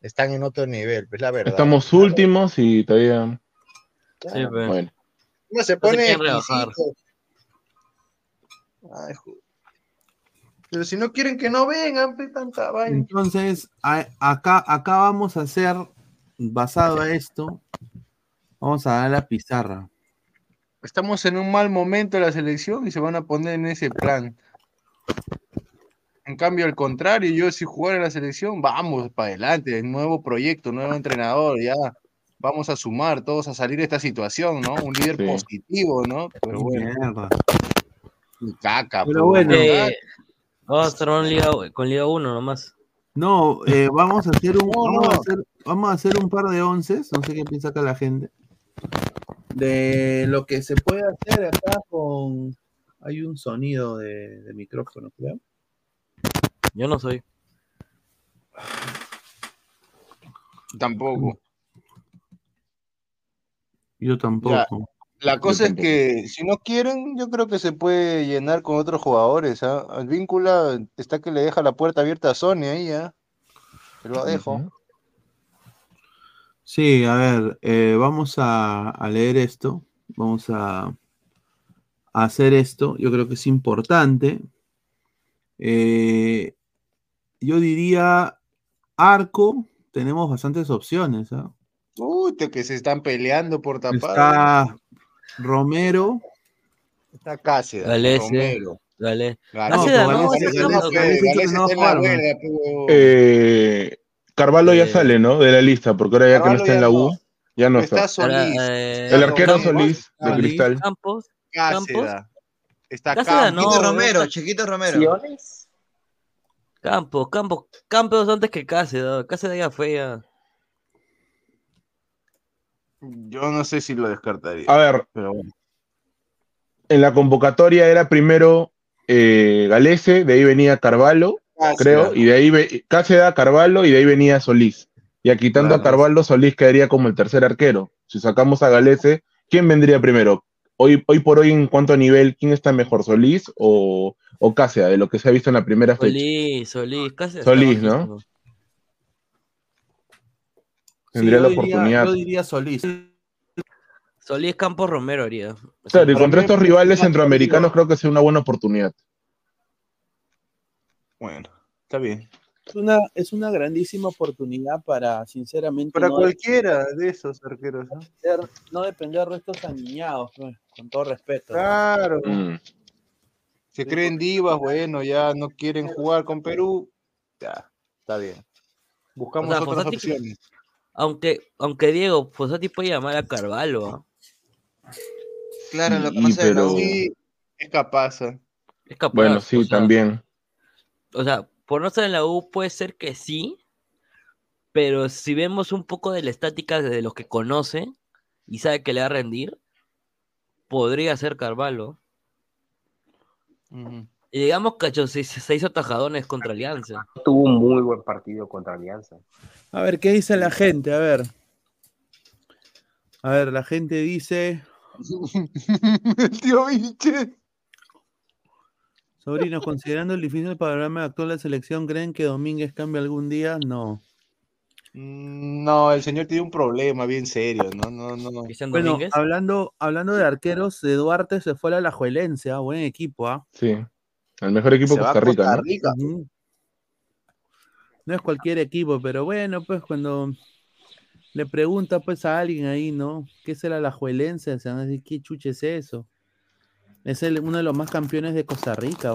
están en otro nivel. Pues la verdad. Estamos últimos y todavía. Sí, pues. Bueno. No se No se pone rebajar. exquisito. Ay, Pero si no quieren que no vengan, pues tanta vaina. Entonces, a- acá, acá vamos a hacer, basado a esto, vamos a dar la pizarra. Estamos en un mal momento de la selección y se van a poner en ese plan. En cambio, al contrario, yo si jugara en la selección, vamos para adelante, nuevo proyecto, nuevo entrenador, ya vamos a sumar todos a salir de esta situación, ¿no? Un líder Sí. positivo, ¿no? Pero bueno, Mierda. caca. Pero pues, bueno. Eh, vamos a estar con Liga, con Liga 1 nomás. No, eh, vamos a hacer un, *laughs* No, vamos, a hacer, vamos a hacer un par de onces, no sé qué piensa acá la gente, de lo que se puede hacer acá con, hay un sonido de, de micrófono, creo. Yo no soy. Tampoco. Yo tampoco. La cosa es tampoco. que si no quieren, yo creo que se puede llenar con otros jugadores. ¿ah? Al víncula está que le deja la puerta abierta a Sony ahí, ¿ah? Se lo dejo. Sí, a ver, eh, vamos a, a leer esto, vamos a, a hacer esto, yo creo que es importante. Eh, yo diría arco, tenemos bastantes opciones. ¿ah? Uy, te- que se están peleando por tapar. Está Romero, Está Cáceres. Romero. Dale. Eh, Carvalho ya Eh, sale, ¿no? De la lista, porque ahora ya que no está en la no. U, ya no Está está. Solís, eh, El arquero Solís, de. Cristal. Campos. Cáceres. Está Cáceres Romero, Chiquito Romero. Campos, Campos, Campos antes que Cáceres. Cáceres ya fue ya. Yo no sé si lo descartaría. A ver, Pero bueno. en la convocatoria era primero eh, Galese, de ahí venía Carvalho, Cáceres. creo, y de ahí ve- Cáceres, Carvalho, y de ahí venía Solís. Y a quitando a. Carvalho, Solís quedaría como el tercer arquero. Si sacamos a Galese, ¿quién vendría primero? Hoy, hoy por hoy, en cuanto a nivel, ¿quién está mejor, Solís o, o Cáceres, de lo que se ha visto en la primera fecha? Solís, Solís, Cáceres. Solís, ¿no? Tendría Sí, la yo diría- oportunidad. yo diría Solís. Solís Campos Romero haría. Claro, y contra estos es rivales centroamericanos creo que sea una buena oportunidad. Bueno, está bien. Es una, es una grandísima oportunidad para, sinceramente, Para no, cualquiera de esos arqueros. ¿no? depender, no depender de estos aniñados, pues, con todo respeto. Claro. Mm. Se creen divas, bueno, ya no quieren jugar con Perú. Ya, está bien. Buscamos O sea, otras Fossati- opciones. Aunque, aunque Diego, Fossati puede llamar a Carvalho. Claro, lo Sí, de la pero- U. Sí, es capaz. ¿eh? Es capaz. Bueno, o sí, sea, también. O sea, por no estar en la U puede ser que sí, pero si vemos un poco de la estática de los que conoce y sabe que le va a rendir, podría ser Carvalho. Y digamos que se, se hizo tajadones contra Alianza. Tuvo un muy buen partido contra Alianza. A ver, ¿qué dice la gente? A ver. A ver, la gente dice. *laughs* El tío Vinche. Sobrinos, considerando el difícil panorama actual de la selección, ¿creen que Domínguez cambie algún día? No. Mm, No, el señor tiene un problema bien serio. No, no, no. Bueno, hablando, hablando de arqueros, de Duarte se fue a la Alajuelense, ¿ah? buen equipo, ¿ah? Sí. El mejor equipo Se de Costa Rica. Costa ¿no? Rica. No es cualquier equipo, pero bueno, pues cuando le pregunta pues a alguien ahí, ¿no? ¿Qué es el Alajuelense? Se van a decir, ¿qué chuche es eso? Es el- uno de los más campeones de Costa Rica.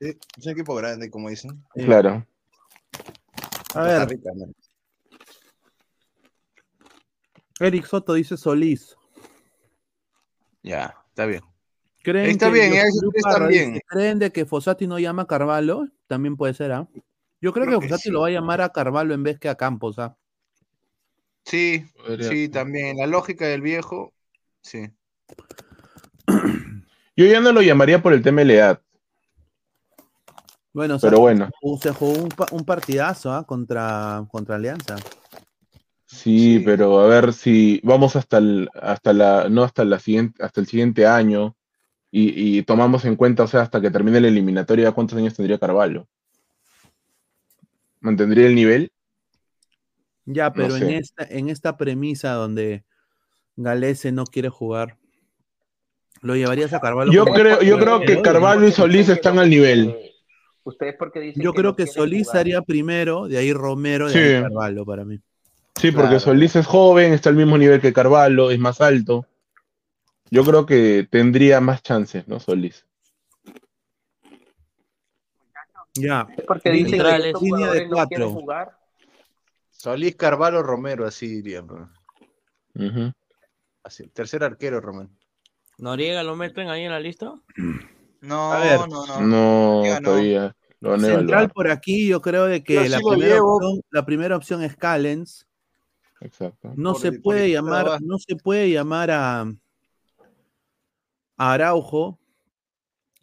Sí, es un equipo grande, como dicen. Claro. A ver. Costa Rica, ¿no? Eric Soto dice Solís. Ya, está bien. ¿Creen Está que bien, está bien. ¿Creen de que Fossati no llama a Carvalho? También puede ser, ¿ah? Yo creo, Creo que que Fossati sí. lo va a llamar a Carvalho en vez que a Campos, ¿ah? Sí, Podría sí, ser. también. La lógica del viejo, sí. *clears throat* Yo ya no lo llamaría por el tema de la edad. Bueno, Pero se- bueno. Se jugó un, pa- un partidazo ¿ah? contra, contra Alianza. Sí, pero a ver si vamos hasta el, hasta la, no hasta la siguiente, hasta el siguiente año y, y tomamos en cuenta, o sea, hasta que termine la eliminatoria, ¿cuántos años tendría Carvalho? ¿Mantendría el nivel? Ya, pero en, sé. esta, en esta premisa donde Galese no quiere jugar, ¿lo llevarías a Carvalho? Yo creo, yo creo que Carvalho y Solís están al nivel. ¿Ustedes por qué dicen Yo que creo no que Solís jugar? haría primero, de ahí Romero, de Sí. ahí Carvalho para mí. Sí, porque Claro. Solís es joven, está al mismo nivel que Carvalho, es más alto. Yo creo que tendría más chances, ¿no? Solís. Ya. ¿Por qué dicen que Centrales, línea de no jugar? Solís Carvalho Romero, así diría. bro. Ujú. Así, tercer arquero, Romero. ¿Noriega lo meten ahí en la lista? *clears throat* No, A ver. no, no. No, no. todavía. Lo van a Central evaluar. por aquí, yo creo de que la, sí primera opción, la primera opción es Callens. Exacto. No Por- se puede llamar, no se puede llamar a, a Araujo.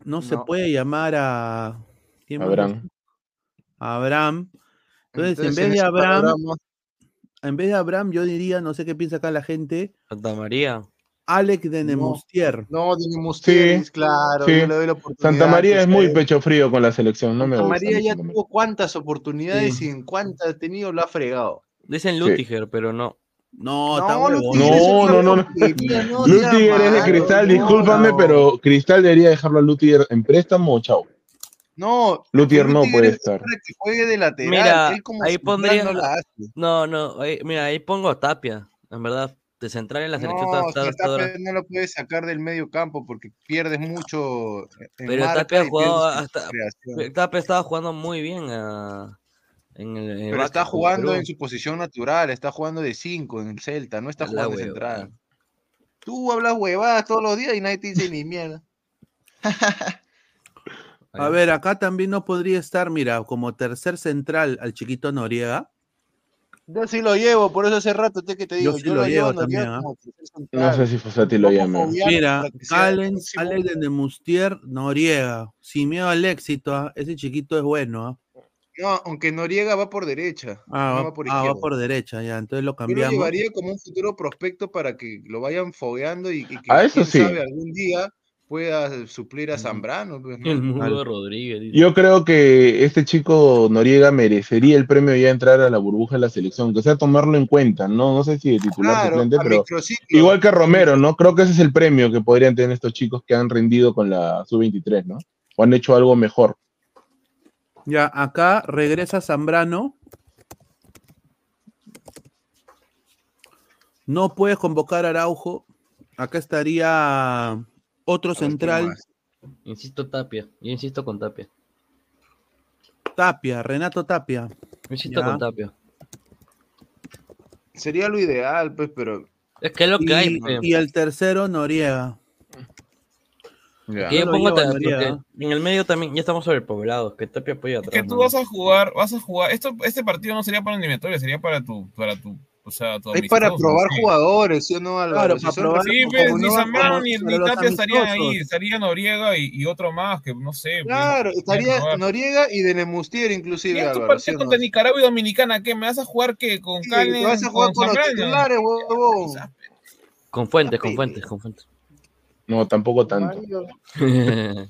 No, se puede llamar a ¿quién? Abraham. A Abraham. Entonces, Entonces, en vez en de Abraham, panorama- en vez de Abraham, yo diría, no sé qué piensa acá la gente, Santa María. Alex de Nemustier. No, Dini Mustieres, claro, sí. yo le doy la oportunidad. Santa María es muy pecho frío con la selección, no me Santa gusta. María ya tuvo cuántas oportunidades Sí. y en cuántas ha tenido lo ha fregado. Dicen Lutiger, pero no. No, No, no No, no, no, no. no Lutiger es de Cristal, no, discúlpame, no. pero Cristal debería dejarlo a Lutiger en préstamo, chao. No, Lutiger no puede es estar. que juegue de lateral. Mira, ahí pondría. no la hace. No, no, ahí- mira, ahí pongo a Tapia. En verdad, de central en la selección No, está- está- está- no lo puedes sacar del medio campo porque pierdes mucho en Pero Tapia jugado hasta. Tapia estaba jugando muy bien ah, en el. en el Pero está jugando en su posición natural, está jugando de 5 en el Celta, no está La jugando de central. Tú hablas huevadas todos los días y nadie te dice ni mierda. *laughs* A ver, acá también no podría estar, mira, como tercer central al chiquito Noriega. Yo sí lo llevo, por eso hace rato te que te Yo digo, sí yo, lo lo llevo también, ¿ah? tercer No sé si Fossati lo fogueado Mira, próximo. Alex de Nemustier, Noriega. Sin miedo al éxito, ¿ah? ese chiquito es bueno. ¿ah? No, aunque Noriega va por derecha, Ah, no va, va por ah, va por derecha, ya, entonces lo Yo lo cambiamos. llevaría como un futuro prospecto para que lo vayan fogueando y, y que Ah, eso quién sí. sabe algún día pueda suplir a Zambrano. pues, ¿no? El mudo Rodríguez. dice. Yo creo que este chico Noriega merecería el premio ya entrar a la burbuja de la selección, que sea tomarlo en cuenta, ¿no? No sé si de titular Claro, suplente, pero igual que Romero, ¿no? Creo que ese es el premio que podrían tener estos chicos que han rendido con la sub-23, ¿no? O han hecho algo mejor. Ya, acá regresa Zambrano. No puedes convocar a Araujo. Acá estaría otro central, Insisto Tapia. Yo insisto con Tapia. Tapia, Renato Tapia. Insisto Ya. con Tapia. Sería lo ideal, pues, pero Es que es lo que hay. Y, pe. y el tercero, Noriega. Ya. Que yo pongo llevo ta- a Noriega. porque en el medio también ya estamos sobrepoblados, que Tapia apoya atrás. Que tú ¿no? vas a jugar, vas a jugar. Esto, este partido no sería para eliminatoria, sería para tu, para tu, o sea, Es para probar sí. jugadores, ¿sí o no, Álvaro? Claro, para probar. Sí, pues, ni como- ni, ni Tapia estarían ahí, estaría Noriega y, y otro más, que no sé. pues, Claro, estaría. Noriega y de Nemustier ¿Y inclusive, estos Álvaro, ¿sí partidos contra Nicaragua y Dominicana qué? ¿Me vas a jugar qué? ¿Con Sí, te vas a jugar con los Zambrano? titulares, huevón. Con fuentes, con fuentes, con fuentes. No, tampoco tanto. *laughs*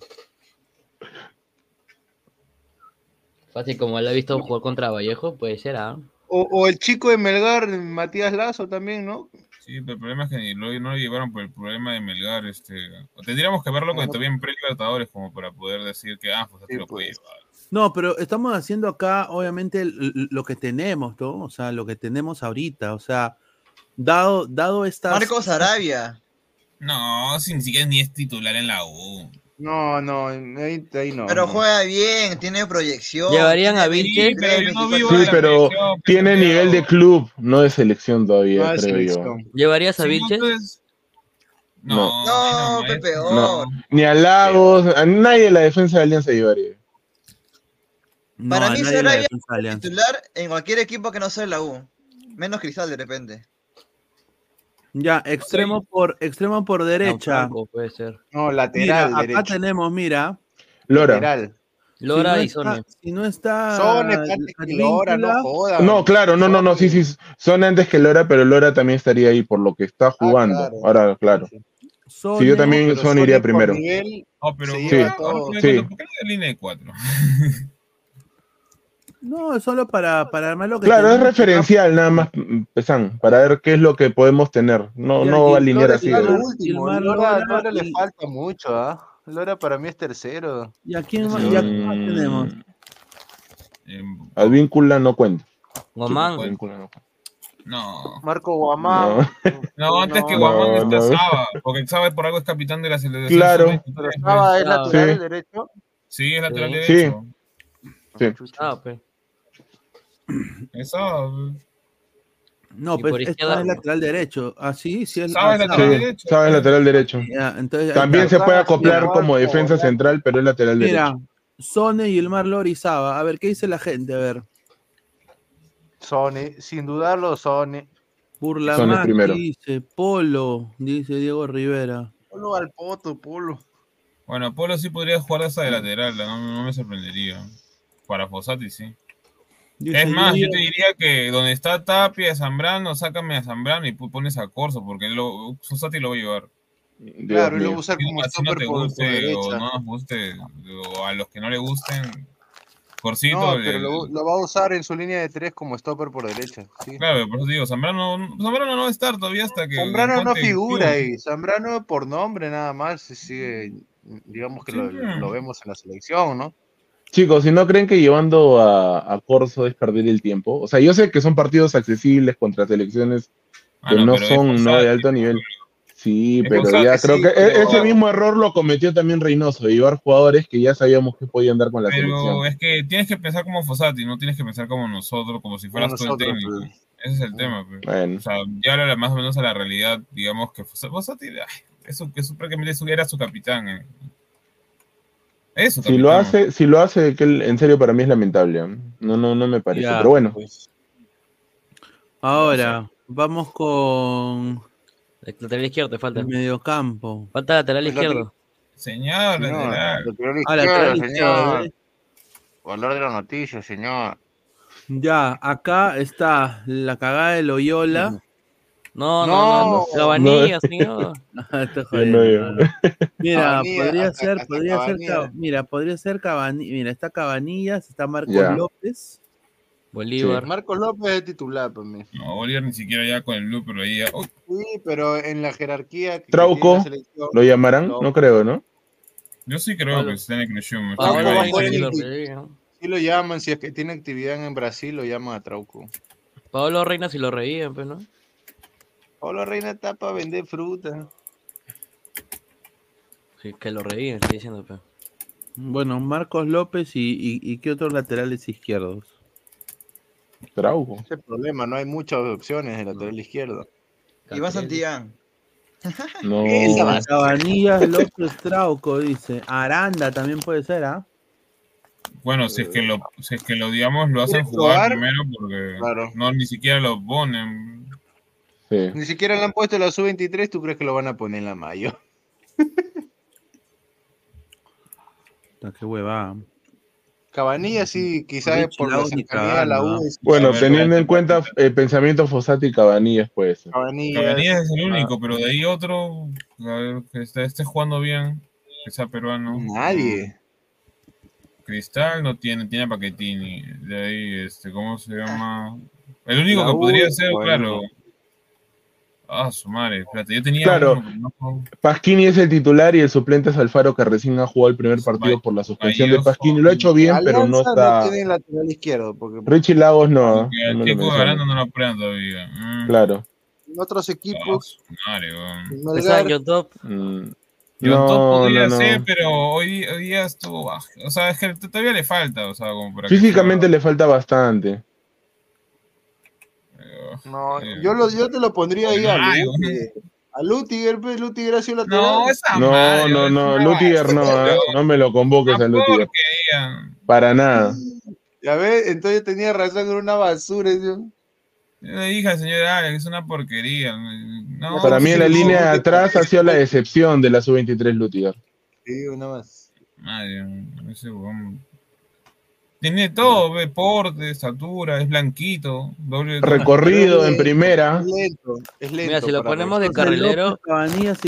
Fácil, como él ha visto jugar contra Vallejo, puede ser, ¿ah? O, o el chico de Melgar, Matías Lazo también, ¿no? Sí, pero el problema es que ni lo- no lo llevaron por el problema de Melgar. Este, o tendríamos que verlo con todavía en pre-libertadores como para poder decir que, ah, pues así lo puede pues. llevar. No, pero estamos haciendo acá, obviamente, lo que tenemos, ¿no? O sea, lo que tenemos ahorita. O sea, dado, dado estas. Marcos Arabia. No, si ni siquiera ni es titular en la U. No, no, ahí, ahí no. Pero no. juega bien, tiene proyección. ¿Llevarían a tiene Vilches? 23, pero yo no 24. vivo Sí, pero tiene nivel de club, no de selección todavía, No creo yo. ¿Llevarías a Sí, Vilches? pues, No. No, No, peor. No, ni a Lagos, a nadie de la defensa de Alianza llevaría. No, Para mí será titular en cualquier equipo que no sea la U. Menos Cristal de repente. Ya, extremo por, extremo por derecha. Gianfranco, puede ser. No, Mira, lateral acá derecho. tenemos, mira. Lora. Lateral. Lora si no y Sone. Si no está. Son antes que Lora, no jodan. No, claro, no, no, no, sí, sí, son antes que Lora, pero Lora también estaría ahí por lo que está jugando. claro. Ahora, claro. Sone, Sí, yo también Son Sone iría primero. nivel No, pero se ¿por lleva qué- todo. ¿por qué- Sí. ¿por qué no de línea de cuatro? *laughs* No, es solo para, para armar lo que Claro, es referencial nada más, Pesan, para ver qué es lo que podemos tener. No, Ya, no y va a alinear así. Lora Lora- último. Lora, Lora Lora le y- falta mucho, ¿ah? Lora para mí es tercero. ¿Y a quién más, y a quién más tenemos? Em, Advíncula no cuenta. Advíncula no cuenta. No. Marco Guamán. No. *laughs* No, antes que Guamán no, está no. Saba, porque Saba por algo es capitán de la selección. Claro. sub-23, Pero estaba es lateral Sí. derecho. Sí, es lateral Sí. derecho. Sí. Ah, pues. *clears throat* Es Saba. No, Y pues izquierda- es lateral derecho. Ah, sí, sí es ah, lateral Sí, derecho. sabes lateral derecho. Ya, entonces, ahí También está. se puede acoplar Mira, como defensa central, pero es lateral Mira, derecho. Sone y el Mar Lori Saba. A ver, ¿qué dice la gente? A ver. Sony, sin dudarlo, Sone más, primero. dice Polo, dice Diego Rivera. Polo al poto, Polo. Bueno, Polo sí podría jugar esa de lateral, no, no me sorprendería. Para Fossati sí. Es más, yo te diría que donde está Tapia, Zambrano, sácame a Zambrano y pones a Corso, porque lo, Fossati lo va a llevar. Claro, y lo va a usar como no te guste o derecha. no nos guste, o a los que no le gusten, Corsito. No, el- pero lo, lo va a usar en su línea de tres como stopper por derecha. Sí. Claro, por eso digo, Zambrano, Zambrano no va a estar todavía hasta que. Zambrano no figura ahí. Zambrano por nombre nada más se sigue, digamos que lo vemos en la selección, ¿no? Chicos, si no creen que llevando a, a Corso es perder el tiempo, o sea, yo sé que son partidos accesibles contra selecciones Ah, que no, son no de alto nivel. Sí, Es pero ya creo sí, que e- pero- ese mismo error lo cometió también Reynoso, de llevar jugadores que ya sabíamos que podían dar con la Pero selección. es que tienes que pensar como Fossati, no tienes que pensar como nosotros, como si fueras tú el técnico. pues. Ese es el tema. pues. Bueno, O sea, ya más o menos a la realidad, digamos que Fossati, Fossati, ay, eso que su- prácticamente su- era su capitán. eh. Si lo hace, si lo hace, que él- en serio para mí es lamentable. No, no, no me parece. Ya, pero bueno, Pues, Ahora, vamos con El lateral izquierdo te falta. el mediocampo. Falta lateral El lateral- izquierdo. Señor, señor, lateral. lateral Ah, lateral izquierdo. Valor de la noticia, señor. Ya, acá está la cagada de Loyola. No, no, No. no. Cabanilla, *laughs* señor. Está yo jodiendo, no digo. ¿no? Mira, Cabanilla, podría ser, hasta podría ser, Cabanilla. Mira, podría ser Cabanillas, mira, está Cabanillas, está Marcos. López, Bolívar. Marcos López es titular para mí. No, Bolívar ni siquiera ya con el blue, pero ahí ya. uy, Sí, pero en la jerarquía que Trauco, tiene la selección, ¿Lo llamarán? No. No creo, ¿no? yo sí creo que sí en lo el- reí, ¿no? sí lo llaman, si es que tiene actividad en Brasil, lo llaman a Trauco. Pablo Reina si lo reían, pues, ¿no? Pablo Reina está para vender fruta. Sí, que lo reían, estoy diciendo, pues. bueno, Marcos López y, y, y qué otros laterales izquierdos. Trauco. Ese es el problema, no hay muchas opciones en lateral izquierdo. Iván Santillán. No. *laughs* Cabanillas, López Trauco, dice. Aranda también puede ser, ¿ah? Bueno, si es que lo, si es que lo digamos, lo hacen ¿Quieres jugar probar? primero porque Claro. no ni siquiera lo ponen. Ni siquiera le han puesto la sub-23, ¿tú crees que lo van a poner en la mayo? *laughs* Qué huevada. Cabanilla sí, quizás por la cercanía a la U. es- Bueno, teniendo en cuenta el pensamiento Fossati y Cabanillas, pues. Cabanillas. Cabanillas es el Ah. único, pero de ahí otro a ver, que esté, esté jugando bien, que sea peruano. Nadie. Cristal no tiene, tiene a Paquetini. De ahí, este, ¿cómo se llama? El único La que U, podría ser, bueno. claro. Ah, su madre, espérate, yo tenía Claro. uno, no- Pasquini es el titular y el suplente es Alfaro, que recién ha jugado el primer partido por la suspensión de. Pasquini. Lo ha hecho bien, pero no está. tiene lateral izquierdo, porque Richie Lagos no. no lo Checo. Garando no lo prueban todavía. Mm. Claro. en otros Ah, equipos, su madre, Esa John Top. Mm, Yo No, podría no, no. ser, pero hoy, hoy día estuvo bajo. O sea, es que todavía le falta, o sea, como para que Físicamente le falta bastante. No, Eh, yo, lo, yo te lo pondría ahí a Lutiger. A Lutiger, pues, Lutiger ha sido lateral. No, esa No, madre, no, no. Lutiger no, ¿ah? no me lo convoques a Lutiger. Para nada. Ya ves, entonces tenía razón, era una basura. ¿sí? Le dije al señor Alex, es una porquería. No, Para mí en la línea de no, atrás ha sido la decepción de la sub-23 Lutiger. Sí, una más. Madre, ese huevón. Tiene todo, ve, porte, estatura, es blanquito, doble Recorrido en Pero es primera. lento, es lento. Mira, si lo ponemos de carrilero, Cabanillas y,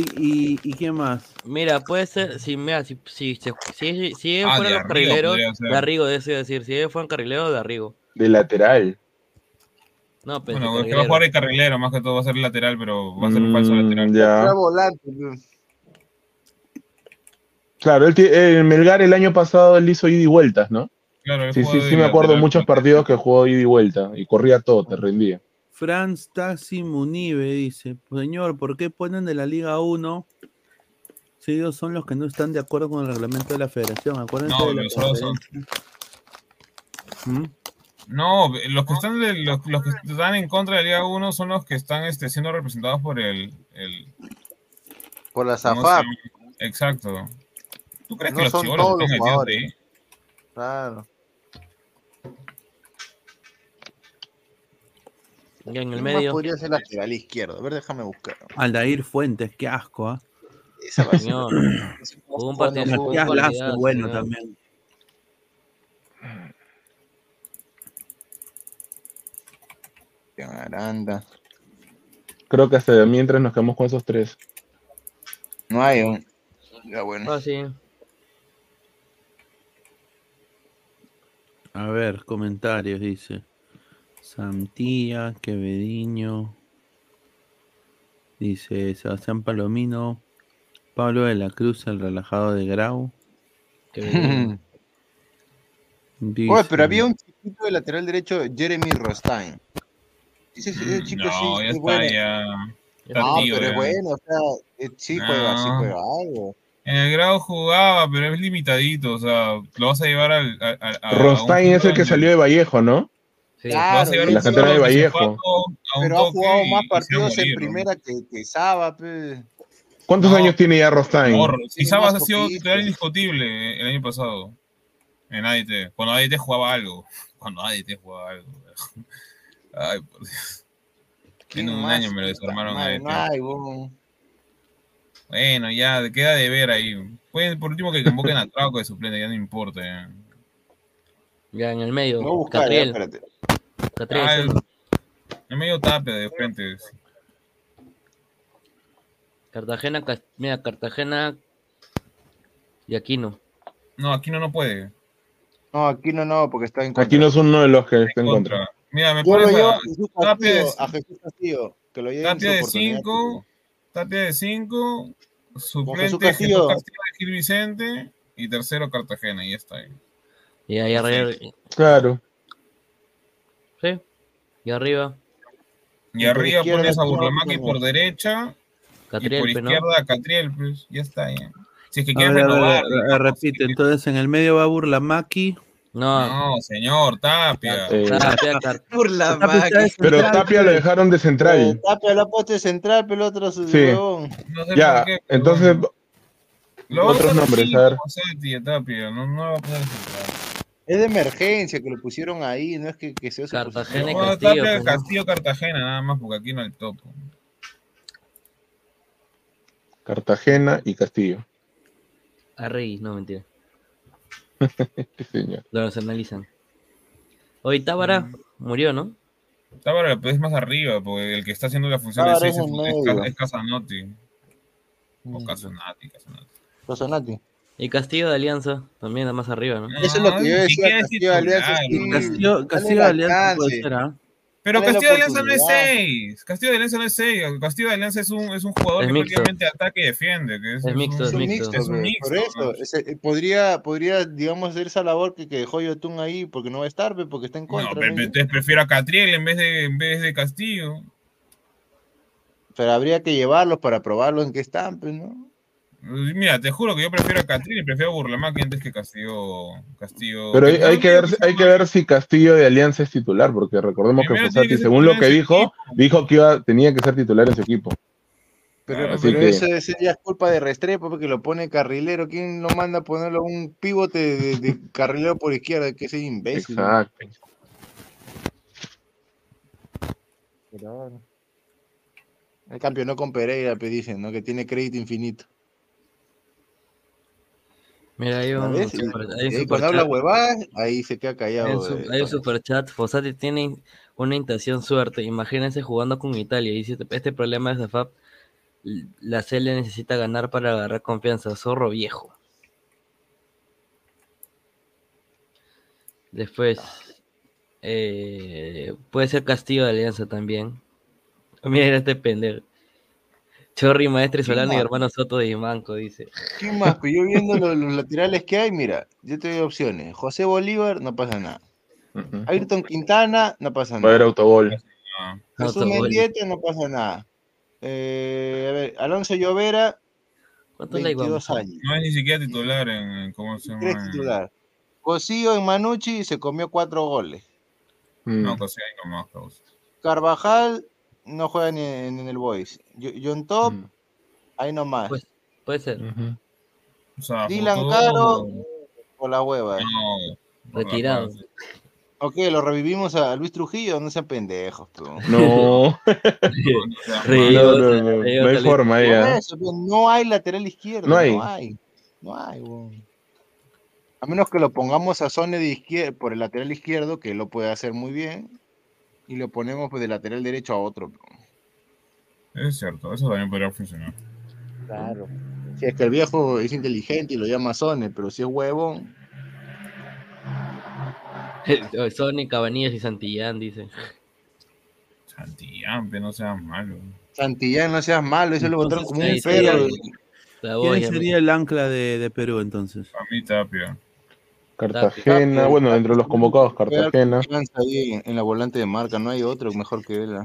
y, y quién más. mira, puede ser, si, mira, si, si, si, si, si ellos Ah, fueran de los carrileros, de Arrigo, de eso iba a decir, si ellos fueran carrileros, de Arrigo. De lateral. No, pensé Bueno, es que va a jugar de carrilero, más que todo va a ser lateral, pero va a ser un falso Mm, lateral. ya. Volante. pues. Claro, él ti- el Melgar el año pasado él hizo ida y vueltas, ¿no? Claro, Sí, sí, de sí me acuerdo lateral, muchos partidos que jugó ida y vuelta y corría todo, te rendía. Franz Taxi Munive dice, señor, ¿por qué ponen de la Liga 1 si ellos son los que no están de acuerdo con el reglamento de la federación? Acuérdense No, de la los son-. ¿Mm? No, los que están de- los, los que están en contra de la Liga 1 son los que están este, siendo representados por el, el Por la ¿cómo se Zafap. llama? Exacto. ¿Tú crees No que los son todos los jugadores. ahí? Claro. Ya en el ¿Quién más medio. podría ser lateral izquierdo? A ver, déjame buscar. Aldair Fuentes, qué asco, ¿ah? Esa va a ser- Señor, jugó un partido partidazo, bueno señor. también. Aranda. Creo que hasta mientras nos quedamos con esos tres. No hay un. Ya bueno. Ah, sí. A ver, comentarios, dice. Santilla, Quevediño. Dice Sebastián Palomino. Pablo de la Cruz, el relajado de Grau. Dice, *laughs* Oye, pero había un chiquito de lateral derecho, Jeremy Rostain. Ese, ese chico No, sí ya es está, bueno. ya. Está No, tío, pero es ya. bueno, o sea, eh, sí juega, sí juega algo. En el grado jugaba, pero es limitadito, o sea, lo vas a llevar al... a- a- Rostain es el que salió de Vallejo, ¿no? Sí. Vas a La cantera de Vallejo. a Pero ha jugado y- más y partidos en primera que, que Saba. ¿Cuántos No. años tiene ya Rostain? Sabas más ha sido titular indiscutible el año pasado. En ADT. Cuando ADT jugaba algo. Cuando ADT jugaba algo. *laughs* Ay, por Dios. ¿Quién En un más? año me lo desarmaron Madre, ADT. No hay, weón. Bueno, ya, queda de ver ahí. Pueden, por último, que convoquen a Trauco de suplente, ya no importa. ya. Ya en el medio. No buscar, Catriel. espérate. Catriel, Ah, el, el medio tape de frente. Cartagena, mira, Cartagena y Aquino. No, aquí no, no puede. No, aquí no, no, porque está en contra. Aquí no es uno de los que está en Contra. contra. Mira, me Yo lo pones llevo a a Jesús Castillo, a Jesús Castillo, que lo lleve Tapia de oportunidad. 5, Tapia de 5, suplente Castillo. Castillo. de Gil Vicente y tercero Cartagena, y ya está ahí. Y ahí arriba. Claro. Sí. Y arriba. Y Y por arriba pones a Gómez. por derecha y Catriel, por pe, ¿no? izquierda a Catriel, pues ya está ahí. Si es que quieres renovar, repite, entonces en el medio va Burlamaki. No. No, señor, Tapia. Eh, Tapia, Car- Por la Tapia está de Pero central, Tapia lo dejaron de central. Tapia la poste central, pero otro su Sí. No sé Ya, por qué, entonces, Lo otros nombres, así, a ver. a Tapia, no, no lo va a poner central. Es de emergencia que lo pusieron ahí, no es que, que sea Cartagena y No, Castillo. Tapia, pues. Castillo, Cartagena, nada más, porque aquí no hay topo. Cartagena y Castillo. Arregui, no, mentira. Señor. Los analizan. Hoy Tábara murió, ¿no? Tábara pues, es más arriba, porque el que está haciendo la función Tábara de es 6 en es. Ca- es Casanotti. O Mm. Casonati, Casonati. Casonati. Y Castillo de Alianza, también está más arriba, ¿no? Eso es lo que yo ni decía, es Castillo de Alianza. Castillo, de Alianza puede ser, ¿ah? Pero Castillo de Alianza no es oportunidad. 6. Castillo de Alianza no es 6. Castillo de Alianza es un, es un jugador Es que prácticamente ataca y defiende. Que es, Es mixto, Es un mixto. mixto, Es un mixto, por eso. ¿no? ese- eh, podría, podría, digamos, hacer esa labor que, que dejó Yotun ahí porque no va a estar, porque está en No, contra. pero ¿no? entonces prefiero a Catriel en vez de, en vez de Castillo. Pero habría que llevarlos para probarlos en qué están, pues, ¿no? Mira, te juro que yo prefiero a Catriel y prefiero a Burlamaque antes que Castillo. Castillo Pero hay, que hay ver, hay que ver si Castillo de Alianza es titular, porque recordemos que Primero ser según lo que dijo, equipo. dijo que iba, tenía que ser titular en su equipo. Pero, Claro, así pero que- eso, eso ya es culpa de Restrepo porque lo pone carrilero. ¿Quién lo manda a ponerlo un pivote de, de carrilero por izquierda? Que ese imbécil. Exacto. Pero bueno. El campeonó con Pereira, pues dicen, ¿no? Que tiene crédito infinito. Mira, hay ¿Ya un, ves? Super- hay un cuando habla huevadas, ahí se queda callado. su- hay un superchat. Fossati tiene una intención suerte. Imagínense jugando con Italia. Dice: Este problema es de FAP. La CL necesita ganar para agarrar confianza. Zorro viejo. Después, eh, puede ser Castillo de Alianza también. Mira este pendejo. Chorri, Maestre ¿Quién Solano y hermano Soto de Manco, dice. ¿Quién más? Pues yo viendo *laughs* los, los laterales que hay, mira, yo te doy opciones. José Bolívar, no pasa nada. Ayrton Quintana, no pasa Va a haber nada. autogol. Ah, Jesús Autogol. Mendieta, no pasa nada. Eh, a ver, Alonso Llovera, ¿Cuántos likes 22 vamos? años. No es ni siquiera titular en. ¿Cómo se Tres llama? Titular. Cosío en Manucci se comió cuatro goles. Mm. No, cosí ahí nomás. Carvajal no juega ni en, en el Boys. Yo- John Top, Mm. ahí nomás. Pues, puede ser. O sea, Dylan Caro, por la hueva. No, Retirado. Ok, lo revivimos a Luis Trujillo, no sean pendejos. *laughs* No, no, no, no, no hay forma pues, no hay lateral izquierdo. No No hay. No hay, weón. A menos que lo pongamos a Sone de izquierda, por el lateral izquierdo, que lo puede hacer muy bien. Y lo ponemos pues, de lateral derecho a otro. Es cierto, eso también podría funcionar. Claro. Si es que el viejo es inteligente y lo llama Sone, pero si es huevón. Sony, Cabanillas y Santillán, dice. Santillán, pe, no seas malo. Santillán, no seas malo, eso lo botaron como un perro. ¿Quién sería el ancla de, de Perú entonces? A mí Tapia. Cartagena, bueno, entre los convocados, Cartagena. en, en la volante de marca, no hay otro mejor que él.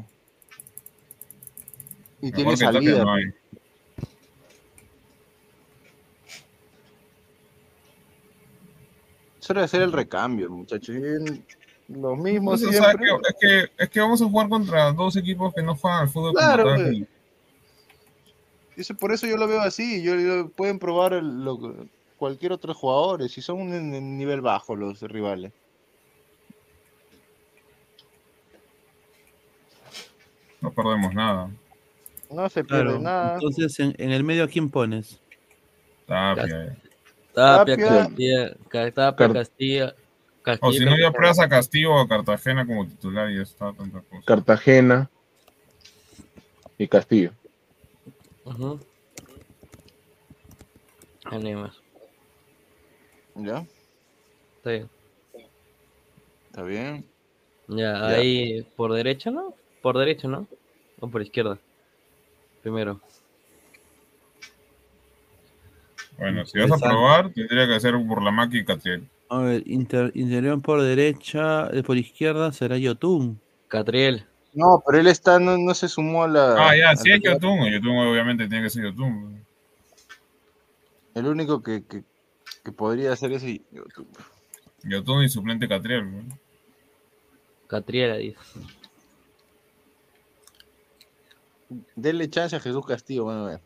Y tiene Mejor salida. no hay. Es hora de hacer el recambio, muchachos. Y Los mismos Pues, o sea, siempre. que- es, que, es que vamos a jugar contra dos equipos que no juegan al fútbol Claro. Eso- por eso yo lo veo así. Yo, yo- pueden probar el- lo- cualquier otro jugador. Si son en, en nivel bajo los rivales. No perdemos nada. No se pierde Claro. nada. Entonces, en, en el medio, ¿a quién pones? Tapia. Tapia, Tapia. Castilla, Tapia, Car- Castilla. O Castilla si no, ya Castilla. pruebas a Castillo o a Cartagena como titular y ya está tanta cosa. Cartagena y Castillo. Hay más. ¿Ya? Está bien. ¿Está bien? Ya, Ya. ahí por derecha, ¿no? Por derecha, ¿no? O por izquierda. Primero. Bueno, si vas a probar, tendría que ser Burlamaki y Catriel. A ver, inter- interior por derecha, eh, por izquierda será Yotun. Catriel. No, pero él está, no, no se sumó a la. Ah, ya, sí la- es Yotun. Yotun obviamente tiene que ser Yotun. El único que, que, que podría hacer eso. y- Yotun y suplente Catriel. ¿no? Catriera, dice. Denle chance a Jesús Castillo, bueno, a ver.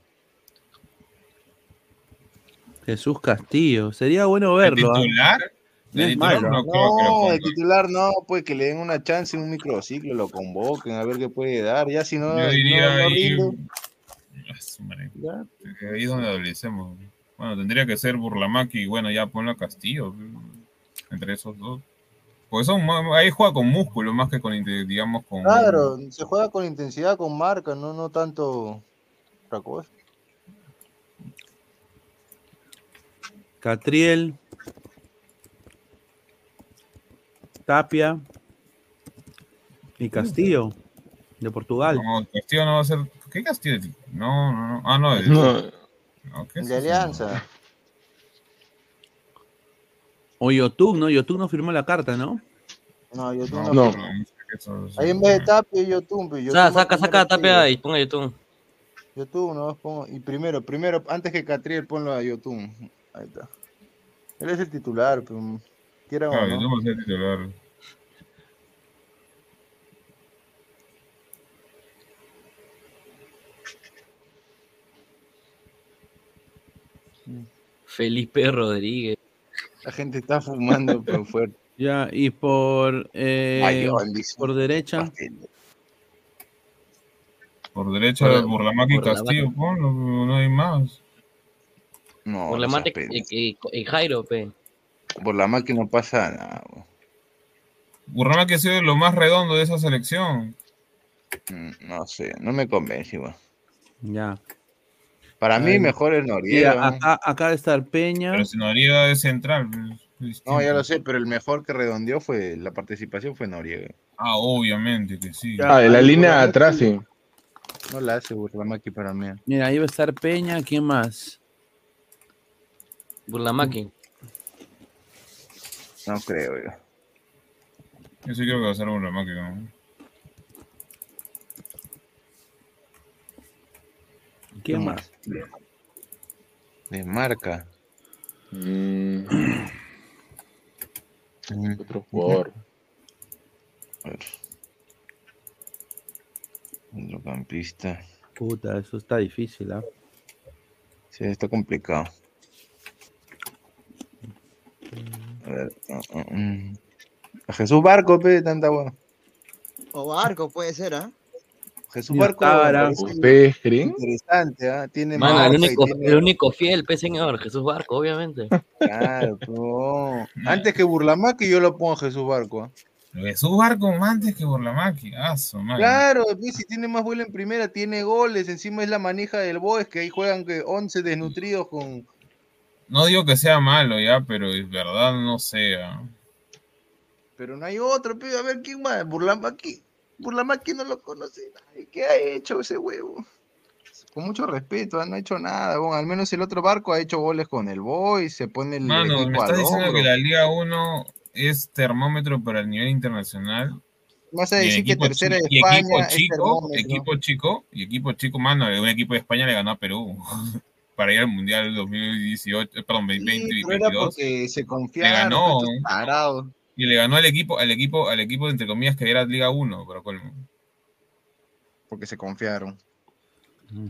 Jesús Castillo. Sería bueno verlo. ¿ah? titular? No De es titular no el titular no, pues que le den una chance en un microciclo, lo convoquen, a ver qué puede dar. Ya si no, Yo diría no, ahí. Ah. Ahí es donde adolecemos. Bueno, tendría que ser Burlamaki y bueno, ya ponlo a Castillo. Entre esos dos. Pues son, ahí juega con músculo más que con, digamos, con. Claro, se juega con intensidad, con marca, no, no tanto otra cosa. Catriel. Tapia. Y Castillo. De Portugal. No, Castillo no va a ser. ¿Qué Castillo? No, no, no. Ah, no. es- No. no, ¿qué es De eso? Alianza. O Yotun, ¿no? Yotun no firmó la carta, ¿no? No, yo No, pero es. Ahí en vez de Tapia, YouTube. Yo Sa- saca, saca Tapia y ponga YouTube. YouTube, no pongo. Y primero, primero, antes que Catriel, ponlo a YouTube. Ahí está. Él es el titular, pero quiera o Claro, no. no sé titular. Felipe Rodríguez. La gente está fumando, *laughs* pero fuerte. Ya, y por, eh, dice. por derecha. Por derecha, Por- Burlamaki y Castillo, ponlo, no hay más. No, Por la no mate seas y, y- y Jairo, pe. Por la máquina no pasa nada. bro. Burlamaki ha sido lo más redondo de esa selección. Mm, No sé, no me convence, igual. Ya. Para mí mejor es Noriega. ¿no? acá, acá debe estar Peña. Pero si Noriega es central. es No, ya lo sé, pero el mejor que redondeó fue la participación fue Noriega. Ah, obviamente que sí. Ah, de la línea de atrás, sí. No la hace Burlamaki para mí. Mira, ahí va a estar Peña. ¿Quién más? Burlamaki. No creo yo. Yo sí creo que va a ser Burlamaki. ¿no? ¿Quién más? De marca. Mm, Mm, otro jugador. a ver. Centrocampista. Puta, eso está difícil, ¿ah? Sí, está complicado. A ver. mm. A Jesús Barco, pe, tanta buena. O Barco puede ser, ¿ah? Jesús Barco Ustedes creen? interesante, ¿ah? Tiene Mano, el único, tiene- el único fiel, pe señor, Jesús Barco, obviamente. Claro, no. Antes que Burlamaki yo lo pongo a Jesús Barco. ¿ah? Jesús Barco antes que Burlamaki. Ah. Claro, si tiene más vuelo en primera, tiene goles, encima es la manija del Boys, que ahí juegan que 11 desnutridos con... No digo que sea malo ya, pero es verdad, no sé. ah. Pero no hay otro, pe, a ver quién más, Burlamaki. Burlamaki no lo conoce nadie. ¿Qué ha hecho ese huevo? Con mucho respeto, ah, no ha hecho nada. Bueno, al menos el otro barco ha hecho goles con el Boys, se pone el Mano, equipo me estás diciendo que la Liga 1 es termómetro para el nivel internacional. Vas a Y el decir que tercera de España equipo es chico, termómetro. equipo chico, y equipo chico, mano, un equipo de España le ganó a Perú *laughs* para ir al Mundial 2018, eh, perdón, Sí, 2020 pero era 2022. porque se Le confiaron, ganó estos tarados. Y le ganó al equipo, al equipo, al equipo entre comillas que era Liga 1, pero colmo. Porque se confiaron.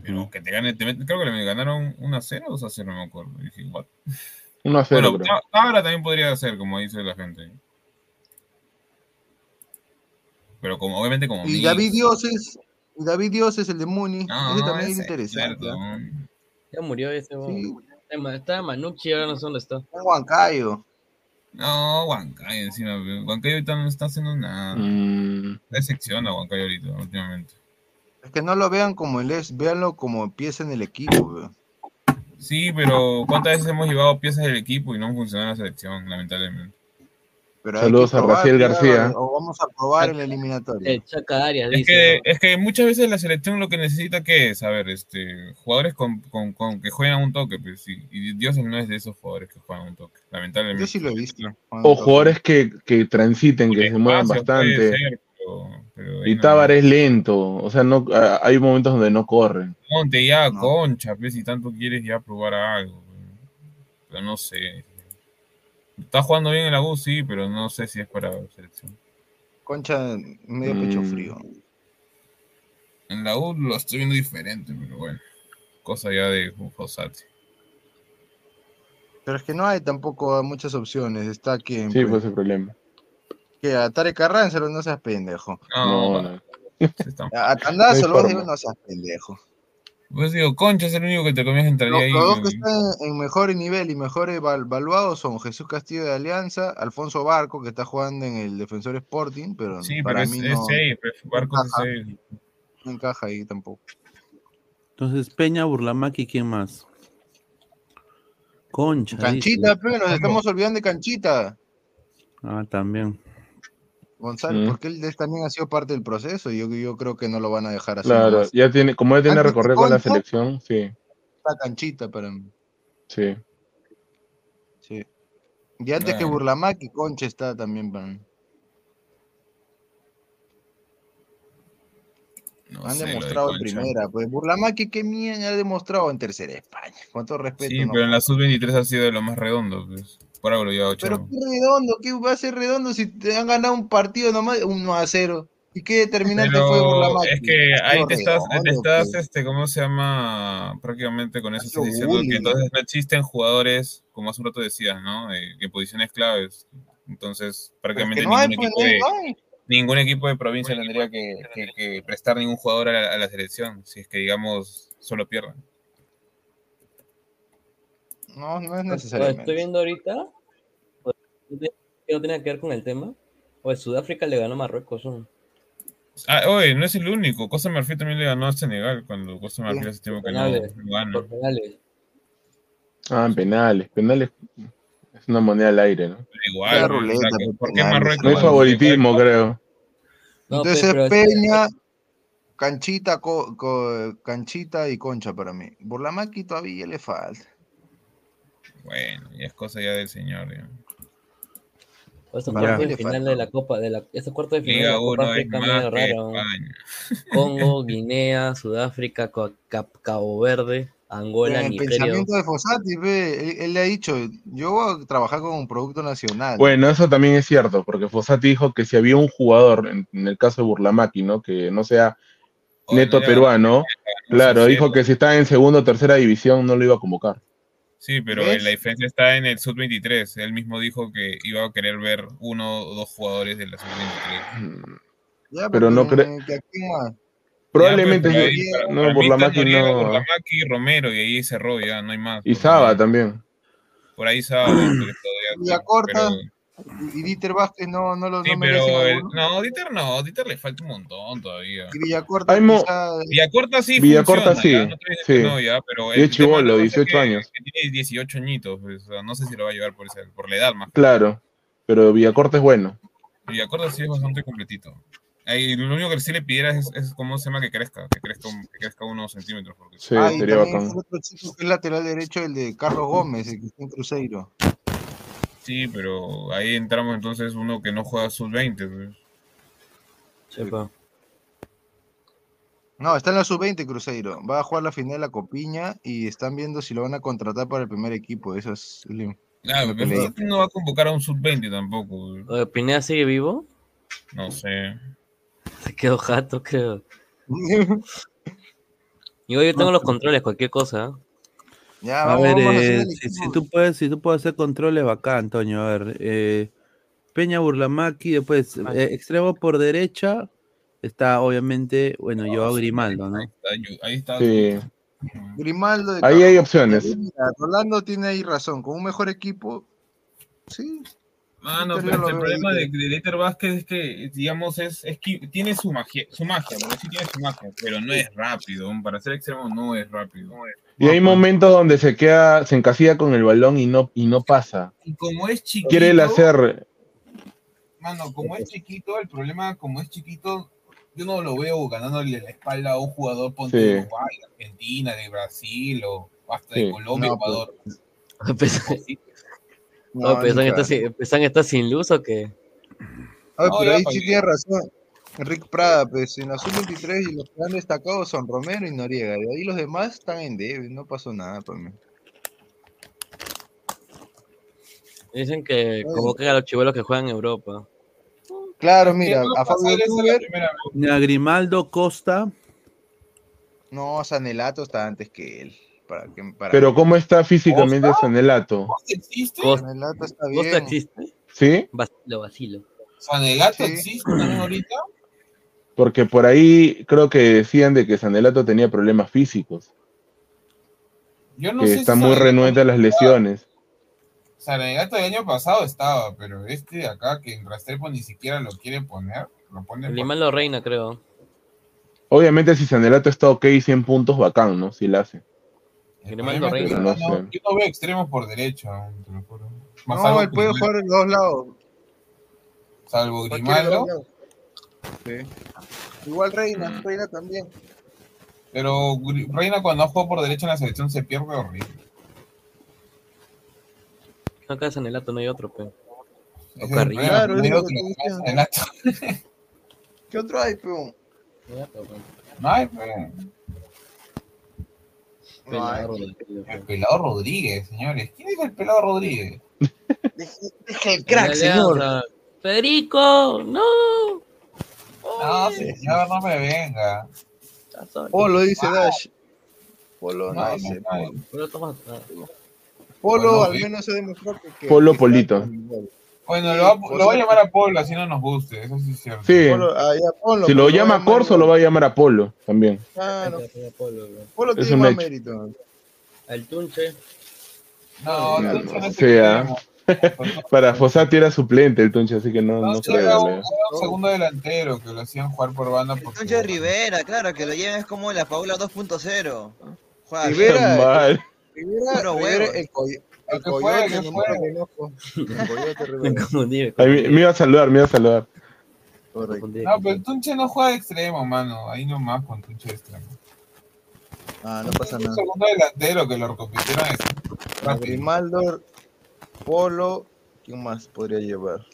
Pero que te gane, te met- creo que le ganaron 1 a 0 o 2 a 0, no me acuerdo. Y dije, what? 1 a 0, Bueno, Tábara también podría ser, como dice la gente. Pero como, obviamente como Y. David Dioses, y David Dioses, el de Muni, No, ese también es interesante. cierto. ¿ah? Ya murió ese. Sí, Está- Está Manucci, ahora no sé dónde está. un Huancayo. No, Huancayo encima. Huancayo ahorita no está haciendo nada. Mm, Decepciona Huancayo ahorita, últimamente. Es que no lo vean como él es, véanlo como pieza en el equipo. weón. Sí, pero ¿cuántas veces hemos llevado piezas del equipo y no han funcionado en la selección, lamentablemente? Pero hay Saludos que a Rafael García. O vamos a probar en la eliminatoria. El Chaca Arias, Es que, es que muchas veces la selección lo que necesita que es, a ver, este, jugadores con, con- con que juegan a un toque, pues sí. Y Dios no es de esos jugadores que juegan a un toque, lamentablemente. Yo sí lo he visto. O jugadores que, que transiten, que se muevan bastante. ser, pero- pero ahí Y no. Tábar es lento. O sea, no hay momentos donde no corren. Ponte ya, concha, pues, si tanto quieres ya probar algo. pues. Pero no sé. Está jugando bien en la U, sí, pero no sé si es para selección. Concha, medio pecho Mm. frío. En la U lo estoy viendo diferente, pero bueno. Cosa ya de Fossati. Pero es que no hay tampoco muchas opciones. Está quien. Sí, pues el problema. Que a Tarek Carranza no seas pendejo. No, no. A Tandazo No lo no seas pendejo. Pues digo, Concha es el único que te comías entraría ahí. los dos que están en mejor nivel y mejor evaluados son Jesús Castillo de Alianza, Alfonso Barco, que está jugando en el Defensor Sporting, pero Sí, para pero mí es no, safe, es encaja. safe. no encaja ahí tampoco. Entonces, Peña, Burlamaki, ¿quién más? Concha. Canchita, dice. pero nos estamos olvidando de Canchita. Ah, también. Gonzalo, Mm. porque él también ha sido parte del proceso y yo, yo creo que no lo van a dejar así. Claro, ya tiene, como ya tiene recorrido con la selección, sí, Está Canchita para mí. sí. Sí. Y antes que Claro. Burlamaki, Concha está también para mí. No Han sé, demostrado en primera. Pues Burlamaki, qué mierda ha demostrado en tercera España. Con todo respeto. Sí, no. pero en la sub-23 ha sido de lo más redondo. Pues. Por algo lo lleva Pero Chavo. qué redondo, ¿qué va a ser redondo si te han ganado un partido nomás 1 a 0? ¿Y qué determinante fue Pero Burlamaki? es que ahí te estás, te estás pues. este, ¿cómo se llama? Prácticamente con eso estás diciendo bullying. que entonces no existen jugadores, como hace un rato decías, ¿no? Eh, en posiciones claves. Entonces, prácticamente no hay, ningún, pues, equipo no hay, de, no hay. ningún equipo de provincia tendría que, que- que prestar ningún jugador a la, a la selección, si es que, digamos, solo pierdan. No, no es Pues, necesariamente. Estoy viendo ahorita pues, que no tiene que ver con el tema. Pues Sudáfrica le ganó a Marruecos. ¿no? Ah, oye, no es el único. Costa Marfil también le ganó a Senegal cuando Costa Marfil hace tiempo que Penales, no gana. por penales. Ah, en penales, penales es una moneda al aire, ¿no? Igual, pues, ruleta, o sea, pues, ¿por qué penales. Marruecos? No hay favoritismo, creo. No, Entonces pe- pero es- Peña, Canchita, Co- Co- Canchita y Concha para mí. Burlamaki todavía le falta. Bueno, ya es cosa ya del señor. ya. Cuartos mí de final de la Copa, de la, estos cuartos de final de Liga la Copa 1 es África medio raro. *laughs* Congo, Guinea, Sudáfrica, Co- Cap- Cabo Verde, Angola, el Nigeria. pensamiento de Fossati, ve, él, él le ha dicho, yo voy a trabajar con un producto nacional. Bueno, eso también es cierto, porque Fossati dijo que si había un jugador, en, en el caso de Burlamaki, ¿no? Que no sea neto peruano, no claro, dijo que si está en segunda o tercera división no lo iba a convocar. Sí, pero ¿Ves? la diferencia está en el Sub-23. Él mismo dijo que iba a querer ver uno o dos jugadores de la Sub-23. Ya, pero no pero, creo- que aquí más. Probablemente Ya, pues, ahí, para- no, para mí está Burlamaki Noriega, no. Burlamaki, Romero, y ahí cerró ya, no hay más. Y Por Saba también. Por ahí Saba. Villacorta pero- y Dieter Vázquez no, no lo Sí, no pero el- no, Dieter no, Dieter le falta un montón todavía. Y Villacorta quizá- Villacorta sí Villacorta funciona, sí, ya, no sí. no, ya, pero Y es es 18 que- años. que tiene 18 añitos, pues, o sea, no sé si lo va a llevar por, ese- por la edad más. Claro, pero Villacorta es bueno. Villacorta sí es bastante completito. Ahí, lo único que sí le pidiera es, es cómo se llama que crezca, que crezca, un- que crezca unos centímetros. Porque Sí, Ah, sería bacán. el otro chico que es lateral derecho, el de Carlos Gómez, el que está en Cruzeiro. Sí, pero ahí entramos entonces uno que no juega sub-20. Pues. Sepa. No, está en la sub-20 Cruzeiro. Va a jugar la final de la Copiña y están viendo si lo van a contratar para el primer equipo. Eso es lo Claro, pero. Fossati no va a convocar a un sub-20 tampoco. ¿Pineda sigue vivo? No sé. Se quedó jato, creo. *laughs* Y hoy yo tengo los controles, cualquier cosa. Ya, A vamos, ver, vamos a eh, si, tú puedes, si tú puedes hacer controles, bacán, Antonio. A ver, eh, Peña Burlamaki, después eh, extremo por derecha está obviamente, bueno, Joao Grimaldo, ¿no? Ahí está. Sí. Grimaldo de Ahí hay opciones. Mira, Rolando tiene ahí razón. Con un mejor equipo, sí. Ah, no, Dieter pero el veo problema de, de Vázquez es que, digamos, es, es que tiene su magia, su magia, porque sí tiene su magia, pero no es rápido. Para ser extremo no es rápido. Y hay momentos donde se queda, se encasilla con el balón y no, y no pasa. Y como es chiquito, Quiere él hacer, mano, como es chiquito, el problema, como es chiquito, yo no lo veo ganándole la espalda a un jugador, ponte Sí. de Uruguay, de Argentina, de Brasil, o hasta de Sí. Colombia, No, Ecuador. *laughs* No, No, pero ni están, cagando. sin, ¿Pesan está sin luz o qué? Ay, No, pero ahí sí que- tiene razón. Enrique Prada, pues en la sub-23 y los que han destacado son Romero y Noriega. Y ahí los demás están en debe, no pasó nada para mí. Dicen que convoquen a los chivolos que juegan en Europa. Claro, mira, a a Fabio Tuber? Mira, Grimaldo Costa. no, Sanelato está antes que él. Para que, para Pero ¿cómo está físicamente ¿Costa? Sanelato? ¿Existe? Sanelato está ¿Costa bien. existe? ¿Sí? Vacilo, vacilo. ¿Sanelato Sí. existe ahorita? Porque por ahí creo que decían de que Sanelato tenía problemas físicos, Yo no que sé está si muy renuente a las lesiones. Sanelato el año pasado estaba, pero este de acá que en Restrepo ni siquiera lo quiere poner, lo pone Grimaldo Reina, creo. Obviamente si Sanelato está ok 100 puntos, bacán, ¿no? Si la hace. El Grimaldo es Reina. yo no, No yo no veo extremos por derecha, te lo juro. Más No, él puede jugar en los lados. Salvo Grimaldo. Sí. Igual Reina, Reina también. pero Reina cuando juega por derecha en la selección se pierde horrible. Acá en Sanelato no hay otro, pero. Es O el Carrillo. Claro, no es hay otro. Sanelato. ¿Qué otro hay, peón? No hay, pero- El pelado Rodríguez, señores. ¿Quién es el pelado Rodríguez? Deja el crack, señor. Federico, no. No, señor, no me venga. Polo dice. Dash. Polo, no, toma- Polo Bueno, al menos se demostró que. Polo Polito. Bueno, lo va, lo va a llamar a Polo, así no nos guste, eso sí es cierto. Sí. Polo, ah, ya, ponlo, Si lo llama a Corso, lo va a llamar a Polo también. Ah, no. Polo, Polo Es tiene un más mérito. El Tunche. No, No, Tunche no sea, queremos. *laughs* Para Fossati era suplente el Tunche, así que no, No, no creo. era un, un segundo delantero que lo hacían jugar por banda porque Tunche Rivera, claro, que lo lleven es como la Paula 2.0 Juega Rivera. *laughs* Rivera, Rivera, el, el coyote, *laughs* Me confundí. iba a saludar, me iba a saludar. No, pero el Tunche no juega de extremo, mano. Ahí nomás con Tunche de extremo. Ah, no pasa Un nada. segundo delantero que lo recompitieron es A rápido. Grimaldo, Polo, ¿quién más podría llevar?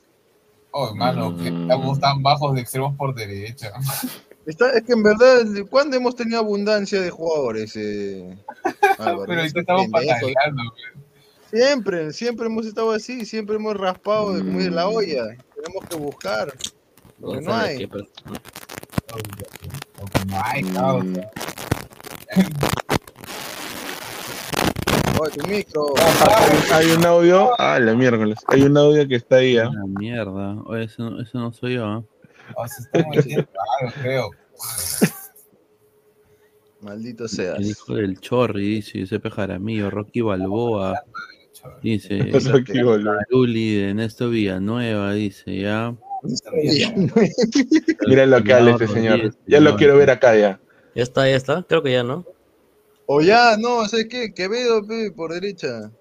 Oh, mano, que Mm. estamos tan bajos de extremos por derecha. *laughs* Está, es que en verdad, ¿cuándo hemos tenido abundancia de jugadores? Eh, Álvaro? *laughs* Pero ahorita estamos pataleando. Siempre, siempre hemos estado así, siempre hemos raspado de muy de la Mm. olla. Tenemos que buscar. Porque no ¿sabes hay. qué? Pero- No hay, causa. *laughs* Oye, tu micro. Hay, hay un audio. Ah, la miércoles. Hay un audio que está ahí. ¿ah? La mierda. Oye, eso, no- eso no soy yo. ¿eh? O algo, creo. Maldito seas. El hijo del Chorri, dice Giuseppe Jaramillo, Rocky Balboa, dice. Luli de Ernesto Villanueva, dice ya. *laughs* Mira lo que habla este señor. Ya lo quiero ver acá ya. Ya está, ya está. Creo que ya, ¿no? O ya, no, ¿sabes qué? Quevedo, pe, por derecha.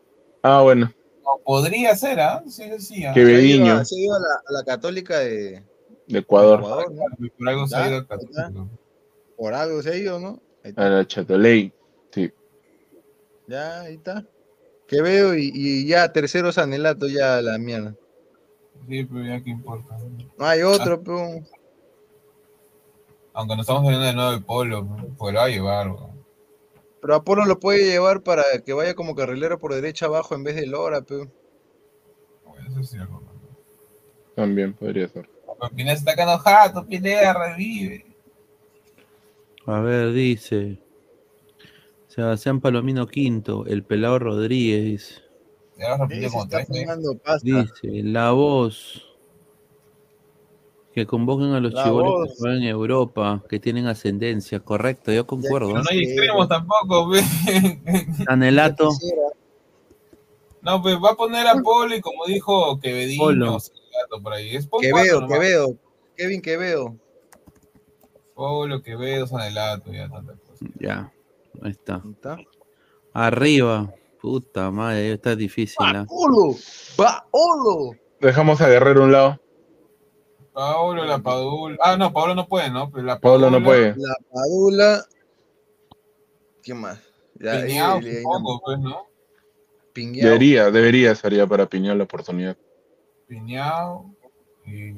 Ah, bueno. No, podría ser, ¿ah? Sí, sí, ¿ah? Que Se ha ido Bediño, a- Se ha ido a la, a la católica de de Ecuador. Ecuador, ¿no? Por algo se ha ido ahí está. Católico. Por algo se ha ido, ¿no? A la Chatoley. Sí. Ya, ahí está. Quevedo y, y ya, tercero Sanelato, ya la mierda. Sí, pero ya qué importa. No hay otro, pero. Aunque no estamos hablando de nuevo de Polo, pues lo va a llevar. weón. Pero Apolo lo puede llevar para que vaya como carrilero por derecha abajo en vez de Lora, pero. Bueno, eso es cierto. ¿no? También podría ser. Pero Pineda está quedando jato, Pineda revive. A ver, dice Sebastián Palomino Quinto, el pelado Rodríguez, dice. Ya lo como tres pasta. Dice, la voz. Que convoquen a los voz. que juegan en Europa, que tienen ascendencia. Correcto, yo concuerdo. Pero no hay extremos tampoco, pe. *laughs* Sanelato, No, pues va a poner a Polo y como dijo. Sanelato por ahí. Es Quevedo. Quevedo. Kevin Quevedo. Polo, Quevedo, Sanelato, ya tanta cosa. ya, ahí está. Ahí está. Arriba, puta madre, está difícil. ¿ah? ¡Paolo! ¡Paolo! Dejamos a Guerrero a un lado. Pablo, la Padula. Ah, no, Pablo no puede, ¿no? Pero la Pablo no puede. La Padula. ¿Quién más? Piñao, supongo, pues, ¿no? Piñao. Debería, debería, sería para Piñón la oportunidad. Piñao. Y...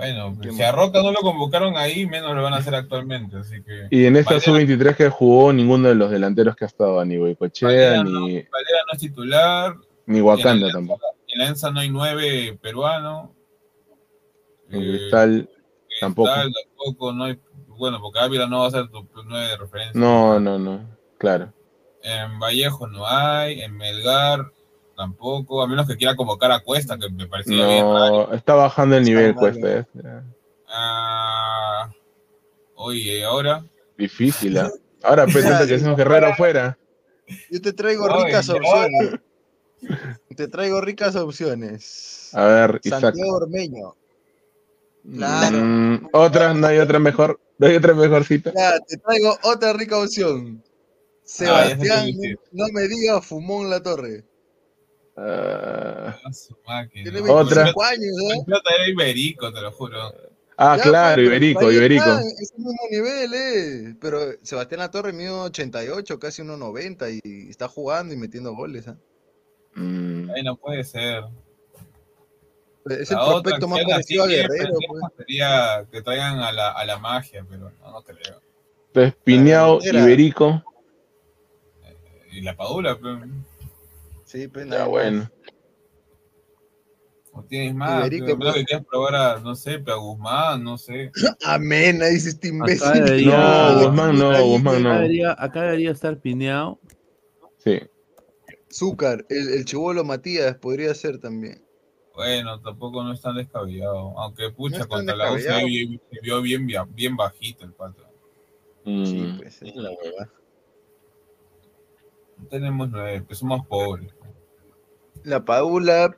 Bueno, ¿Qué pues, si a Roca no lo convocaron ahí, menos lo van a hacer actualmente, así que... Y en esta Valera- sub-23 que jugó, ninguno de los delanteros que ha estado, ni Boicochea, Valera no, ni Valera no es titular. Ni Wakanda tampoco. En la ENSA no hay nueve peruanos. En Eh, Cristal tampoco. Cristal tampoco, no hay. Bueno, porque Ávila no va a ser tu nueve de referencia. No, no, no. Claro. En Vallejo no hay, en Melgar tampoco, a menos que quiera convocar a Cuesta, que me parecía bien raro. No, está bajando el nivel, cuesta. eh. Ah, oye, ¿y ahora? Difícil, ¿ah? Ahora pretende que un guerrero afuera. Yo te traigo Ay, ricas opciones. Te traigo ricas opciones. A ver, Isaac. Santiago Ormeño. Claro. Mm, otra, no hay otra mejor. No hay otra mejorcita. Ya, te traigo otra rica opción. Ah, Sebastián, no me digas Fumón La Torre. Ah, A su máquina. Tiene Otra. 25 años, ¿eh? El plata era iberico, te lo juro. ah, Ya, claro, pues, Iberico, Iberico. está, Es el mismo nivel, eh. Pero Sebastián La Torre mide 88, casi 1.90 y está jugando y metiendo goles. ¿ah? Mm, Ahí no puede ser. Es el La prospecto más parecido a Guerrero. pues. sería que traigan a la, a la magia, pero no, no creo. Entonces, Piñao, delantera. Iberico. Y la Padula, pero Sí, pues Ya nada bueno. no tienes más. Iberico, pero que quieras probar a, no sé, pero a Guzmán, no sé. *clears throat* Amén, ahí dice este imbécil. debería- No, Guzmán no, Guzmán Acá no. debería, acá debería estar pineado. Sí. Zúcar, el, el chivolo Matías podría ser también. Bueno, tampoco no es tan descabellado. Aunque, pucha, No contra la U se descabellado. vio, bien, bien, bien bajito el pato. Mm, Sí, pues, es la hueva. No tenemos nueve, pues somos pobres. La Padula,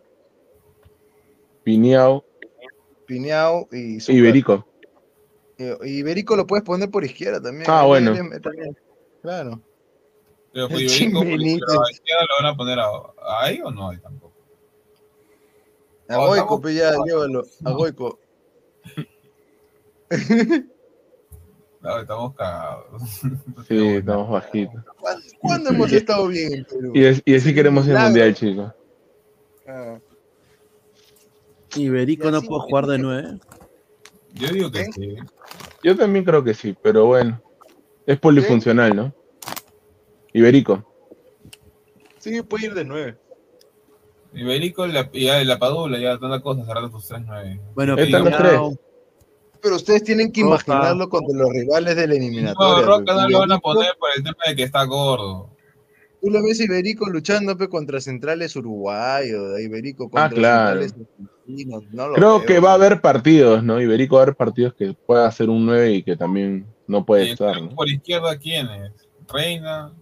Piñao, Piñao y. Iberico. Iberico lo puedes poner por izquierda también. Ah, bueno. también. Claro. Pero El pues, *laughs* Iberico, la izquierda lo van a poner a, ahí o no hay tampoco. A Oh, Goico, estamos- pues ya, llévalo. A Goico. *laughs* No, estamos cagados. Sí, estamos bajitos. ¿Cuándo, cuándo hemos estado bien en Perú? Y, es- y así queremos el Milagro. mundial, chicos. Ah, Iberico Y no puede jugar de nueve. Yo digo que ¿Eh? sí. Yo también creo que sí, pero bueno. Es polifuncional, ¿no? Iberico. Sí, puede ir de nueve. Iberico y la, y ya, la Padula, ya tanta cosa, cerrando tus tres nueve. Bueno, Pero ustedes tienen que Roca. imaginarlo contra los rivales de la No, eliminatoria. Roca pues. no lo van a poner por el tema de que está gordo. Tú lo ves a Iberico luchando pe, contra centrales uruguayos, Iberico contra Ah, claro. centrales argentinos. No lo Creo veo, que va a haber partidos, ¿no? Iberico va a haber partidos que pueda hacer un 9 y que también no puede estar, ¿no? por izquierda, ¿quién es? Reina.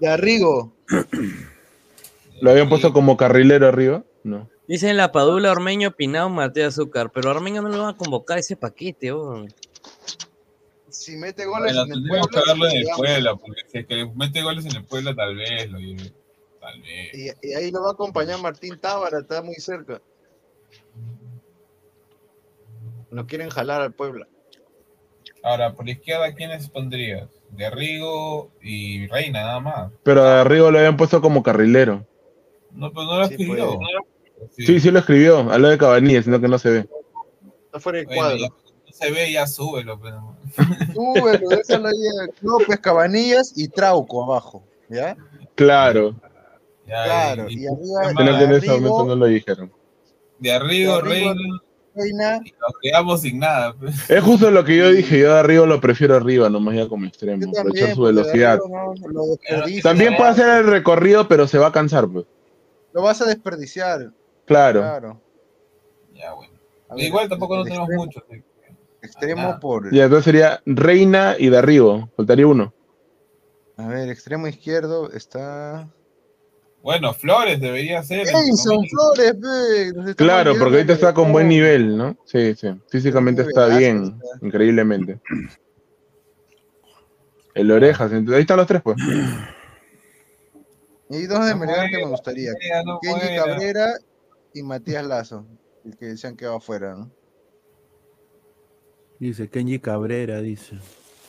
Garrigo. *clears throat* ¿Lo habían puesto como carrilero arriba? No. Dicen la Padula, Ormeño, Pinao, Mateo Azúcar, pero Ormeño no lo van a convocar a ese paquete, oh. Si mete goles Bueno, en el que Puebla, verlo en el digamos, Puebla, porque si es que mete goles en el Puebla, tal vez lo lleve. Tal vez. y, y ahí lo va a acompañar Martín Tábara, está muy cerca. Lo quieren jalar al Puebla. Ahora, por izquierda, ¿quiénes pondrías? Garrigo y Reina, nada más. Pero a Arrigo lo habían puesto como carrilero. No, pero no lo Sí, escribió. puede. No lo- Sí, sí lo escribió, lado de Cabanilla, sino que no se ve. Está fuera del cuadro. no se ve, ya súbelo. Pero... Súbelo, déjalo ahí a López, Cabanillas y Trauco abajo. ¿Ya? Claro, Ya, Claro, y, y arriba sino que en ese momento no lo dijeron. de Garrigo, Reina, Reina, y nos quedamos sin nada. pues. Es justo lo que yo dije, yo a Arrigo lo prefiero arriba, nomás ya como extremo, yo aprovechar su velocidad. No. También puede hacer el recorrido, pero se va a cansar, pues. Lo vas a desperdiciar. Claro. Claro. Ya, bueno. A ver, Igual tampoco no tenemos extremo- mucho. así que- Extremo por. Y entonces sería Reina y Darrigo, faltaría uno. A ver, extremo izquierdo está. Bueno, Flores debería ser. Edison Flores, Claro, porque ahorita está con buen nivel, ¿no? Sí, sí. Físicamente está bien, increíblemente. El orejas, entonces, ahí están los tres, pues. Y dos de No Melgar que me gustaría. no Kenji. Cabrera y Matías Lazo, el que se han quedado afuera, ¿no? Dice Kenji Cabrera, dice.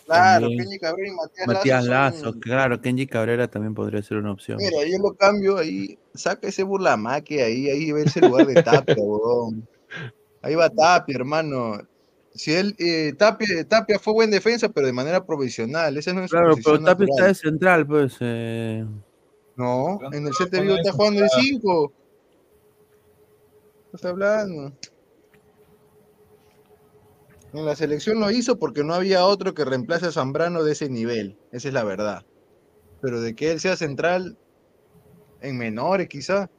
Claro, También. Kenji Cabrera y Matías, Matías Lazo. son- claro, Kenji Cabrera también podría ser una opción. Mira, yo lo cambio ahí, saca ese burlamaque ahí, ahí ve ese lugar de Tapia, *laughs* huevón. Ahí va Tapia, hermano. Si él, eh, Tapia, Tapia fue buen defensa, pero de manera provisional. Esa no es Claro, pero Tapia está de central, pues. eh, No, en el set de Vigo está jugando de 5. ¿Qué está hablando? En la selección lo hizo porque no había otro que reemplace a Zambrano de ese nivel. Esa es la verdad. Pero de que él sea central en menores, quizá.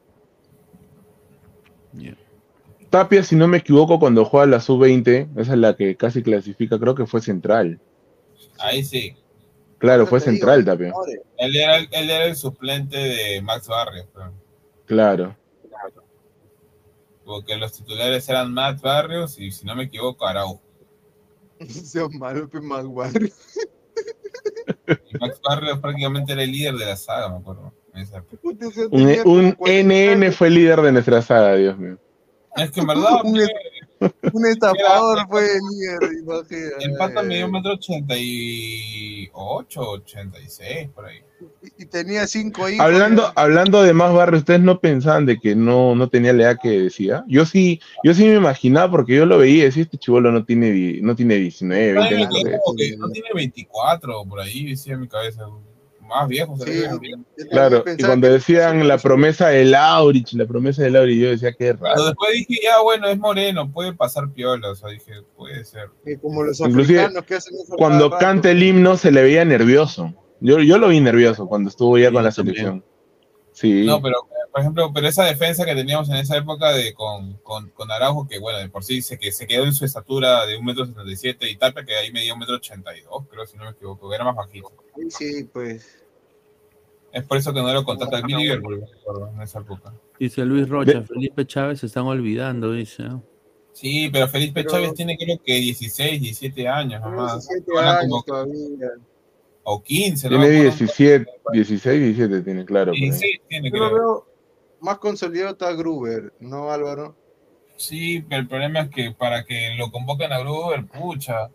Tapia, si no me equivoco, cuando juega la sub-20, esa es la que casi clasifica, creo que fue central. Ahí sí. Claro, fue central Tapia. Él era, el- él era el suplente de Max Barrios, pero- Claro. porque los titulares eran Max Barrios y, si no me equivoco, Araujo. *laughs* Sea malo, pe Maguire. *laughs* Y Max Barrios prácticamente era el líder de la saga, me acuerdo. Un, un NN fue líder de nuestra saga, Dios mío. Es que en verdad, *laughs* un, *laughs* un estafador fue el líder, imagínate. el pata me dio un metro ochenta y ocho, ochenta y seis, por ahí. Y tenía cinco hijos. Hablando, hablando de más barrio, ¿ustedes no pensaban de que no, no tenía la edad que decía? Yo sí, yo sí me imaginaba porque yo lo veía y decía, este chivolo no tiene, no tiene 19, 20 Ay, años. me quedé como que no tiene 24 por ahí, decía en mi cabeza. Más viejo, se ve. Claro, y cuando decían la promesa de Laurich, la promesa de Laurich, yo decía, qué Pero raro. después dije, ya bueno, es moreno, puede pasar piola. O sea, dije, puede ser. Que como los Inclusive, africanos que hacen eso Cuando rato. canta el himno se le veía nervioso. Yo, yo lo vi nervioso cuando estuvo ya con la selección. Sí. No, pero, por ejemplo, pero esa defensa que teníamos en esa época de con, con, con Araujo, que bueno, de por sí se, que se quedó en su estatura de 1,77 m y Tapia, que ahí medía 1,82 m, creo, si no me equivoco, era más bajito. Sí, sí, pues. Es por eso que no lo contrata el Liverpool, en esa época. Dice Luis Rocha, Felipe Chávez se están olvidando, dice. ¿no? Sí, pero Felipe Pero- Chávez tiene creo que 16, 17 años nomás. 17 Van a años como- todavía. o 15, ¿no? Tiene acuerdo. 17, 16, 17 tiene, claro. por ahí. 16 tiene, Yo lo creo. veo más consolidado está Gruber, ¿no, Álvaro? Sí, pero el problema es que para que lo convoquen a Gruber, pucha.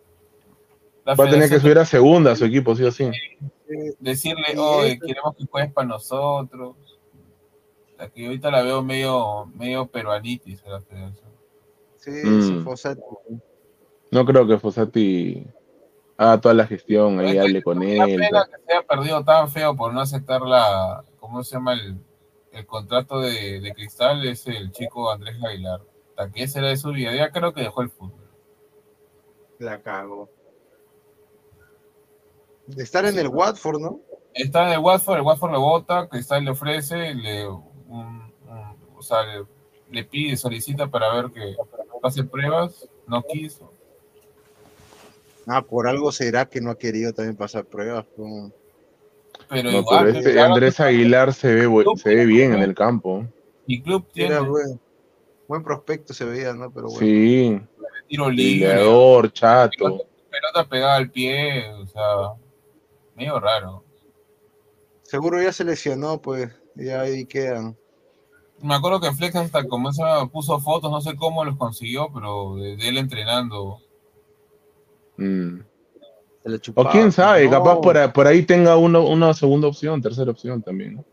la Va a tener que subir a segunda a su equipo, sí o sí. decirle, Sí, oye, eso. queremos que juegues para nosotros. La que ahorita la veo medio, medio peruanitis a la federación. Sí, Mm. ese Fossati. No creo que Fossati haga toda la gestión, ahí hable con Una él. pena que se haya perdido tan feo por no aceptar la, ¿cómo se llama? El, el contrato de, de Cristal es el chico Andrés Aguilar. Ese era de su vida. Ya creo que dejó el fútbol. La cago. De estar en el Watford, ¿no? Está en el Watford, el Watford lo vota, Cristal le ofrece, le, un- un- o sea, le, le pide, solicita para ver que pase pruebas, no quiso. Ah, por algo será que no ha querido también pasar pruebas. ¿no? Pero No, igual, pero este Andrés Aguilar se ve, se ve bien en el campo. mi club tiene Era buen, buen prospecto se veía, ¿no? Pero bueno. Sí. tiro libre, chato. pelota pegada al pie, o sea, medio raro. Seguro ya se lesionó, pues. Ya ahí quedan. Me acuerdo que Flex hasta llama, puso fotos, no sé cómo los consiguió, pero de, de él entrenando. Mm. O quién sabe, no. capaz por, ahí- por ahí tenga uno, una segunda opción, tercera opción también. ¿no?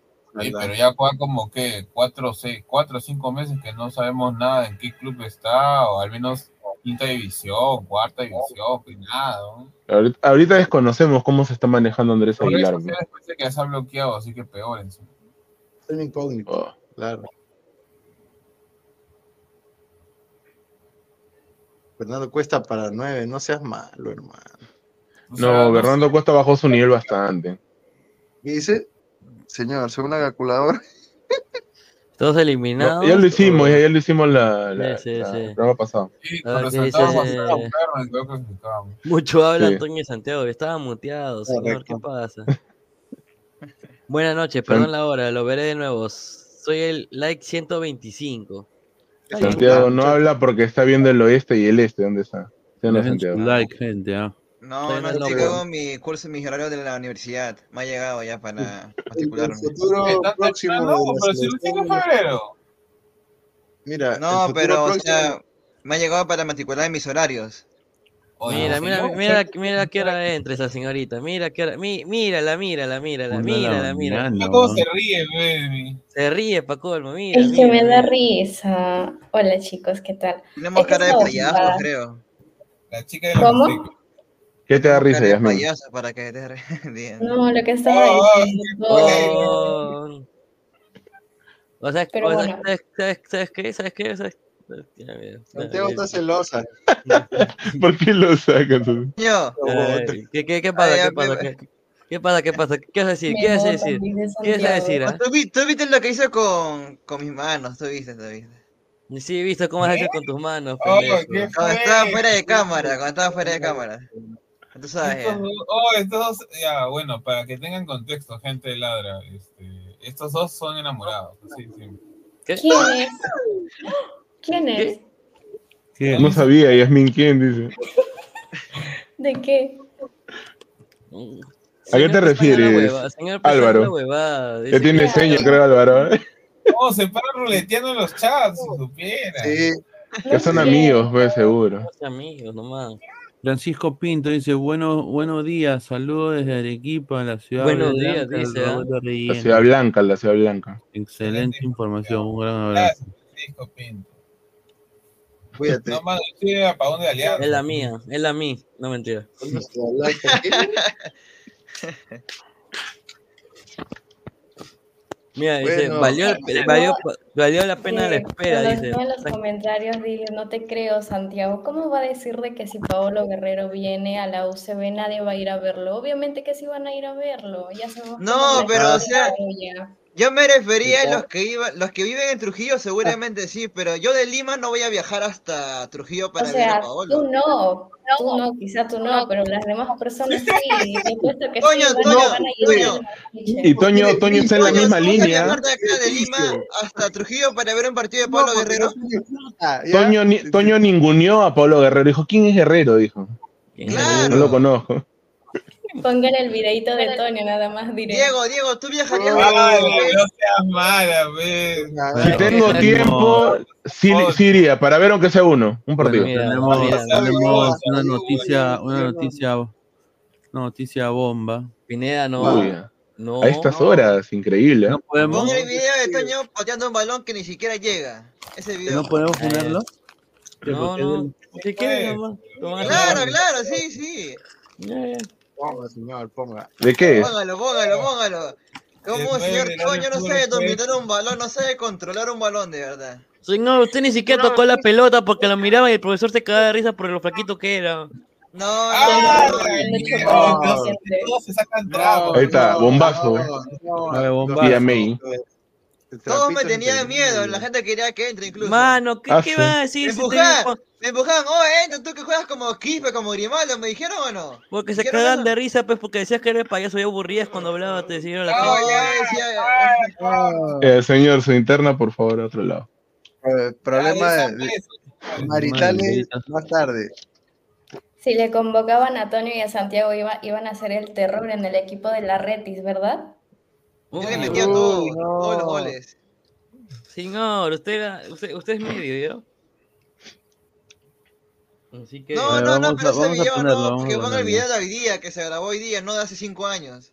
Sí, pero ya juega como que cuatro o seis, cuatro o cinco meses que no sabemos nada en qué club está, o al menos quinta división, cuarta división, que nada, ¿no? Ahorita, ahorita desconocemos cómo se está manejando Andrés Por Aguilar. eso de que ya se ha bloqueado, así que peor encima. Es un incógnito, Oh. claro. Fernando Cuesta para nueve, no seas malo, hermano. O sea, No, no Bernardo Costa bajó su nivel bastante. ¿Qué dice? Señor, según la calculadora. *laughs* Todos No, eliminados. ya lo hicimos, ya, ya lo hicimos la, la- Sí, sí, la- sí. el programa pasado. Mucho habla Sí. Antonio Santiago, que estaba muteado, señor, ¿qué pasa? *laughs* Buenas noches, perdón la hora, lo veré de nuevo. Soy el like 125. Ay, Santiago no habla porque está viendo el oeste y el este. ¿Dónde está? ¿Sí o no, Santiago? like, gente, ¿ah? No, no estoy logo. con mi curso, mis horarios de la universidad. Me ha llegado ya para el matricularme. futuro ¿Estás próximo la Pero si el 5 selección. de febrero. Mira, No, pero, o sea, me ha llegado para matricular en mis horarios. Oye, Mira, no, mira, señor, mira, mira qué hora entra esa señorita. Mira qué hora. mí- mírala, mírala, mírala, mírala, mírala. mañana, ¿Cómo ¿no? se ríe, baby? Se ríe pa' colmo, mira. Es que mira, me da mira. risa. Hola chicos, ¿qué tal? Tenemos Es que cara de payaso, creo. La chica de la ¿Cómo? ¿Qué te da risa, Yasmin? para que te bien. *laughs* No, lo que estaba diciendo. Oh. O sea, Pero o sea, bueno. ¿sabes, sabes, sabes qué? ¿Sabes qué? ¿Sabes? Mira, Santiago está celosa. *laughs* ¿Por qué lo? Yo. Ay, ¿Qué, qué, qué pasa? Ay, ¿Qué pasa? ¿Qué, qué pasa? ¿Qué pasa? ¿Qué vas a decir? ¿Qué vas a decir? ¿Qué vas a decir? Ah? ¿Tú, tú viste lo que hice con, con mis manos, tú viste, tú viste. Sí, he visto cómo has hecho con tus manos, Oh. ¿qué Cuando estaba fuera de cámara, cuando estaba fuera de cámara. Tú sabes. Estos dos, oh, estos dos, ya, bueno, para que tengan contexto, gente de ladra, este, estos dos son enamorados. Sí, sí. ¿Qué? ¿Quién es? ¿Quién es? No sabía, Yasmin, ¿quién dice? *laughs* ¿De qué? ¿A qué te refieres, Álvaro? Ya tiene seña, creo, Álvaro. ¿eh? *laughs* Oh, se paran ruleteando en los chats, si supiera. Sí. Ya son amigos, pues, seguro. amigos nomás. Francisco Pinto dice, bueno, buenos días, saludos desde Arequipa, la ciudad Buenos blanca días, dice. Roberto La ciudad blanca, la ciudad blanca. Excelente información, un gran abrazo. Francisco Pinto. Cuídate. No, mano, estoy apagón de alianza. Es la mía, es la mía, no mentira. *laughs* *laughs* Mira, dice, Bueno. valió, valió, valió la pena la Eh, espera, dice. en los comentarios dice, no te creo, Santiago. ¿Cómo va a decir de que si Paolo Guerrero viene a la UCB nadie va a ir a verlo? Obviamente que sí van a ir a verlo. Ya sabemos No, pero, o sea. Yo me refería a los que iban, los que viven en Trujillo seguramente sí, pero yo de Lima no voy a viajar hasta Trujillo O para ver a Paolo. tú no, tú no, quizá tú no, pero las demás personas sí. *laughs* Que Toño, sí, van, Toño, van a ir Toño. Y Toño, Toño está en la misma ¿tú vas a línea. de acá de Lima hasta Trujillo para ver un partido de Pablo Guerrero? Toño, ni- Toño ninguneó a Pablo Guerrero. Dijo, ¿quién es Guerrero? Dijo. No lo conozco. Pongan el videito de Toño, nada más diré. Diego, Diego, ¿tú viajarías Ay, a no seas mala, ve. Si tengo tiempo, sí, sí iría, para ver aunque sea uno, un partido. tenemos, mira, tenemos una noticia, una noticia, una noticia bomba. Pineda, no. Uy, No. a estas horas, increíble. ¿eh? No podemos, Pon el video de Toño pateando un balón que ni siquiera llega. Ese video. no podemos ponerlo. ¿Qué? No, no. Si quieres, nomás. Claro, claro, sí, sí. Ya, ya. Ponga, señor, ponga. ¿De qué? Póngalo, póngalo, póngalo. El señor de Toño no sabe dominar un balón, no sabe controlar un balón de verdad. Señor, usted ni siquiera tocó la pelota porque lo miraba y el profesor se cagaba de risa por lo flaquito que era. No, no, no, no. se sacan trapos. Ahí está, bombazo. A ver, bombazo. Y a May. Todos me tenían miedo, la gente quería que entre incluso. Mano, ¿qué, Ah, qué sí. va a Me decir? si te empujaban, me empujaban, oh, entra, tú que juegas como Quispe, como Grimaldo, ¿me dijeron o no? Porque se ¿Dijeron cagan eso? de risa, pues, porque decías que eres payaso y aburrías cuando hablabas, te siguieron la No, cara. ya decía, Eh, señor, su interna, por favor, a otro lado. Eh, Problema de- maritales más tarde. Si le convocaban a Toño y a Santiago iba- iban a hacer el terror en el equipo de la Retis, ¿verdad? Yo le Uy, todo, no. todos los goles. Señor, usted, era- usted, usted es medio, ¿yo? Así que. No, A no, no, vamos pero a- ese a video ponerlo, no, a porque ponerlo. video de hoy día, que se grabó hoy día, no de hace cinco años.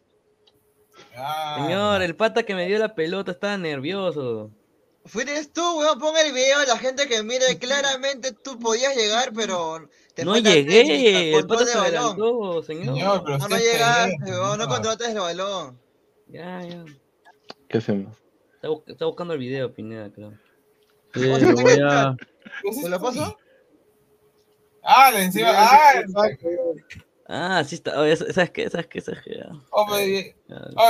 Ah, Señor, el pata que me dio la pelota estaba nervioso. Fuiste tú, weón, ponga el video, la gente que mire, claramente tú podías llegar, pero te No llegué, el pata de se balón. adelantó, señor. Señor, pero No, usted no llegaste, weón, no controlaste el balón. Ya, ya. ¿Qué hacemos? Está, bu- está buscando el video, Pineda, creo. Eh, lo voy a, ¿Se lo pasó? Ah, de encima. Ah, Ah, sí está. Oye, ¿Sabes qué? ¿Sabes qué? ¿Sabes qué? Oye,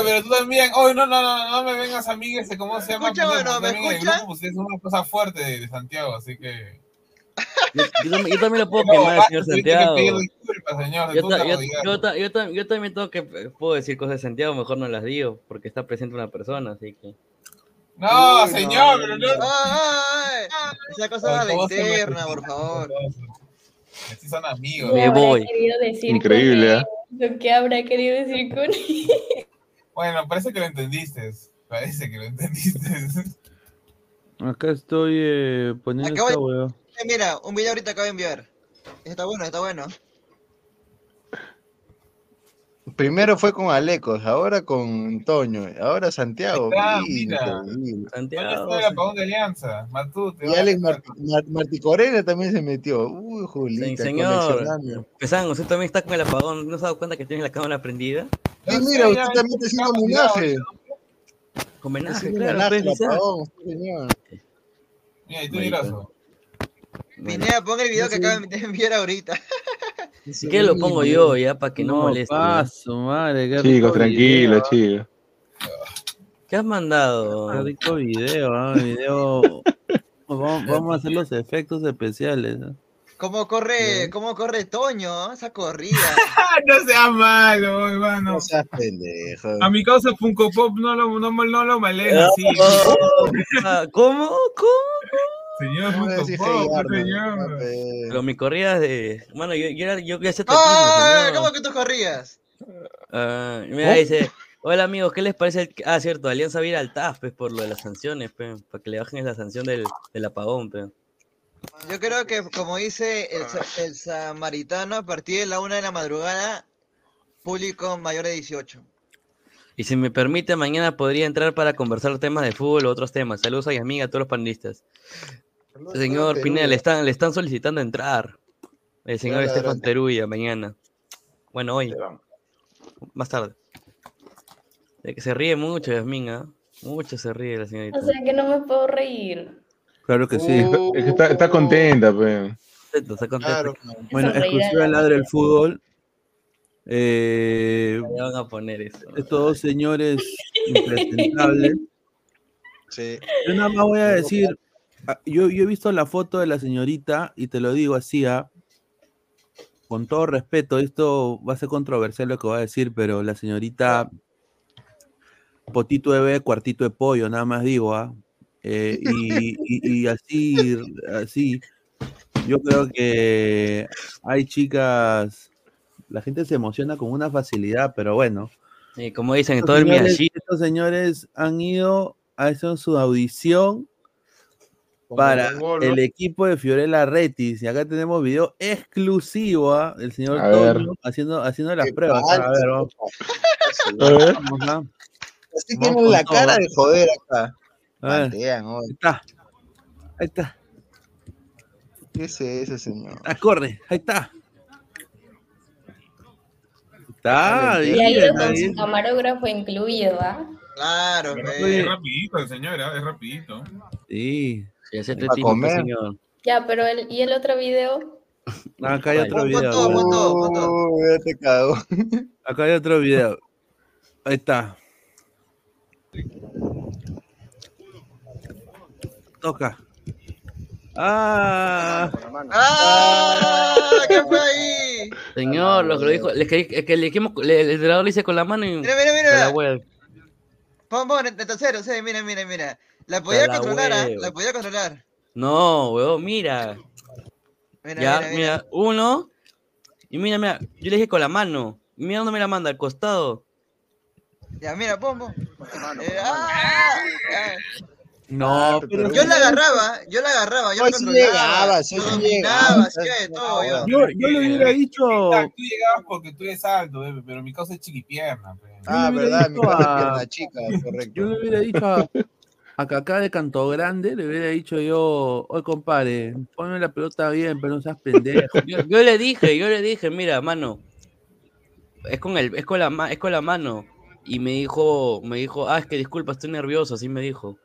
pero tú también, oye, no, no, no, no me vengas a mí, ese, ¿cómo se llama? escucha, bueno, ¿me el escucha? pues, es una cosa fuerte de Santiago, así que... Yo, yo también, yo también lo puedo No, quemar, señor Santiago. disculpas, señor, Yo, ta- ta- también tengo que eh, puedo decir cosas de Santiago, mejor no las digo, porque está presente una persona, así que. No, Uy, señor, no, pero no. ¡Ay, ay! Esa cosa es la interna, por favor. Así son amigos. ¿Qué Me voy. Increíble, con ¿eh? ¿Qué habrá querido decir con? *laughs* Bueno, parece que lo entendiste. Parece que lo entendiste. acá estoy eh, poniendo esta. Eh, Mira, un video ahorita acabo de enviar. Está bueno, está bueno. primero fue con Alecos, ahora con Toño, ahora Santiago. Está, mira, mira. increíble. ¿Dónde está el apagón de Alianza? Matute. Y Alex Marti- Corena también se metió. Uy, Sí, Julita, señor. coleccionando. Pesan, usted también está con el apagón. ¿No se ha dado cuenta que tienes la cámara prendida? Sí, mira, usted también está haciendo homenaje. Homenaje, claro. homenaje pues, apagón, sí, señor. Mira, y tú Mirazo. Pineda, pon el video que acaba de enviar ahorita. Si quieres lo pongo yo ya para que no, No, moleste. paso, madre. qué Chicos, tranquilo, chicos. ¿Qué has mandado? Qué rico video, ah, video. Vamos, vamos a hacer los efectos especiales. ¿no? ¿Cómo corre, cómo corre Toño? Esa corrida. no seas malo, hermano. No seas pendejo. A mi causa Funko Pop no lo, no, no lo. Ah, ¿Cómo? ¿Cómo? Señor Pop, Hey señor. Arnold, Pero mi corrida de. Bueno, yo, yo, era- yo quería hacer ¡Ah! ¿Cómo que tú corrías? Ah, mira, dice, hola amigos, ¿qué les parece? el- Ah, cierto, Alianza ir al TAF, pues, por lo de las sanciones, pues, para que le bajen la sanción del, del apagón, pues. Yo creo que, como dice el, el samaritano, a partir de la una de la madrugada, público mayor de 18. Y si me permite, mañana podría entrar para conversar temas de fútbol o otros temas. Saludos a mi amiga, a todos los panelistas. Señor. Pineda, le están, le están solicitando entrar. El señor Claro, Estefan. Teruya, mañana. Bueno, hoy. Más tarde. De que se ríe mucho, Yasmin, ¿ah? Mucho se ríe la señorita. O sea que no me puedo reír. Claro que sí. Uh, Es que está, está contenta, pues. Está contento. Claro. Bueno, exclusiva la ladra el fútbol. Eh, van a poner eso. estos dos señores *laughs* impresentables. Sí. Yo nada más voy a decir, yo, yo he visto la foto de la señorita y te lo digo así, ah, con todo respeto, esto va a ser controversial lo que voy a decir, pero la señorita potito de bebé, cuartito de pollo, nada más digo, ah, eh, y, y- y así, así, yo creo que hay chicas, la gente se emociona con una facilidad, pero bueno. Sí, como dicen, Estos todo señores, estos señores han ido a hacer su audición para el equipo de Fiorella Retis. Y acá tenemos video exclusivo ¿ah? del señor A. Toño haciendo, haciendo las Qué pruebas. A ver, vamos. A ver. vamos, ¿ah? Así Vamos tienen la todo, cara ¿ah? de joder acá. A ver, ahí Mantean, está. Ahí está. ¿Qué es eso, señor? Ah, corre, ahí está. Está Y bien, ido con ahí. su camarógrafo incluido, ¿ah? Claro, Es pe. es rapidito, señora, es rapidito. Sí. Sí, ese comer. señor. Ya, pero el, ¿y el otro video? *laughs* Acá hay otro video. todo, pon todo, pon todo. Uy, ya te cago. *laughs* Acá hay otro video. Ahí está. Toca. Ah, ¡Ah! ¿Qué fue ahí? Señor, lo que lo dijo, es que, es que le dijimos, le- el entrenador le dice con la mano y Mira, mira, a la mira. web. Pon, pon, tercero, sí, mira, mira, mira. La podía la controlar, ¿ah? La podía controlar. No, weón, mira. Mira, ya, mira, mira, mira. uno. Y mira, mira, yo le dije con la mano. Mira dónde me la manda, al costado. Ya, mira, pon. Eh, ¡ah! Ah. no, pero Yo la agarraba, yo la agarraba, yo No, la sí controlaba. llegaba, sí yo llegaba. hacía de todo. yo. yo, yo le hubiera dicho. Ah, Tú llegabas porque tú eres alto, bebé, pero mi causa es chiquipierna. pe. Ah, Yo verdad, mi cara es pierna chica, correcto. *laughs* Yo le hubiera dicho a, a Kaká de Canto Grande, le hubiera dicho yo, oye compadre, ponme la pelota bien, pero no seas pendejo. Yo, yo le dije, yo le dije, mira, mano. Es con el, es con la ma- es con la mano. Y me dijo, me dijo, ah, es que disculpa, estoy nervioso, así me dijo.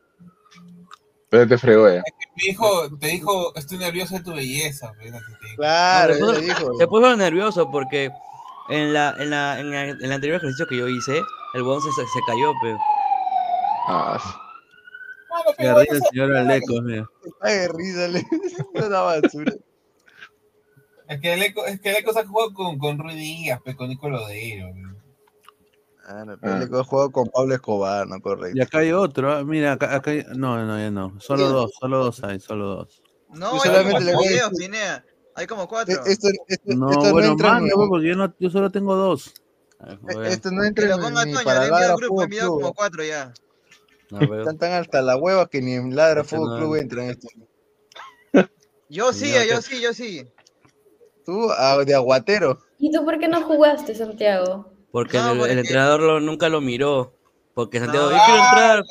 Pero te fregó ya. Me dijo, te dijo, estoy nervioso de tu belleza. Claro, puso, le dijo. se puso nervioso porque en la, en la, en la- en el anterior ejercicio que yo hice, el huevón se, se cayó, pero. Ah, Me ríe el señor Alecos, mira. Está de risa, le una basura. Es que el eco, es que el eco se ha jugado con, con Ruiz Díaz, pe, con Nico Lodero. pe. Ah, no, pero le he jugado con Pablo Escobar, no correcto. Y acá hay otro, ah, mira, acá, acá hay- no, no, ya no, solo dos, solo dos hay, solo dos. No, solamente como le voy a videos, Pinea. Hay como cuatro. E- Esto, esto, No, esto no bueno, entra manda, en, pues, porque yo, no, yo solo tengo dos. esto no entra en- para Ladra grupo, enviado como cuatro ya. No, *laughs* Están tan hasta la hueva que ni en Ladra Fútbol no- Club entran esto. *laughs* Yo sí, yo sí, yo sí. Tú, ah, de aguatero. ¿Y tú por qué no jugaste, Santiago? Porque No, el, porque- el entrenador lo- nunca lo miró. Porque Santiago, No. yo quiero entrar.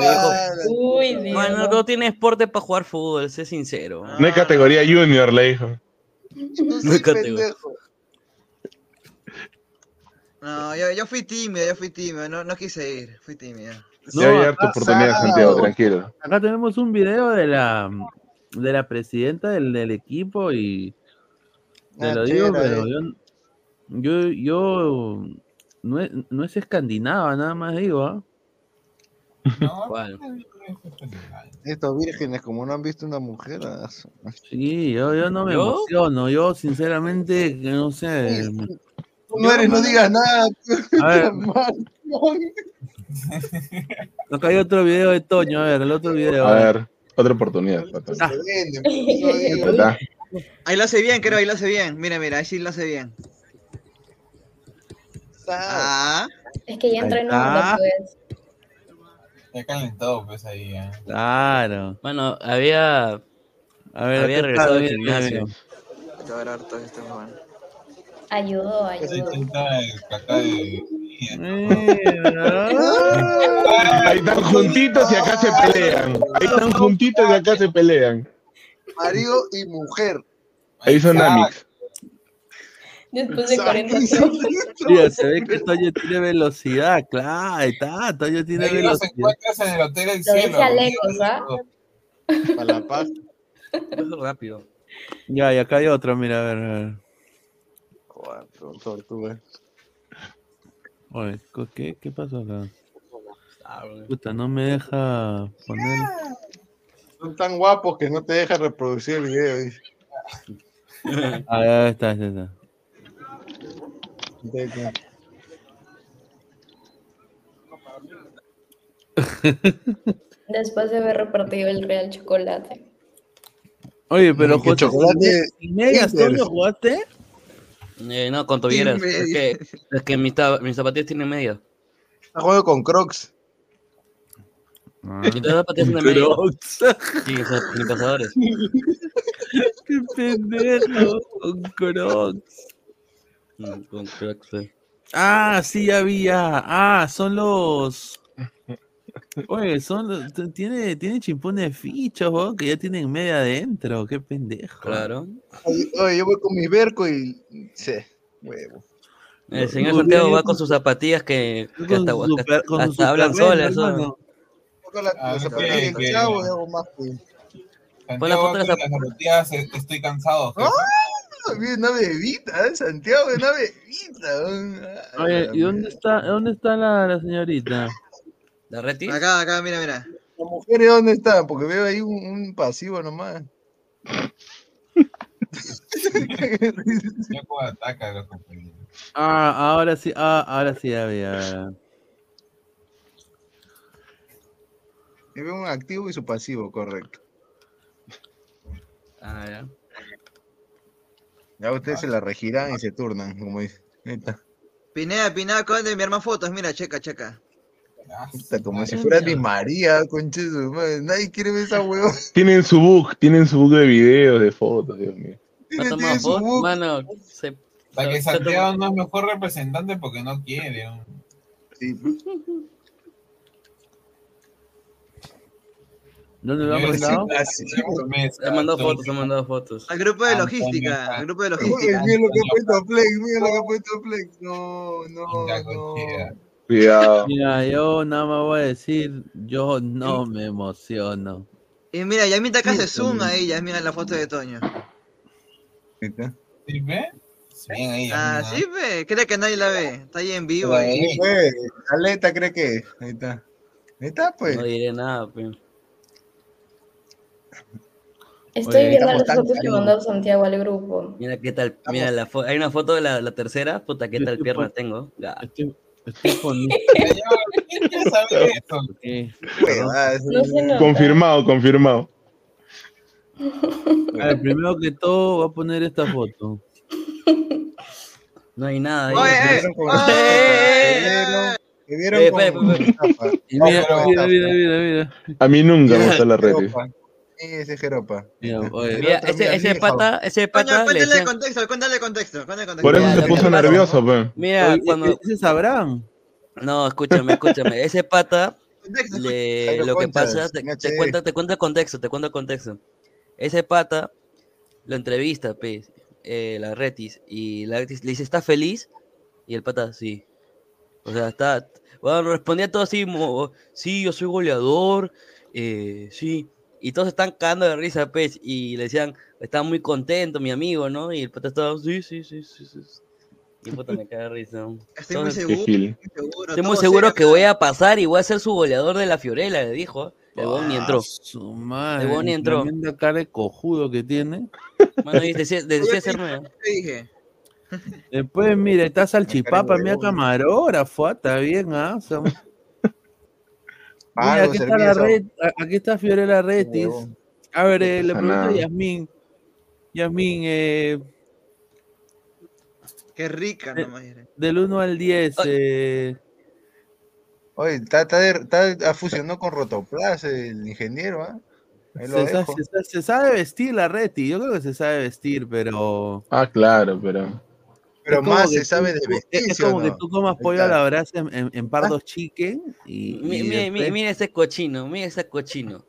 Dijo, Uy. Bueno, no tiene esporte para jugar fútbol, sé sincero. No hay categoría junior, le dijo. No hay categoría. No, yo, yo fui tímido, yo fui tímido, no, no quise ir, fui tímido. Ya va a llegar tu oportunidad, Santiago, tranquilo. Acá tenemos un video de la de la presidenta del, del equipo y te Ah, lo digo, chévere. pero yo, yo, yo no es, no es escandinava, nada más digo, ¿ah? *laughs* ¿Cuál? Estos vírgenes, como no han visto una mujer. ah, Sí, yo, yo no me ¿Yo? emociono, yo sinceramente, que no sé. No eres, no digas nada. A ver. *laughs* Acá hay otro video de Toño, a ver, el otro video. A ver, otra oportunidad. ¿Verdad? *laughs* Ahí lo hace bien, creo, ahí lo hace bien. Mira, mira, ahí sí lo hace bien. Ah, Es que ya Ahí entrenó, está. pues. Ya calentado, pues ahí. ya. Claro. Bueno, había, A ver, había regresado al gimnasio. Te va a dar harto este man. Ayudó, ayudó. Ahí están juntitos y acá se pelean. Ahí están juntitos y acá se pelean. Marido y mujer. Ahí son Amix. Después de 40 años. Mira, se ve que Toño tiene velocidad, claro, ahí está, Toño tiene Ahí los velocidad. encuentras en el Hotel del Lo Cielo. ¿ah? Para la paz. Rápido. Ya, y acá hay otro, mira, a ver, a ver. Cuatro tortugas. Oye, ¿co- ¿qué, qué pasó acá? Puta, no me deja poner. Son tan guapos que no te dejan reproducir el video. dice. Ah, ahí está, ahí está. *laughs* Después de haber repartido el real chocolate. Oye, pero que jugaste chocolate sin medias, Inter. Toño, ¿jugaste? Eh, no, con tobilleras. Es que, *laughs* es que mis, mis zapatillas tienen media. Está jugando con Crocs. Y todas las zapatillas tienen. Crocs. Sí, son sin pasadores. *laughs* Qué pendejo, con Crocs. Mm, Con Crocs, eh. Ah, sí, había. Ah, son los. Oye, son tiene, tiene chimpones de fichas, weón, que ya tienen media adentro. Qué pendejo. Claro. Oye, oye, yo voy con mi verco y. Sí, huevo. El señor Santiago bien. va con sus zapatillas que, que Con hasta, su hasta- super- con hasta hablan solas. son. la. Pon foto de las las zapatillas, eh, estoy cansado. jefe. ¡Ah! Una bebita, ¿eh? Santiago, una bebita. Oye, ¿y dónde está, dónde está la, la señorita? ¿La Reti? Acá, acá, mira, mira. ¿Las mujeres dónde están? Porque veo ahí un, un pasivo nomás. Ya como ataca a los compañeros. Ah, ahora sí, ah, ahora sí había. Veo un activo y su pasivo, correcto. Ah, ya. Ya ustedes se la regirán y se turnan, como dice. Ahí está. Pineda, Pineda, acaban de enviarme fotos. Mira, checa, checa. Puta, como si fuera Di María, conche de su madre. Nadie quiere ver esa *laughs* huevón. Tienen su book, tienen su book de videos, de fotos, Dios mío. ¿No ha tomado foto? Mano, se, Para que Santiago no es mejor representante porque no quiere. ¿no? Sí. ¿Dónde lo han mandado? han mandado fotos, se han mandado fotos. Al grupo de logística, al grupo de logística. mira lo que ha puesto Flex, mira lo que ha puesto Flex. No, no, no. Cuidado. Mira, yo nada más voy a decir, yo no me emociono. Y mira, Yamita acá hace zoom ahí, ya mira la foto de Toño. Ahí está. ¿Sí ve? Bien ahí. Ah, sí, ve, cree que nadie la ve. Está ahí en vivo. Ahí. Ahí fue. Aleta cree que. Ahí está. Ahí está, pues. No diré nada, pues. Estoy Oye, viendo las fotos que mandó Santiago al grupo. Mira qué tal, mira la foto, hay una foto de la, la tercera, puta, qué Yo tal pierna tengo. Ya. Estoy, *laughs* Confirmado, confirmado. A ver, primero que todo, voy a poner esta foto. No hay nada. A mí nunca me gustó la red. Ese Jeropa. Mira, oye, ese, ese pata, ese Coño, pata le cuéntale el decían- contexto, cuéntale el contexto, cuéntale el contexto. Por eso se puso pasa- nervioso, pe. Mira, Oye, cuando... ese es Abraham. No, escúchame, escúchame. *laughs* Ese pata, le- Jairo lo que Conchas, pasa, te, te HD. cuento, te cuento el contexto, te cuento el contexto. Ese pata lo entrevista, pues, eh, la Retis, y la Retis le dice, ¿está feliz? Y el pata, sí. O sea, está, bueno, respondía todo así, mo- sí, yo soy goleador, eh, sí. Y todos están cagando de risa, pues, y le decían, está muy contento, mi amigo, ¿no? Y el pata estaba, sí, sí, sí, sí, sí. Y puta, me caga de risa. Estoy muy seguro, muy seguro. Estoy muy seguro que voy a pasar y voy a ser su goleador de la Fiorella, le dijo. El huevón ni entró. Ah, Su madre. El huevón ni entró. Tremenda cara de cojudo que tiene. Mano, y decía, decía hacerme. te dije. Después, mira, está Salchipapa, mira camarógrafo, ah, está bien, ¿ah? O sea, mira, aquí está servía la esa- red, a- aquí está Fiorella Retis. A ver, eh, le pregunto a. Yasmín. Yasmín, eh, Qué rica, Eh, no me del 1 al 10, eh, Oye, está, está, de- está fusionó con Rotoplas el ingeniero, ¿ah? Lo se, se sabe vestir la Reti. Yo creo que se sabe vestir, pero. Ah, claro, pero. Pero es como más que se sabe tú- de es- vestir, Es ¿sí o como que tú comas pollo a la brasa en, en, en pardos y, Mi- y mi- mi- después- Mira ese cochino, mira ese cochino.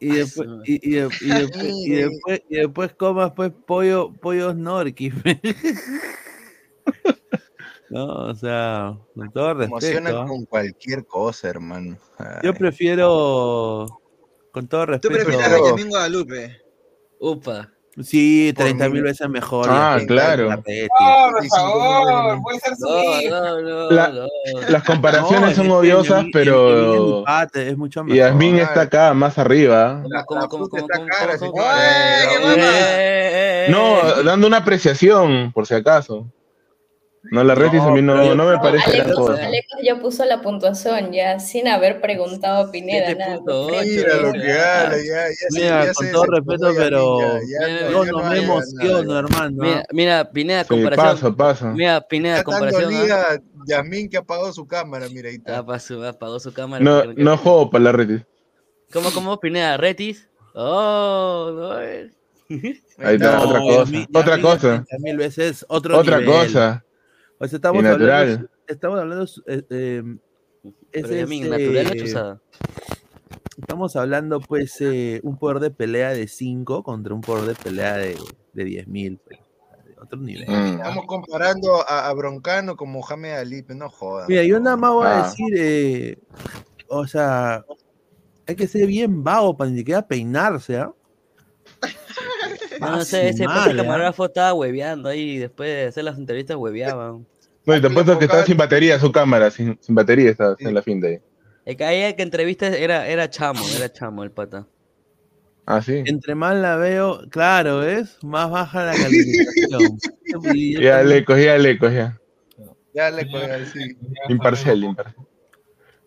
y Ah, después, su- y, y de- y después, y después, y después comas pues pollo, pollo snorky. *laughs* no, o sea, con todo respeto. ¿ah? con cualquier cosa, hermano. Yo prefiero, con todo Tú respeto. prefieres a Benjamín Guadalupe. Upa. Sí, Por 30 mil veces mejor. Ah, claro. No, por 25 favor, mil. puede ser su No, La-. Las comparaciones No, son odiosas, pero. es mucho Y mejor. Yasmín está acá, más arriba. No, dando una apreciación, por si acaso. No, la Retis a mí no, no me No, parece gran Alecos, cosa. Alecos ya puso la puntuación ya sin haber preguntado a Pineda nada. punto ocho. Mira lo que Ah, habla, ya, ya Mira, ya con todo respeto, pero Mira, no- yo no no me hay emociono, nada. hermano. Mira, mira, Pineda, Sí, comparación. pasa, pasa. Mira, Pineda, Está comparación. ¿ah? dolida Yasmín que apagó su cámara, mira ahí está. Ah, pasó, apagó su cámara. No, porque no juego para la Retis. ¿Cómo, cómo, Pineda? ¿Retis? Oh, no. eh. Ahí está, No, otra cosa. Otra cosa. 30 mil veces otro Otra nivel. cosa. O sea, estamos hablando, estamos hablando, eh, eh, Pero ese Yasmín, es, natural o eh, chuzada. Estamos hablando, pues, eh, un poder de pelea de 5 contra un poder de pelea de, de 10 mil. pues, otro nivel. Mm. Estamos comparando a, a Broncano con Mohamed Ali, pero no jodan. Mira, yo nada más voy a Ah. decir, eh, o sea, hay que ser bien vago para ni siquiera peinarse, ¿ah? No sé, ese madre, ¿ah? camarógrafo estaba hueveando ahí y después de hacer las entrevistas hueveaban. No, y te apuesto que estaba sin batería su cámara, sin, sin batería estaba en la fin de ahí. El que ahí que entrevista era, era chamo, era chamo el pata. Ah, sí. Entre más la veo, claro, ¿ves? Más baja la calificación. *laughs* Ya le cogía, le cogía. Ya le cogí sí. Imparcial, imparcial.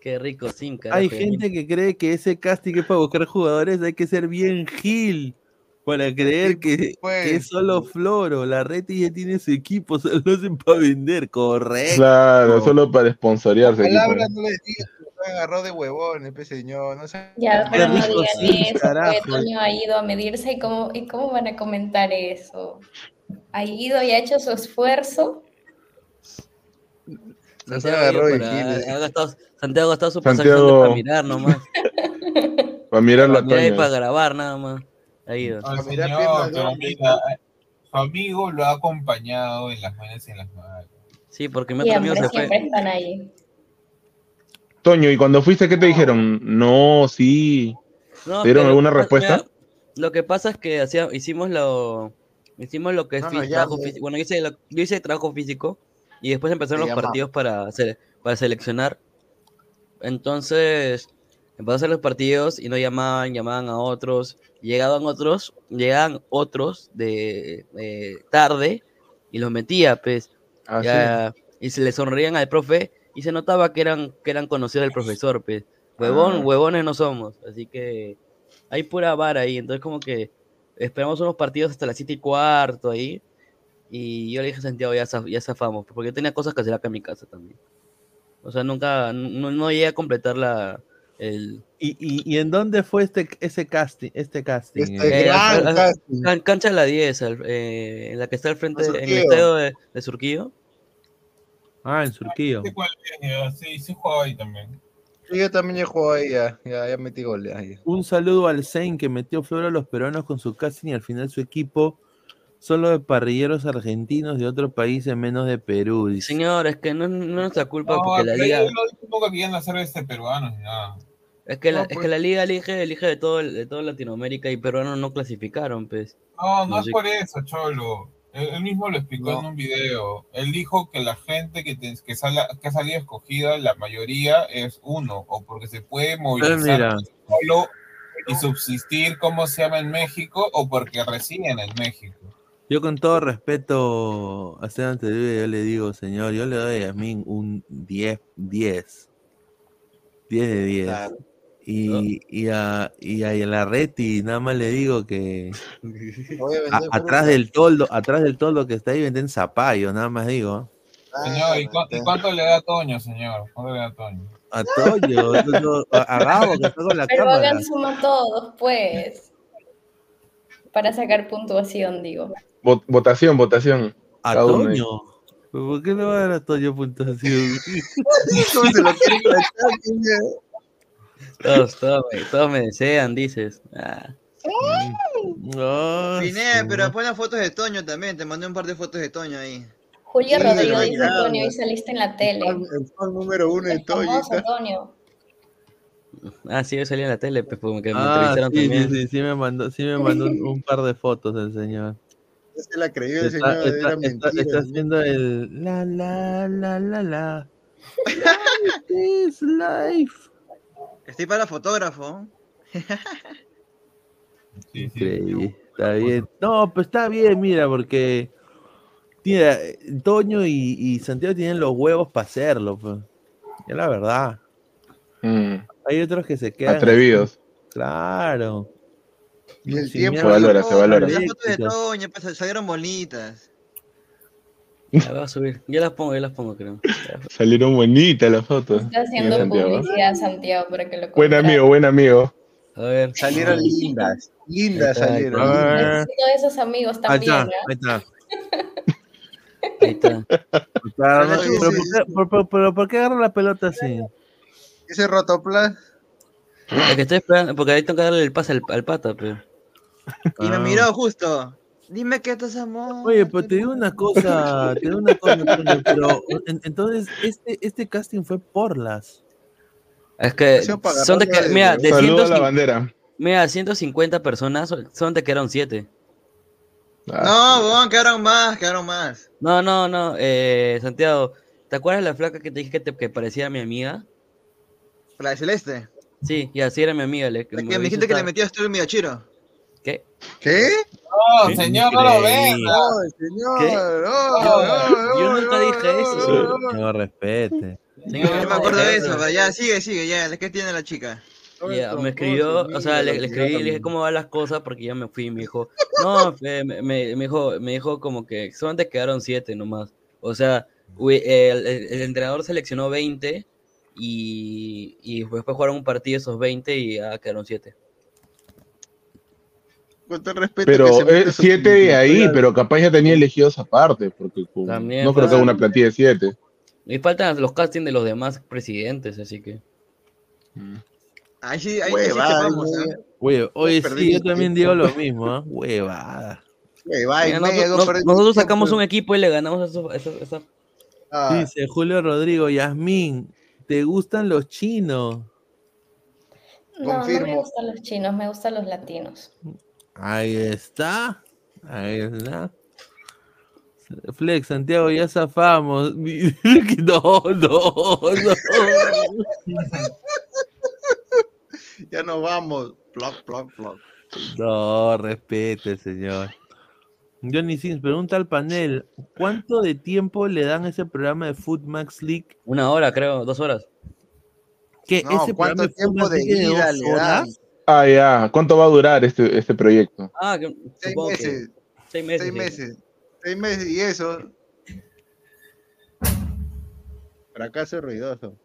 Qué rico, sin carajo. Hay gente que cree que ese casting es para buscar jugadores, hay que ser bien gil para creer que, pues. que es solo Floro. La Reti ya tiene su equipo, *laughs* solo lo hacen para vender, correcto. Claro, solo para sponsorearse. aquí, Palabras pues. no le digas, me agarró de huevón, este señor. No sé. Ya, pero no digan sí, eso, carajo. porque Toño ha ido a medirse y cómo, y cómo van a comentar eso. Ha ido y ha hecho su esfuerzo. No se Santiago, agarró para- ha gastado, Santiago ha gastado su pasaje Santiago- solo para mirar nomás. *laughs* Para mirarlo Para a mirar y para grabar nada más. Mira, su amigo lo ha acompañado en las buenas y en las malas. Sí, porque mi otro amigo se fue. están ahí. Toño, ¿y cuando fuiste qué te dijeron? No, sí. No, ¿Te dieron alguna pasa- respuesta? mira, lo que pasa es que hacía, hicimos lo hicimos lo que es No, trabajo ya. físico. Bueno, yo hice, lo- yo hice trabajo físico y después empezaron los partidos para hacer, para seleccionar. Entonces, empezó a hacer los partidos y no llamaban, llamaban a otros. Llegaban otros, llegaban otros de eh, tarde y los metía, pues. Ah, ya, y se le sonreían al profe y se notaba que eran, que eran conocidos del profesor, pues. Huevón, Ah. huevones no somos, así que hay pura vara ahí, entonces como que esperamos unos partidos hasta las 7 y cuarto ahí, y yo le dije a Santiago, ya, zaf- ya zafamos, porque yo tenía cosas que hacer acá en mi casa también. O sea, nunca, no, no llegué a completar la, El, ¿Y, y, y en dónde fue este, ese casting? Este casting Este eh? eh, gran al- al- casting. can- cancha la 10, al- eh, en la que está al frente, en el Surquillo. estadio de, de Surquillo. Ah, en Surquillo. Sí, ya, Sí, jugaba ahí también. Sí, yo también he jugado ahí, ya, ya, ya metí goles ahí. Un saludo al Sein que metió flor a los peruanos con su casting y al final su equipo solo de parrilleros argentinos de otro país en menos de Perú. dice. Señor, es que no, no es nuestra culpa No, porque la pero liga. ellos no dicen nunca que iban a hacer este peruanos ni nada. Es que, la, es pues. que la liga elige, elige de todo de toda Latinoamérica y peruanos no clasificaron, pues. No, no es por eso, Cholo. Él, él mismo lo explicó en un video. Él dijo que la gente que, te- que, sala- que ha salido escogida, la mayoría es uno, o porque se puede movilizar mira. solo y subsistir, como se llama en México, o porque residen en México. Yo con todo respeto a Esteban Terrible, yo le digo, señor, yo le doy a Yasmín un 10, 10. 10 de 10. Claro. Y, y, a, y a Larreti nada más le digo que *laughs* a atrás del toldo, atrás del toldo que está ahí venden zapallo, nada más digo. Señor, ¿y, cu- y cuánto le da a Toño, señor? ¿Cuánto le da a Toño? A yo- a a Gabo que está con la Pero cámara. hagan suma todos, pues. Para sacar puntuación, digo. Vot- votación, votación. A Cada. Toño. ¿Pero ¿Por qué le va a dar a Toño puntuación? *laughs* ¿Cómo se lo quiere? *laughs* Todos, todos, me, todos me desean, dices. Ah, No, Pineda, su- pero pon las fotos de Toño también. Te mandé un par de fotos de Toño ahí. Julio Sí, Rodrigo lo dice. Antonio y saliste en la tele. El fan número uno de Antonio. ah, sí, yo salí en la tele, pues, porque me Ah, entrevistaron sí, sí, también. sí, sí me mandó, sí me mandó un, un par de fotos el señor. Ya se la creyó el Está, señor, está- era está- mentira. está haciendo el la la la la la. *laughs* Life is life. Estoy para fotógrafo. *laughs* Increíble, Está bien. No, pues está bien, mira, porque mira, Toño y, y Santiago tienen los huevos para hacerlo, pues. Es la verdad. Mm, Hay otros que se quedan. atrevidos. Claro. Y el tiempo Se valora, se valora. Las fotos de. Toño, pues, salieron bonitas. La voy a subir. Yo las pongo, yo las pongo, creo. Salieron bonitas las fotos. Está haciendo Santiago. publicidad a Santiago para que lo Buen amigo, buen amigo. A ver. Salieron lindas. Lindas Ahí está, salieron. Necesito de esos amigos Ahí también, está, ¿no? ahí está. Ahí está. Pero ¿por qué, por- por- pero ¿por qué agarra la pelota así? Ese rotoplas. Es que estoy esperando, porque ahí tengo que darle el pase al, al pata, pero. Y me Ah. miró justo. Dime que estás amor. Oye, pero te digo una cosa, te digo una cosa, pero en- entonces este, este casting fue por las. Es que son de que, de- mira, de Saludo a la 150, bandera. mira, 150 personas, son- de que eran 7. Ah, No, weón, quedaron más, quedaron más. No, no, no, eh, Santiago, ¿te acuerdas la flaca que te dije que, te, que parecía mi amiga? La de Celeste. Sí, y así era mi amiga. Le, que me dijiste que le metías tú el Miyachiro. ¿Qué? ¿Qué? No, señor, no lo ve. Increíble. Ay, señor. Yo nunca dije eso, No respete. Señor, Yo me acuerdo de eso, pero ya, sigue, sigue, ya. ¿Qué tiene la chica? Ay, me escribió, o sea, le, escribí y le dije cómo van las cosas porque ya me fui y me dijo, no, me, me- me dijo, me dijo como que solamente quedaron siete nomás. O sea, hu- el, el- el entrenador seleccionó 20 y, y después jugaron un partido esos 20 y ya quedaron siete. Con todo el respeto que Pero se mete eh, su siete de ahí, pero capaz ya tenía elegidos aparte, porque También no creo que haga una plantilla de siete. Y faltan los castings de los demás presidentes, así que. Ahí sí, ahí, sí Huevada, quemamos, media. ¿eh? Oye, sí, yo también digo lo mismo, ¿ah? Huevada. Huevada Mira, nosotros, no nos- perdí nosotros tiempo. sacamos un equipo y le ganamos a esos- a esos- a esa- Ah, Dice Julio Rodrigo, Yasmín, ¿te gustan los chinos? No, no me Confirmo. gustan los chinos, me gustan los latinos. Ahí está. Ahí está. Flex, Santiago, ya zafamos. *laughs* No, no, no. *laughs* ya nos vamos. Ploc, ploc, ploc. No, respete, señor. Johnny Sims pregunta al panel, ¿cuánto de tiempo le dan a ese programa de Food Max League? Una hora, creo, dos horas. ¿Qué? No, ¿Ese ¿cuánto programa de Food tiempo de ida le dan? Ah, ya. ¿Cuánto va a durar este, este proyecto? Ah, que, Seis que meses. seis meses. Seis sí. meses. Seis meses y eso. Fracaso ruidoso.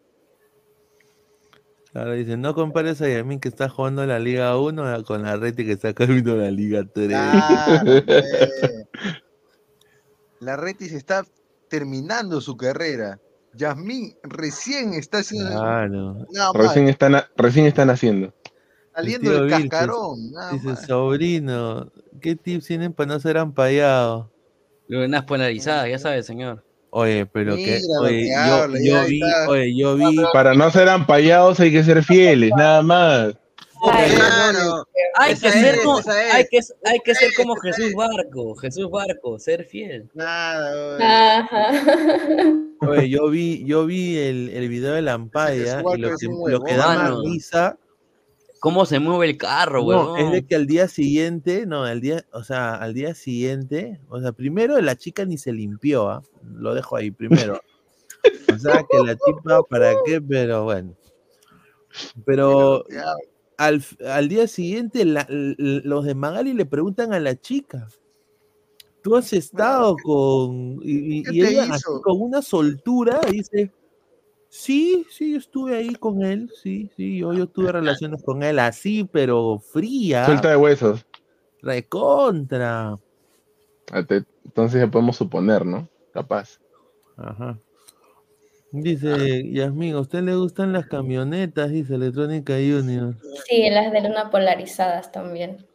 Claro, dice, no compares a Yamin que está jugando la Liga 1 con la Reti que está camino la Liga 3. Claro, pues. La Retis está terminando su carrera. Yasmín recién está haciendo. Claro. Recién están, a- recién están haciendo. Saliendo del Vilches cascarón. nada Dice, más. sobrino, ¿qué tips tienen para no ser ampallado? Unas polarizadas, ya sabes, señor. Oye, pero que, Mira lo oye, que yo, habla, yo ya vi, oye, yo vi, Para no ser ampallados hay que ser fieles, nada más. Claro. Hay que, ser como, es. hay, que, hay que ser como Jesús Barco, Jesús Barco, ser fiel. Nada, oye. Ajá. oye, yo vi, yo vi el, el video de la ampalla y lo que, lo que da más risa ¿Cómo se mueve el carro, No, huevón? es de que al día siguiente, no, al día, o sea, al día siguiente, o sea, primero la chica ni se limpió, ¿ah? Lo dejo ahí primero. *laughs* O sea, que la tipa, ¿para qué? Pero bueno. Pero al, al día siguiente, la- los de Magali le preguntan a la chica, ¿tú has estado con... Y, y- ¿Qué y te ella así con una soltura dice, sí, sí, yo estuve ahí con él, sí, sí, yo, yo tuve relaciones con él así, pero fría. Suelta de huesos. Recontra. Ah, Entonces ya podemos suponer, ¿no? Capaz. Ajá. Dice Yasmin, ¿a usted le gustan las camionetas? Dice Electrónica Junior. Sí, las de luna polarizadas también.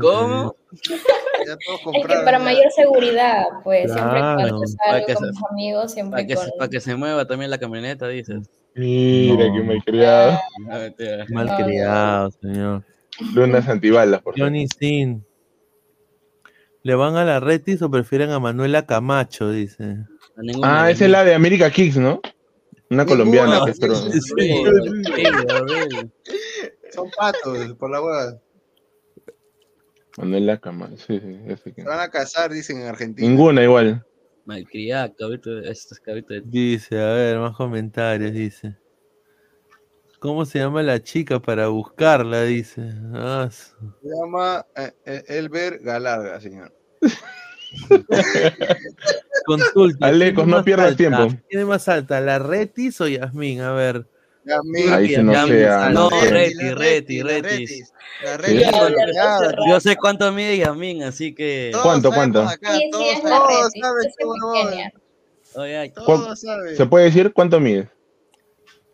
¿Cómo? Es que para mayor seguridad, pues siempre cuando Para salgo que con se- mis amigos, Para siempre que, con... se- para que se mueva también la camioneta, dices. Mira No. que malcriado. Mentira. Malcriado, señor. Lunas antibalas, por favor. Johnny Sin. ¿Le van a la Retis o prefieren a Manuela Camacho? Dice. Ah, esa es la de América Kicks, ¿no? Una colombiana que. Son patos, por la hueá. Manuela Camacho, sí, sí, ese que- Se van a casar, dicen en Argentina. Ninguna igual. Malcriada, cabrito, estos cabritos de Dice, a ver, más comentarios, dice. ¿Cómo se llama la chica para buscarla? Dice. Ah, su- Se llama eh, eh, Elber Galarga, señor. Consulta. Alecos, ¿quién es no pierdas tiempo. ¿Quién es más alta, la Retis o Yasmín? A ver. Ahí sí no alta. No. Reti, Reti. Reti. Yo sé cuánto mide Yasmin, así que. ¿Cuánto, cuánto? todos saben cómo. ¿Se puede decir cuánto mide?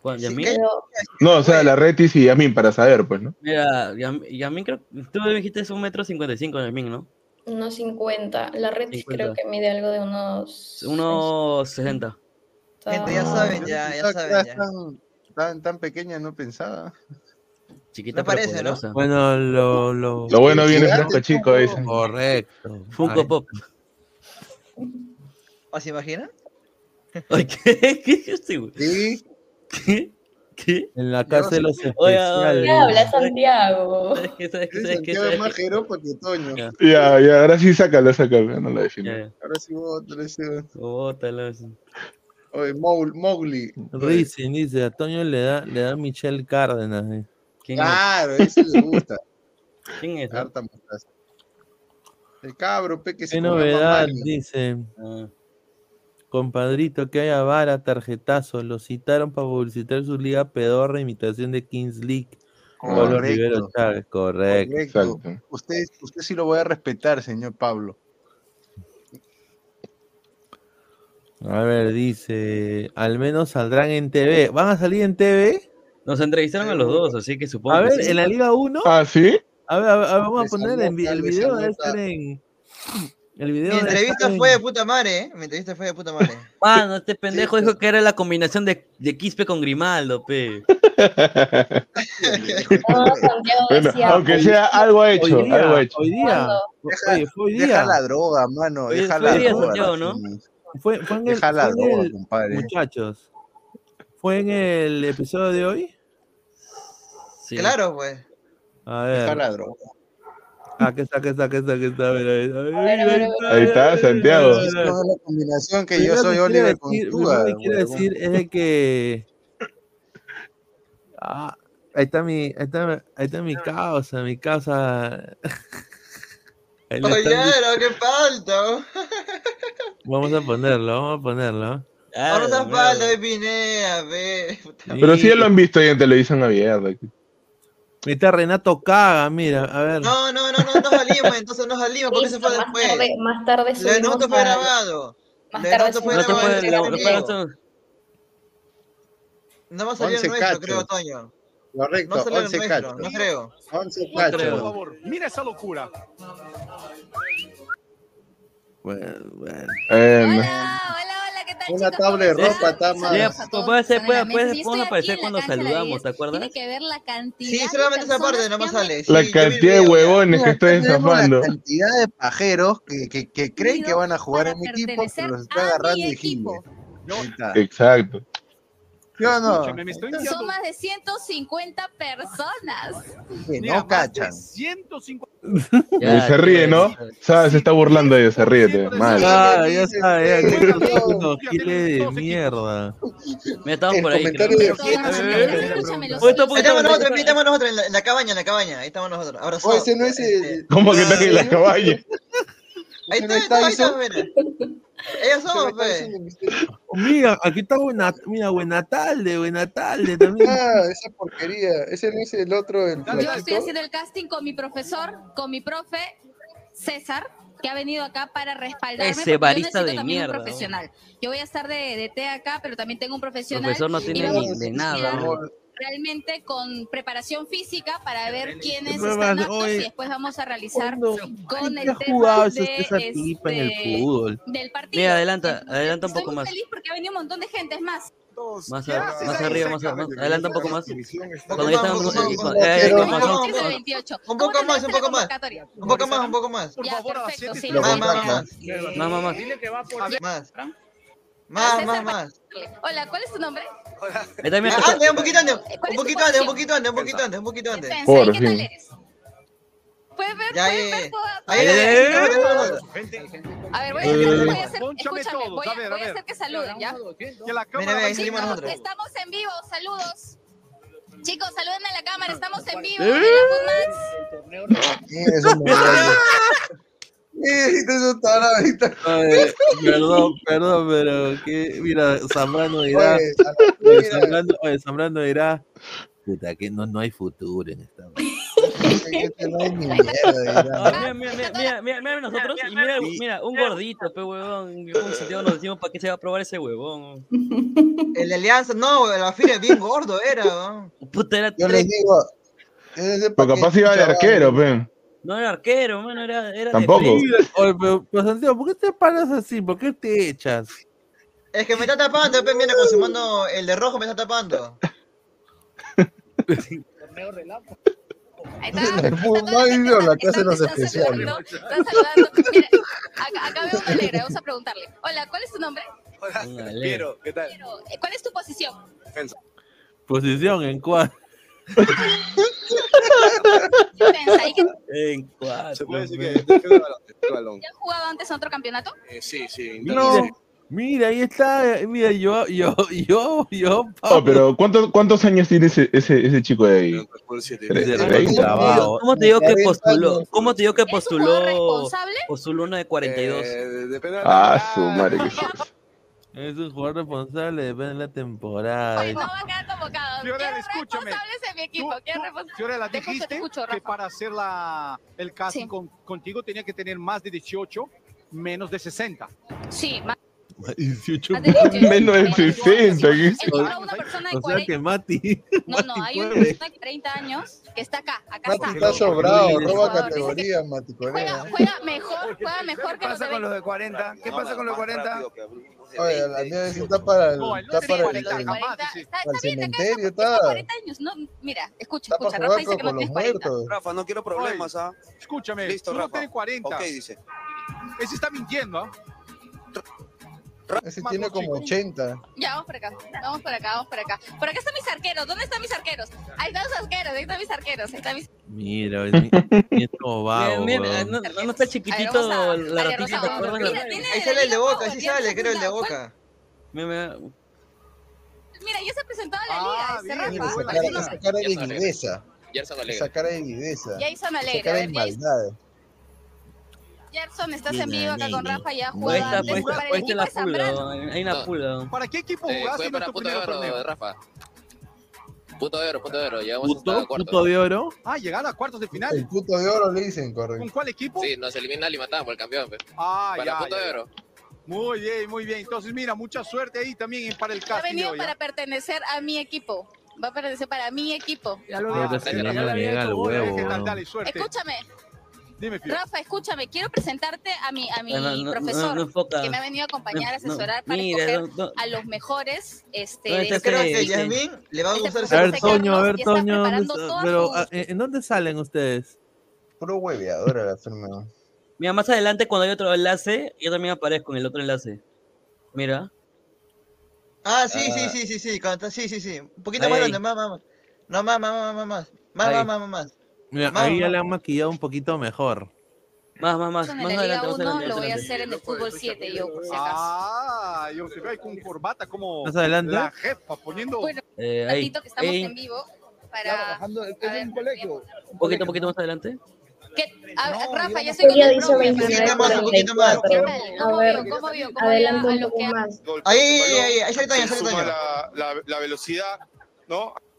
¿cuán- Sí, Yasmin? No, o sea, la Retis y Yasmin para saber, pues, ¿no? Mira, Yasmin creo. Tú me dijiste es un metro cincuenta y cinco, Yasmin, ¿no? unos 50. La Retis creo 50. que mide algo de unos... Unos sesenta. Gente, ya saben, ya, ya saben. Ya. Tan, tan, pequeña, no pensaba. Chiquita Me pero parece, ¿no? poderosa. Bueno, lo. Lo, Lo bueno viene fresco, chico, dice. Correcto. Funko Ay, Pop. ¿O se imaginan? Ay, ¿Qué? ¿Qué güey? Sí, ¿Qué? ¿Qué? En la casa de los Oye, oye, especiales. ¿Qué habla Santiago? ¿Sabes qué? ¿Sabes qué? ¿Sabes qué? Santiago es ¿Sabes más qué? jeropa que Toño. Ya, Ya, ahora sí sácalo, sácalo, no lo defino. ya, ya. Ahora sí ahora sí. Bótalo. Oye, Mowgli. Rizin dice, a Toño le da, le da Michelle Cárdenas. eh. ¿Quién es? Claro, ese le gusta. *laughs* ¿Quién es? Harta mostaza. El cabro, pe, que se Qué novedad, dice. Ah, Compadrito, que haya vara, tarjetazo. Lo citaron para publicitar su liga pedorra, imitación de Kings League. Pablo Correcto. Rivero Chávez, correcto. Correcto. Usted, usted sí lo voy a respetar, señor Pablo. A ver, dice, al menos saldrán en TV. ¿Van a salir en TV? Nos entrevistaron a los dos, así que supongo A que ver, sí. en la Liga 1. Ah, ¿sí? A ver, a ver, a ver, vamos a poner el video, anota. estar en... El video Mi entrevista fue de puta madre, ¿eh? Mi entrevista fue de puta madre. *laughs* Mano, este pendejo dijo que era la combinación de, de Quispe con Grimaldo, pe. *laughs* Bueno, aunque sea algo hecho, Hoy día, algo hecho. hoy día. Deja, oye, fue hoy deja día, la droga, mano. Deja la hoy día, droga. Santiago, ¿no? Fue, fue en el, Deja fue en droga, el- compadre. muchachos, fue en el episodio de hoy. Sí. Claro, pues. A Deja ver, la droga. está, aquí está, aquí está, aquí está, a ver, a ver, a ver, A ver, a ver, a ver. Ahí está, Santiago. Es la combinación que yo soy que Oliver con decir- Tuga, primero que quiero decir es de que Ah, ahí está mi, ahí está, ahí está mi causa, mi causa. *laughs* Lo Oye, pero qué falta. Vamos a ponerlo, vamos a ponerlo. Ahora Ah, está falta de Pinea, ve. Pero sí ya lo han visto ahí en televisión abierta. Ahí está Renato Caga, mira, a ver. No, no, no, no, no salimos, entonces no salimos, porque se fue después. Más tarde, más tarde Lo de subimos nosotros fue a- grabado. Más Lo de tarde fue subimos No te grabado. el No va a salir el 11 nuestro, creo, Toño. Correcto, No salió el 11 nuestro, cachos. no creo. 11 No creo. Por favor, mira esa locura. Bueno, bueno. Eh, Una tabla de ropa está más. Pues, puede ser, puede, puede, aquí aparecer cuando saludamos, 10. ¿te acuerdas? Tiene que ver la cantidad Sí, de solamente esa parte, personas no me que han sale. la Sí, cantidad de huevones que estoy zafando. La cantidad de pajeros que, que, que creen que van a jugar en mi equipo, pero los está agarrando está. Exacto. ¿Sí o no? Me estoy Son más de 150 personas. Que no de cachan. 150. Ya, se ríe, ¿no? ¿Sabes? Se está burlando de ella, se ríe, mal. Ah, ya está, ya, de mierda. Estamos El por ahí. de está estamos nosotros, ahí estamos nosotros, en la, cabaña, en la cabaña. Ahí estamos nosotros. O Abrazados. ese no es el. ¿Cómo que están en la cabaña? Ahí está, está, ahí está, mira. Ellos somos. Mira, aquí está buena, mira, buena tarde, buena tarde también. Ah, esa porquería. Ese no es el otro, el Yo estoy haciendo el casting con mi profesor, con mi profe César, que ha venido acá para respaldarme. Ese yo barista necesito de mierda, un profesional. Yo voy a estar de, de té acá, pero también tengo un profesional. Profesor no tiene ni de nada. Realmente con preparación física para ver quiénes están aptos oye, y después vamos a realizar ¿Cuándo? con ¿Qué el ha tema jugado de, tipa en el este, fútbol? del partido. Mira, adelanta, adelanta un Estoy poco muy más. feliz porque ha venido un montón de gente, es más. Más, ¿Qué a- más arriba, más, a- más- adelanta un poco más. Cuando Un ya poco están. más, eh, un poco Pero- con razón. Es el 28. Un ¿Cómo poco más, un poco más. Un poco más, un poco más. Lo lo Más, más, más. Más, más, más. Más. Más, más, más. Hola, ¿cuál es tu nombre? Ah, está- antes, un poquito antes. ¿Cuál Un poquito antes, un poquito antes, un poquito antes, un poquito antes. Por ¿y qué tal fin. ¿Puedes ver? Ya, ¿Puedes ver toda-. A ver, voy a, Eh. voy a hacer, escúchame, voy a, a ver, voy a hacer que saluden, ¿ya? Mira, ahí nosotros. estamos en vivo, saludos. Chicos, saluden a la cámara, estamos en vivo. ¿Eh? en la Foodmax. *laughs* Ahorita. Perdón, perdón, pero que, mira, Zambrano dirá, mira, Zambrano, dirá, puta, que no, no hay futuro en esta. Mira, mira, mira, mira, mira, mira nosotros y mira, mira, un gordito, pe huevón. Un sitio nos decimos para qué se va a probar ese huevón. El de Alianza, no, la fila es bien gordo era. ¿no? Puta, era Yo tres- les digo. yo les digo Pero pa' capaz iba de arquero, pe. No era arquero, mano, era, era Tampoco. Oye, pero, pero, Santiago, ¿por qué te paras así? ¿Por qué te echas? Es que me está tapando, pe, mira, con su mano, el de rojo me está tapando. Ahí está. No hay ido a la casa de los Están especiales. saludando, están saludando. Mira, acá, acá veo una alegra, vamos a preguntarle. Hola, ¿cuál es tu nombre? Alero. ¿qué tal? Eh, ¿Cuál es tu posición? Defensa. Posición en cuál? Defensa. ¿Y qué- En cuatro. Se puede decir que defiende el balón, defiende el balón. ¿Ya has jugado antes en otro campeonato? Eh, sí, sí. No. Mira, ahí está, mira, yo, yo, yo, yo, Oh, pero ¿cuántos, ¿cuántos años tiene ese, ese, ese chico de ahí? Repente, ¿Cómo te digo que 40 postuló? ¿Cómo te digo que ¿Eres un jugador postuló? Postuló uno de 42. Eh, de Ah, su madre. que. Es un jugador responsable, depende de la temporada. Oye, no va a quedar convocado. Fiorella, escúchame. responsables en mi equipo. Quiero tú, responsables. Fiorella, dijiste te escucho, que Rafa. para hacer la, el casting Sí. con- contigo tenía que tener más de 18, menos de 60. Sí, más 18 más de 18. Menos de 60. ¿qué? Encontró una persona de O sea 40. que Mati. No, no, hay una puede. persona de 30 años que está acá. Acá Mati está. está sobrado, roba jugador, categoría, Mati Juega, Corea. juega mejor, juega mejor que los de 20. de 40? ¿Qué pasa con los 40? Oye, la mía está para el, está para el, 40, el- jamás, 40, sí. está, al está bien, acá cementerio, está, está está. 40 años. No, mira, escucha, escucha. Rafa dice con, que no con los tienes 40. muertos. Rafa, no quiero problemas, ¿ah? Escúchame, Listo, tú no Rafa. tienes 40. Ok, dice. Ese está mintiendo, ¿ah? Ese tiene como chicos. 80. Ya, vamos por acá. Vamos por acá, vamos por acá. Por acá están mis arqueros. ¿Dónde están mis arqueros? Ahí están los arqueros, ahí están mis arqueros. Ahí están mis... Mira, es mi, *laughs* nieto vago. Mira, mira, no, no está chiquitito a- la ratita, Ahí sale el de Boca, Power, sí ya sale, creo el de. Boca. Mira, mira. Mira, ya se presentó a la Ah, liga. esa cara, esa de viveza. Esa cara de viveza. Ya hizo Esa alegre. A cara de maldad. Gerson, estás en vivo acá con. Rafa, ya ha Puesta, el la pulga, Zambrano. hay una pulga. ¿Para qué equipo Eh, jugaste en para tu Puto primer de Oro, torneo? Rafa. Puto de oro, puto de oro. Llegamos hasta ¿Puto? cuartos. ¿Puto de oro? Ah, llegar a cuartos de El final. puto de oro le dicen, ¿Con correcto. cuál equipo? Sí, nos elimina y matamos por el campeón. pues. Ah, Para ya, puto ya, de oro. Muy bien, muy bien. Entonces, mira, mucha suerte ahí también para el Ha casting de venido para ¿ah? pertenecer a mi equipo. Va a pertenecer para mi equipo. Ya lo Creo dije. al. Escúchame, Dime, Fio. Rafa, escúchame. Quiero presentarte a mi, a mi No, no, no, profesor no que me ha venido a acompañar, a No, no. asesorar para Mira, escoger no, no. a los mejores este, ¿Dónde de está este Creo que Yasmin le va a Este gustar A ese ver. Toño, a ver, Toño, pero sus- ah, ¿en dónde salen ustedes? Puro hueveadora la enfermedad. Mira, más adelante cuando hay otro enlace, yo también aparezco en el otro enlace. Mira. Ah, sí, sí, Ah. sí, sí, sí, canta, sí, sí, sí. Un poquito Ahí, más grande, más, más, más. No, más, más, más, más, más. Más, más, más, más. Mira, Más, ahí ya le han maquillado un poquito mejor. Más, más, más. en Más la Liga adelante, más 1 adelante. lo voy a adelante. hacer en el fútbol 7 yo, por si acaso. Ah, yo veo ahí con corbata como Más adelante. la jefa poniendo. Bueno, Eh, ahí. ratito que estamos en vivo para... es un colegio. Un poquito, un poquito más adelante. ¿Qué? A, a- Rafa, ya estoy con el profe. 29 Un poquito más, un poquito más. ¿Qué 44. tal? A ¿Cómo ver, vio? ¿Cómo vio? ¿Cómo adelanta vio a un poco más. Ahí, ahí, ahí, ahí, ahí, Se ahí, ahí, ahí, la, la, la velocidad, ¿no? ahí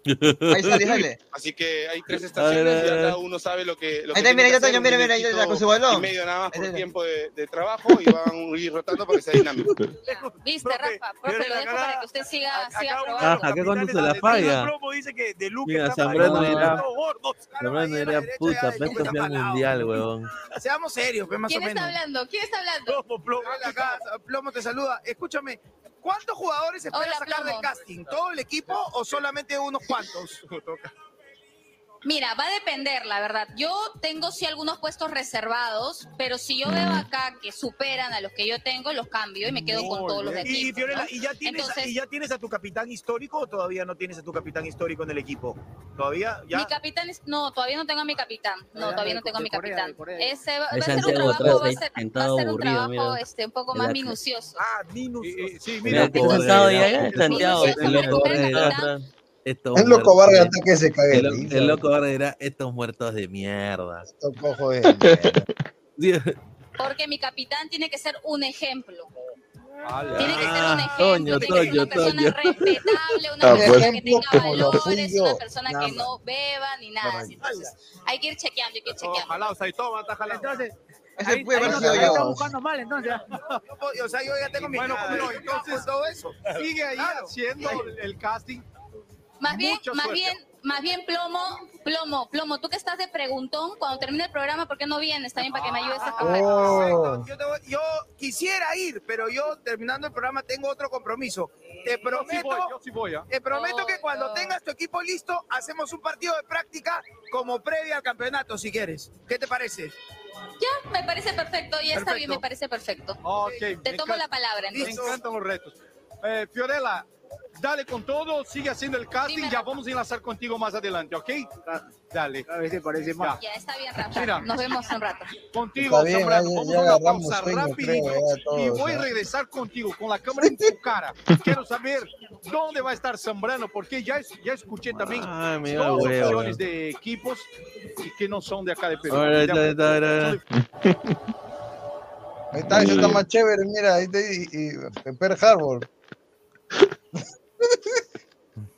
sale, sale. *laughs* Así que hay tres estaciones y cada uno sabe lo que, lo Ahí que está, mira, tiene ahí está, mira, mira, ahí está, con su balón. y medio nada más por tiempo de, de trabajo y van a ir rotando para que sea dinámico. *laughs* Viste, Rafa, profe, lo dejo para que usted siga, siga probando. ¿a qué cuando se la falla? dice que de Luque Mira, está Zambrano gordo. Zambrano diría, puta, fui al mundial, weón. Seamos serios, pues, más o ¿Quién está hablando? ¿Quién está hablando? Plomo, Plomo, acá, Plomo te saluda. Escúchame, ¿cuántos jugadores esperas Hola, sacar del Plomo. casting? ¿Todo el equipo o solamente unos cuantos? *laughs* Mira, va a depender, la verdad. Yo tengo sí algunos puestos reservados, pero si yo veo acá que superan a los que yo tengo, los cambio y me quedo con todos los de Y. Fiorella, ¿y ya, tienes, Entonces- ¿y ya tienes a tu capitán histórico o todavía no tienes a tu capitán histórico en el equipo? ¿Todavía? ¿Ya? Mi capitán es... No, todavía no tengo a mi capitán. No, Ah, todavía de- no tengo a mi Corea, capitán. Ese va, a ser un trabajo, va a ser, va a ser un aburrido, trabajo mira. este, un poco más minucioso. Ah, minucioso. Sí, Mira, mira, Santiago. El el. Estos El loco Vargas de- hasta que se cague El, risa. el loco Vargas dirá, estos muertos de mierda. Estos cojos de *laughs* mierda. Porque mi capitán tiene que ser un ejemplo. Tiene que ser un Ah, ejemplo, Toño, tiene que ser Toño, una persona Toño. respetable, una Ah, persona pues. que tenga valores, una persona Nada que no beba ni nada. Entonces, hay que ir chequeando, hay que ir chequeando. Ojalá, o sea, y toma, está jalando. Entonces, Ese ahí, puede haber sido yo. están buscando mal, entonces. o sea, yo ya tengo mi Bueno, entonces- todo eso. Sigue ahí Claro. haciendo el, el casting. Más bien, Mucha más suerte. bien, más bien, plomo, plomo, plomo, tú que estás de preguntón, cuando termine el programa, ¿por qué no vienes también para que me ayudes a escoger? Oh. Yo, te voy- yo quisiera ir, pero yo terminando el programa tengo otro compromiso. Te Yo sí prometo, voy, yo sí voy, ¿ah? te prometo que Oh, cuando no. tengas tu equipo listo, hacemos un partido de práctica como previa al campeonato, si quieres. ¿Qué te parece? Ya, me parece perfecto, ya está Perfecto. bien, me parece perfecto. Ok, Te me tomo encanta- la palabra, Me entonces. encantan los retos. Eh, Fiorella, dale con todo, sigue haciendo el casting, Dime, ya vamos a enlazar contigo más adelante, ¿ok? Dale. A veces parece mal. Ya, está bien, Rafa. Mira. Nos vemos en un rato. Contigo, bien, ya- vamos ya a una pausa sueño, rapidito creo, ya todos, y voy a ¿ah? regresar contigo con la cámara en tu cara. Quiero saber dónde va a estar Zambrano, porque ya, es- ya escuché también Ay, me dio dos opciones de equipos y que no son de acá de Perú. Ahora, De- está, eso está más chévere, mira, ahí está, y, y Pearl Harbor.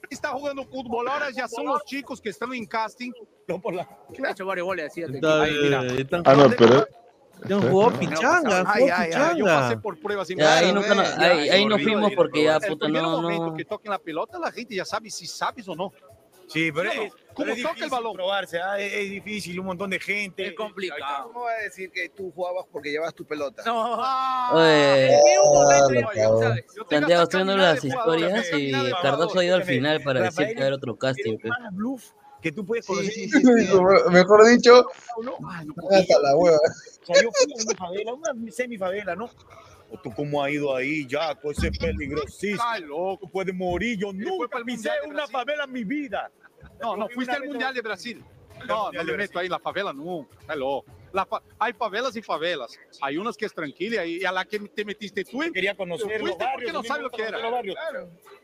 Está jugando fútbol, ahora ya son los chicos que están en casting. No por la. Ha hecho varios goles así. Ahí, mira. Ah, no, pero. Ya jugó pichanga, Ay, jugó ay, ay, Yo pasé por pruebas y Ya, ahí, ve, ahí, ahí nos fuimos porque ya, puta, no, no. que toquen la pelota, la gente ya sabe si sabes o no. Sí, pero ¿Sí no? es, ¿Cómo pero es toca el difícil balón? probarse, ¿ah? es, es difícil, un montón de gente. Es complicado. ¿Cómo vas a decir que tú jugabas porque llevas tu pelota? No, Ah, Santiago, estoy viendo las historias y Cardoso ha ido al final para decir que era otro casting. más bluff que tú puedes Sí, conocer. sí, sí, sí, Mejor dicho, hasta la hueva. O sea, yo fui a una favela, una semifavela, ¿no? O tú cómo has ido ahí, ya, pues es peligrosísimo. Está loco. Tú puedes morir. Yo nunca pisé una favela en mi vida. No, no, Yo fui fuiste vez Mundial a- de Brasil. No, no Mundial de le meto ahí en la favela, no. Está loco. La fa- hay favelas y favelas. Hay unas que es tranquila y a la que te metiste tú. Quería conocer los barrios. porque no sabes lo que era. barrios.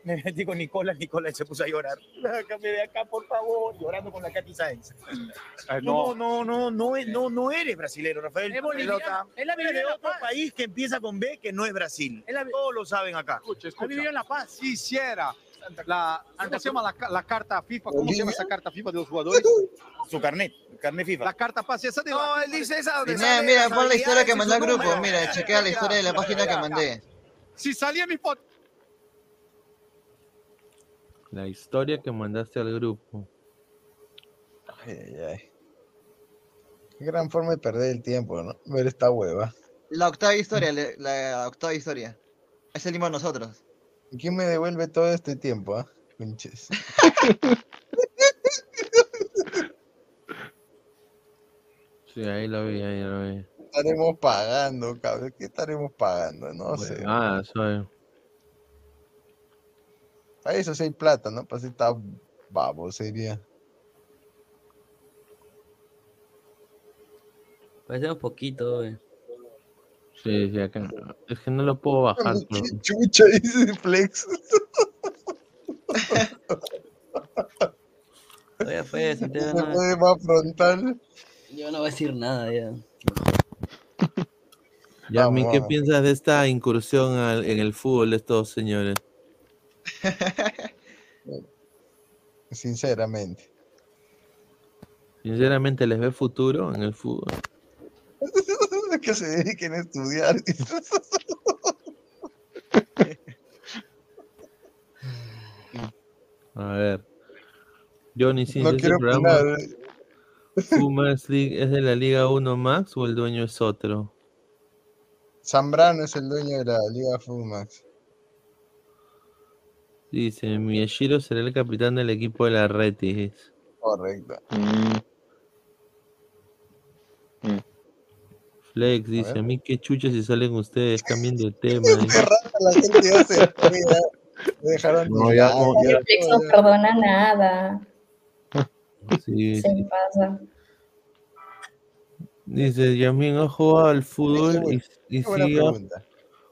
Me *laughs* metí con Nicolás, Nicolás se puso a llorar. *laughs* Sácame de acá, por favor, llorando con la Katy Sáenz. No, no, no, no, es- no, no eres brasilero, Rafael. Es boliviano, es la de otro país que empieza con B que no es Brasil. Todos lo saben acá. Escucha, Ha vivido en La Paz. Si hiciera la, ¿cómo se llama la, la carta FIFA? ¿Cómo se llama esa carta FIFA de los jugadores? Su carnet, carnet FIFA. La carta paz, esa de No, él dice esa Mira, sale mira, pon la historia que mandó al grupo. número. Mira, chequea la historia de la página que mandé. Si salía mi foto. La historia que mandaste al grupo. Ay, ay, ay. Qué gran forma de perder el tiempo, ¿no? Ver esta hueva. La octava historia, la octava historia. Es el mismo nosotros. ¿Y quién me devuelve todo este tiempo, ah? Pinches. *laughs* Sí, ahí lo vi, ahí lo vi. estaremos pagando, cabrón? ¿Qué estaremos pagando? No sé. Ah, soy. Para eso sí hay plata, ¿no? Para eso está babo, sería. Parece un poquito, eh. Sí, sí, acá. Es que no lo puedo bajar. ¿Qué pero- chucha dice Flex? Oye, pues, Se Santiago, no- puede más frontal. yo no voy a decir nada ya. Vamos, ¿qué piensas de esta incursión al- en el fútbol de estos señores? *laughs* Sinceramente. Sinceramente, ¿les ve futuro en el fútbol? Que se dediquen a estudiar. A ver. Johnny Sins, No ¿ese quiero programa opinar. eh. Pumas League es de la Liga 1 Max o el dueño es otro? Zambrano es el dueño de la Liga Fumax. Dice, Miyashiro será el capitán del equipo de la Retis. Correcto. Flex dice, a mí qué chucha si salen ustedes, cambien de *laughs* tema. Rata la gente dejaron No, ya, no, ya. Netflix no perdona nada. *laughs* Sí, Se sí. pasa. Dice, Yasmin ha jugado al fútbol y, y.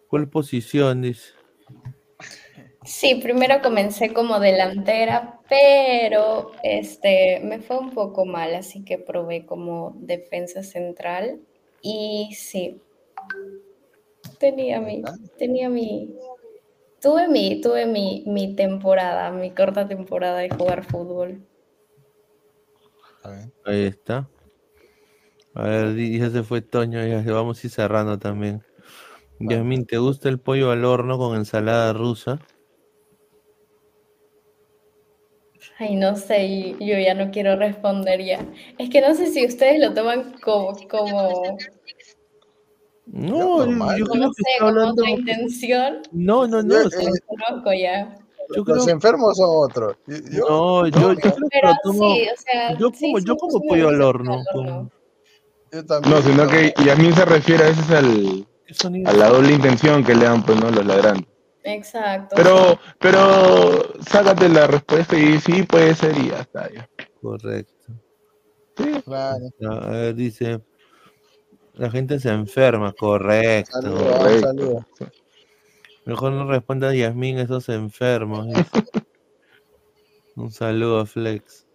¿Cuál posición? Dice. Sí, primero comencé como delantera, pero este me fue un poco mal, así que probé como defensa central y sí. Tenía mi, tenía mi, tuve mi, tuve mi, mi temporada, mi corta temporada de jugar fútbol. Ahí está. A ver, ya se fue Toño, ya vamos a ir cerrando también. Yasmin, ¿te gusta el pollo al horno con ensalada rusa? Ay, no sé, y- yo ya no quiero responder ya. Es que no sé si ustedes lo toman como, como, No, yo, yo no creo que sé, está como hablando. otra intención. No, no, no. conozco ya. yo creo Los enfermos son otros. Yo- No, yo, yo creo que Pero lo tomo. sí, o sea, yo como, sí, yo como pollo al horno. Yo también. No, sino que Yasmin se refiere a veces al, a la doble intención que le dan pues, ¿no? los ladrantes. Exacto. Pero, pero sácate la respuesta y sí puede ser y ya está. Ya. Correcto. Claro. A ver, dice. La gente se enferma, correcto. Saludos, correcto. saludos. Mejor no responda Yasmin esos enfermos. dice. *laughs* Un saludo a Flex.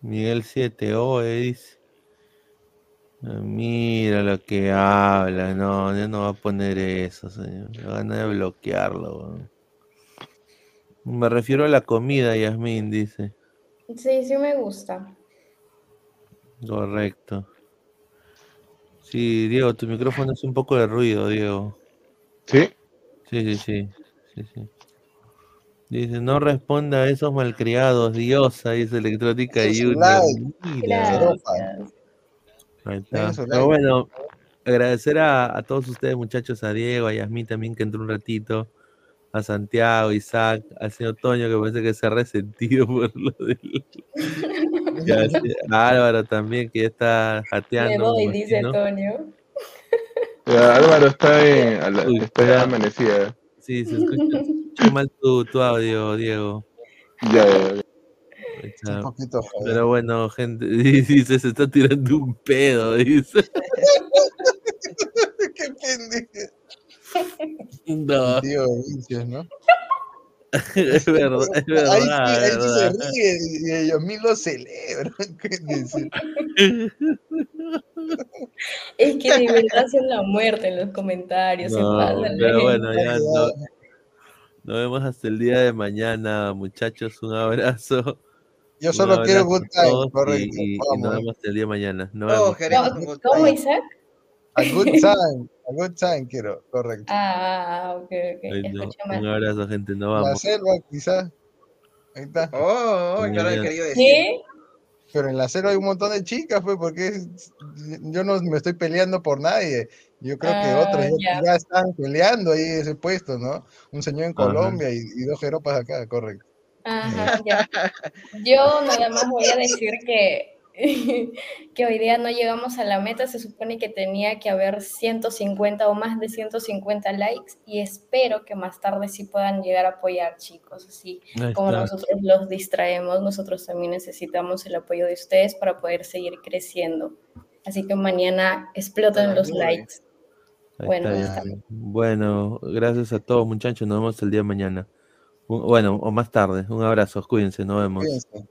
Miguel 7 OE dice. Ah, Mira lo que habla, no, ya no va a poner eso, señor. Me van a bloquearlo. Me refiero a la comida, Yasmin, dice. Sí, sí me gusta. Correcto. Sí, Diego, tu micrófono es un poco de ruido, Diego. ¿Sí? Sí, sí, sí. sí, sí. Dice, no responda a esos malcriados, diosa, dice Electrónica like. Mira. Gracias. Ahí está. Pero bueno, agradecer a, a todos ustedes, muchachos, a Diego, a Yasmín también que entró un ratito, a Santiago, Isaac, al señor Toño que parece que se ha resentido *laughs* por lo del. y a, a Álvaro también que ya está jateando. me doy, dice. Toño. Ya, Álvaro está, en, a la- Uy, está ya amanecida. Sí, se escucha, se escucha mal tu, tu audio, Diego. Ya, ya, ya. Un poquito joder. Pero bueno, gente, *laughs* dice, se está tirando un pedo, dice. *laughs* Qué pendejo. No, Tío Vinicius, ¿no? es verdad, es *laughs* verdad. Ahí sí, ahí sí se verdad. ríe y ellos mismos lo celebran. Es que de verdad hacen la muerte en los comentarios. No, pero bueno, ya no- nos vemos hasta el día de mañana, muchachos. Un abrazo. Yo solo quiero good time, y- correcto, Y, y nos vemos el día de mañana. Nos queremos ¿Cómo. Isaac? A good *laughs* time, a good time quiero, correcto. Ah, ok, ok. Escuché un abrazo, gente. Nos La vamos. selva, quizás. Ahí está. Oh, oh, yo lo he querido decir. ¿Qué? Pero en la selva hay un montón de chicas, pues, porque yo no me estoy peleando por nadie. Yo creo que Ah, otros ya, ya. ya están peleando ahí ese puesto, ¿no? Un señor en. Colombia y, y dos jeropas acá, correcto. Ajá, ya. Yo nada más voy a decir que, *laughs* que hoy día no llegamos a la meta. Se supone que tenía que haber 150 o más de 150 likes y espero que más tarde sí puedan llegar a apoyar, chicos. Así Ahí como está. nosotros los distraemos, nosotros también necesitamos el apoyo de ustedes para poder seguir creciendo. Así que mañana exploten los likes. Ahí Bueno, está. Bueno, gracias a todos, muchachos. Nos vemos el día de mañana bueno, o más tarde. Un abrazo, cuídense, nos vemos. Cuídense.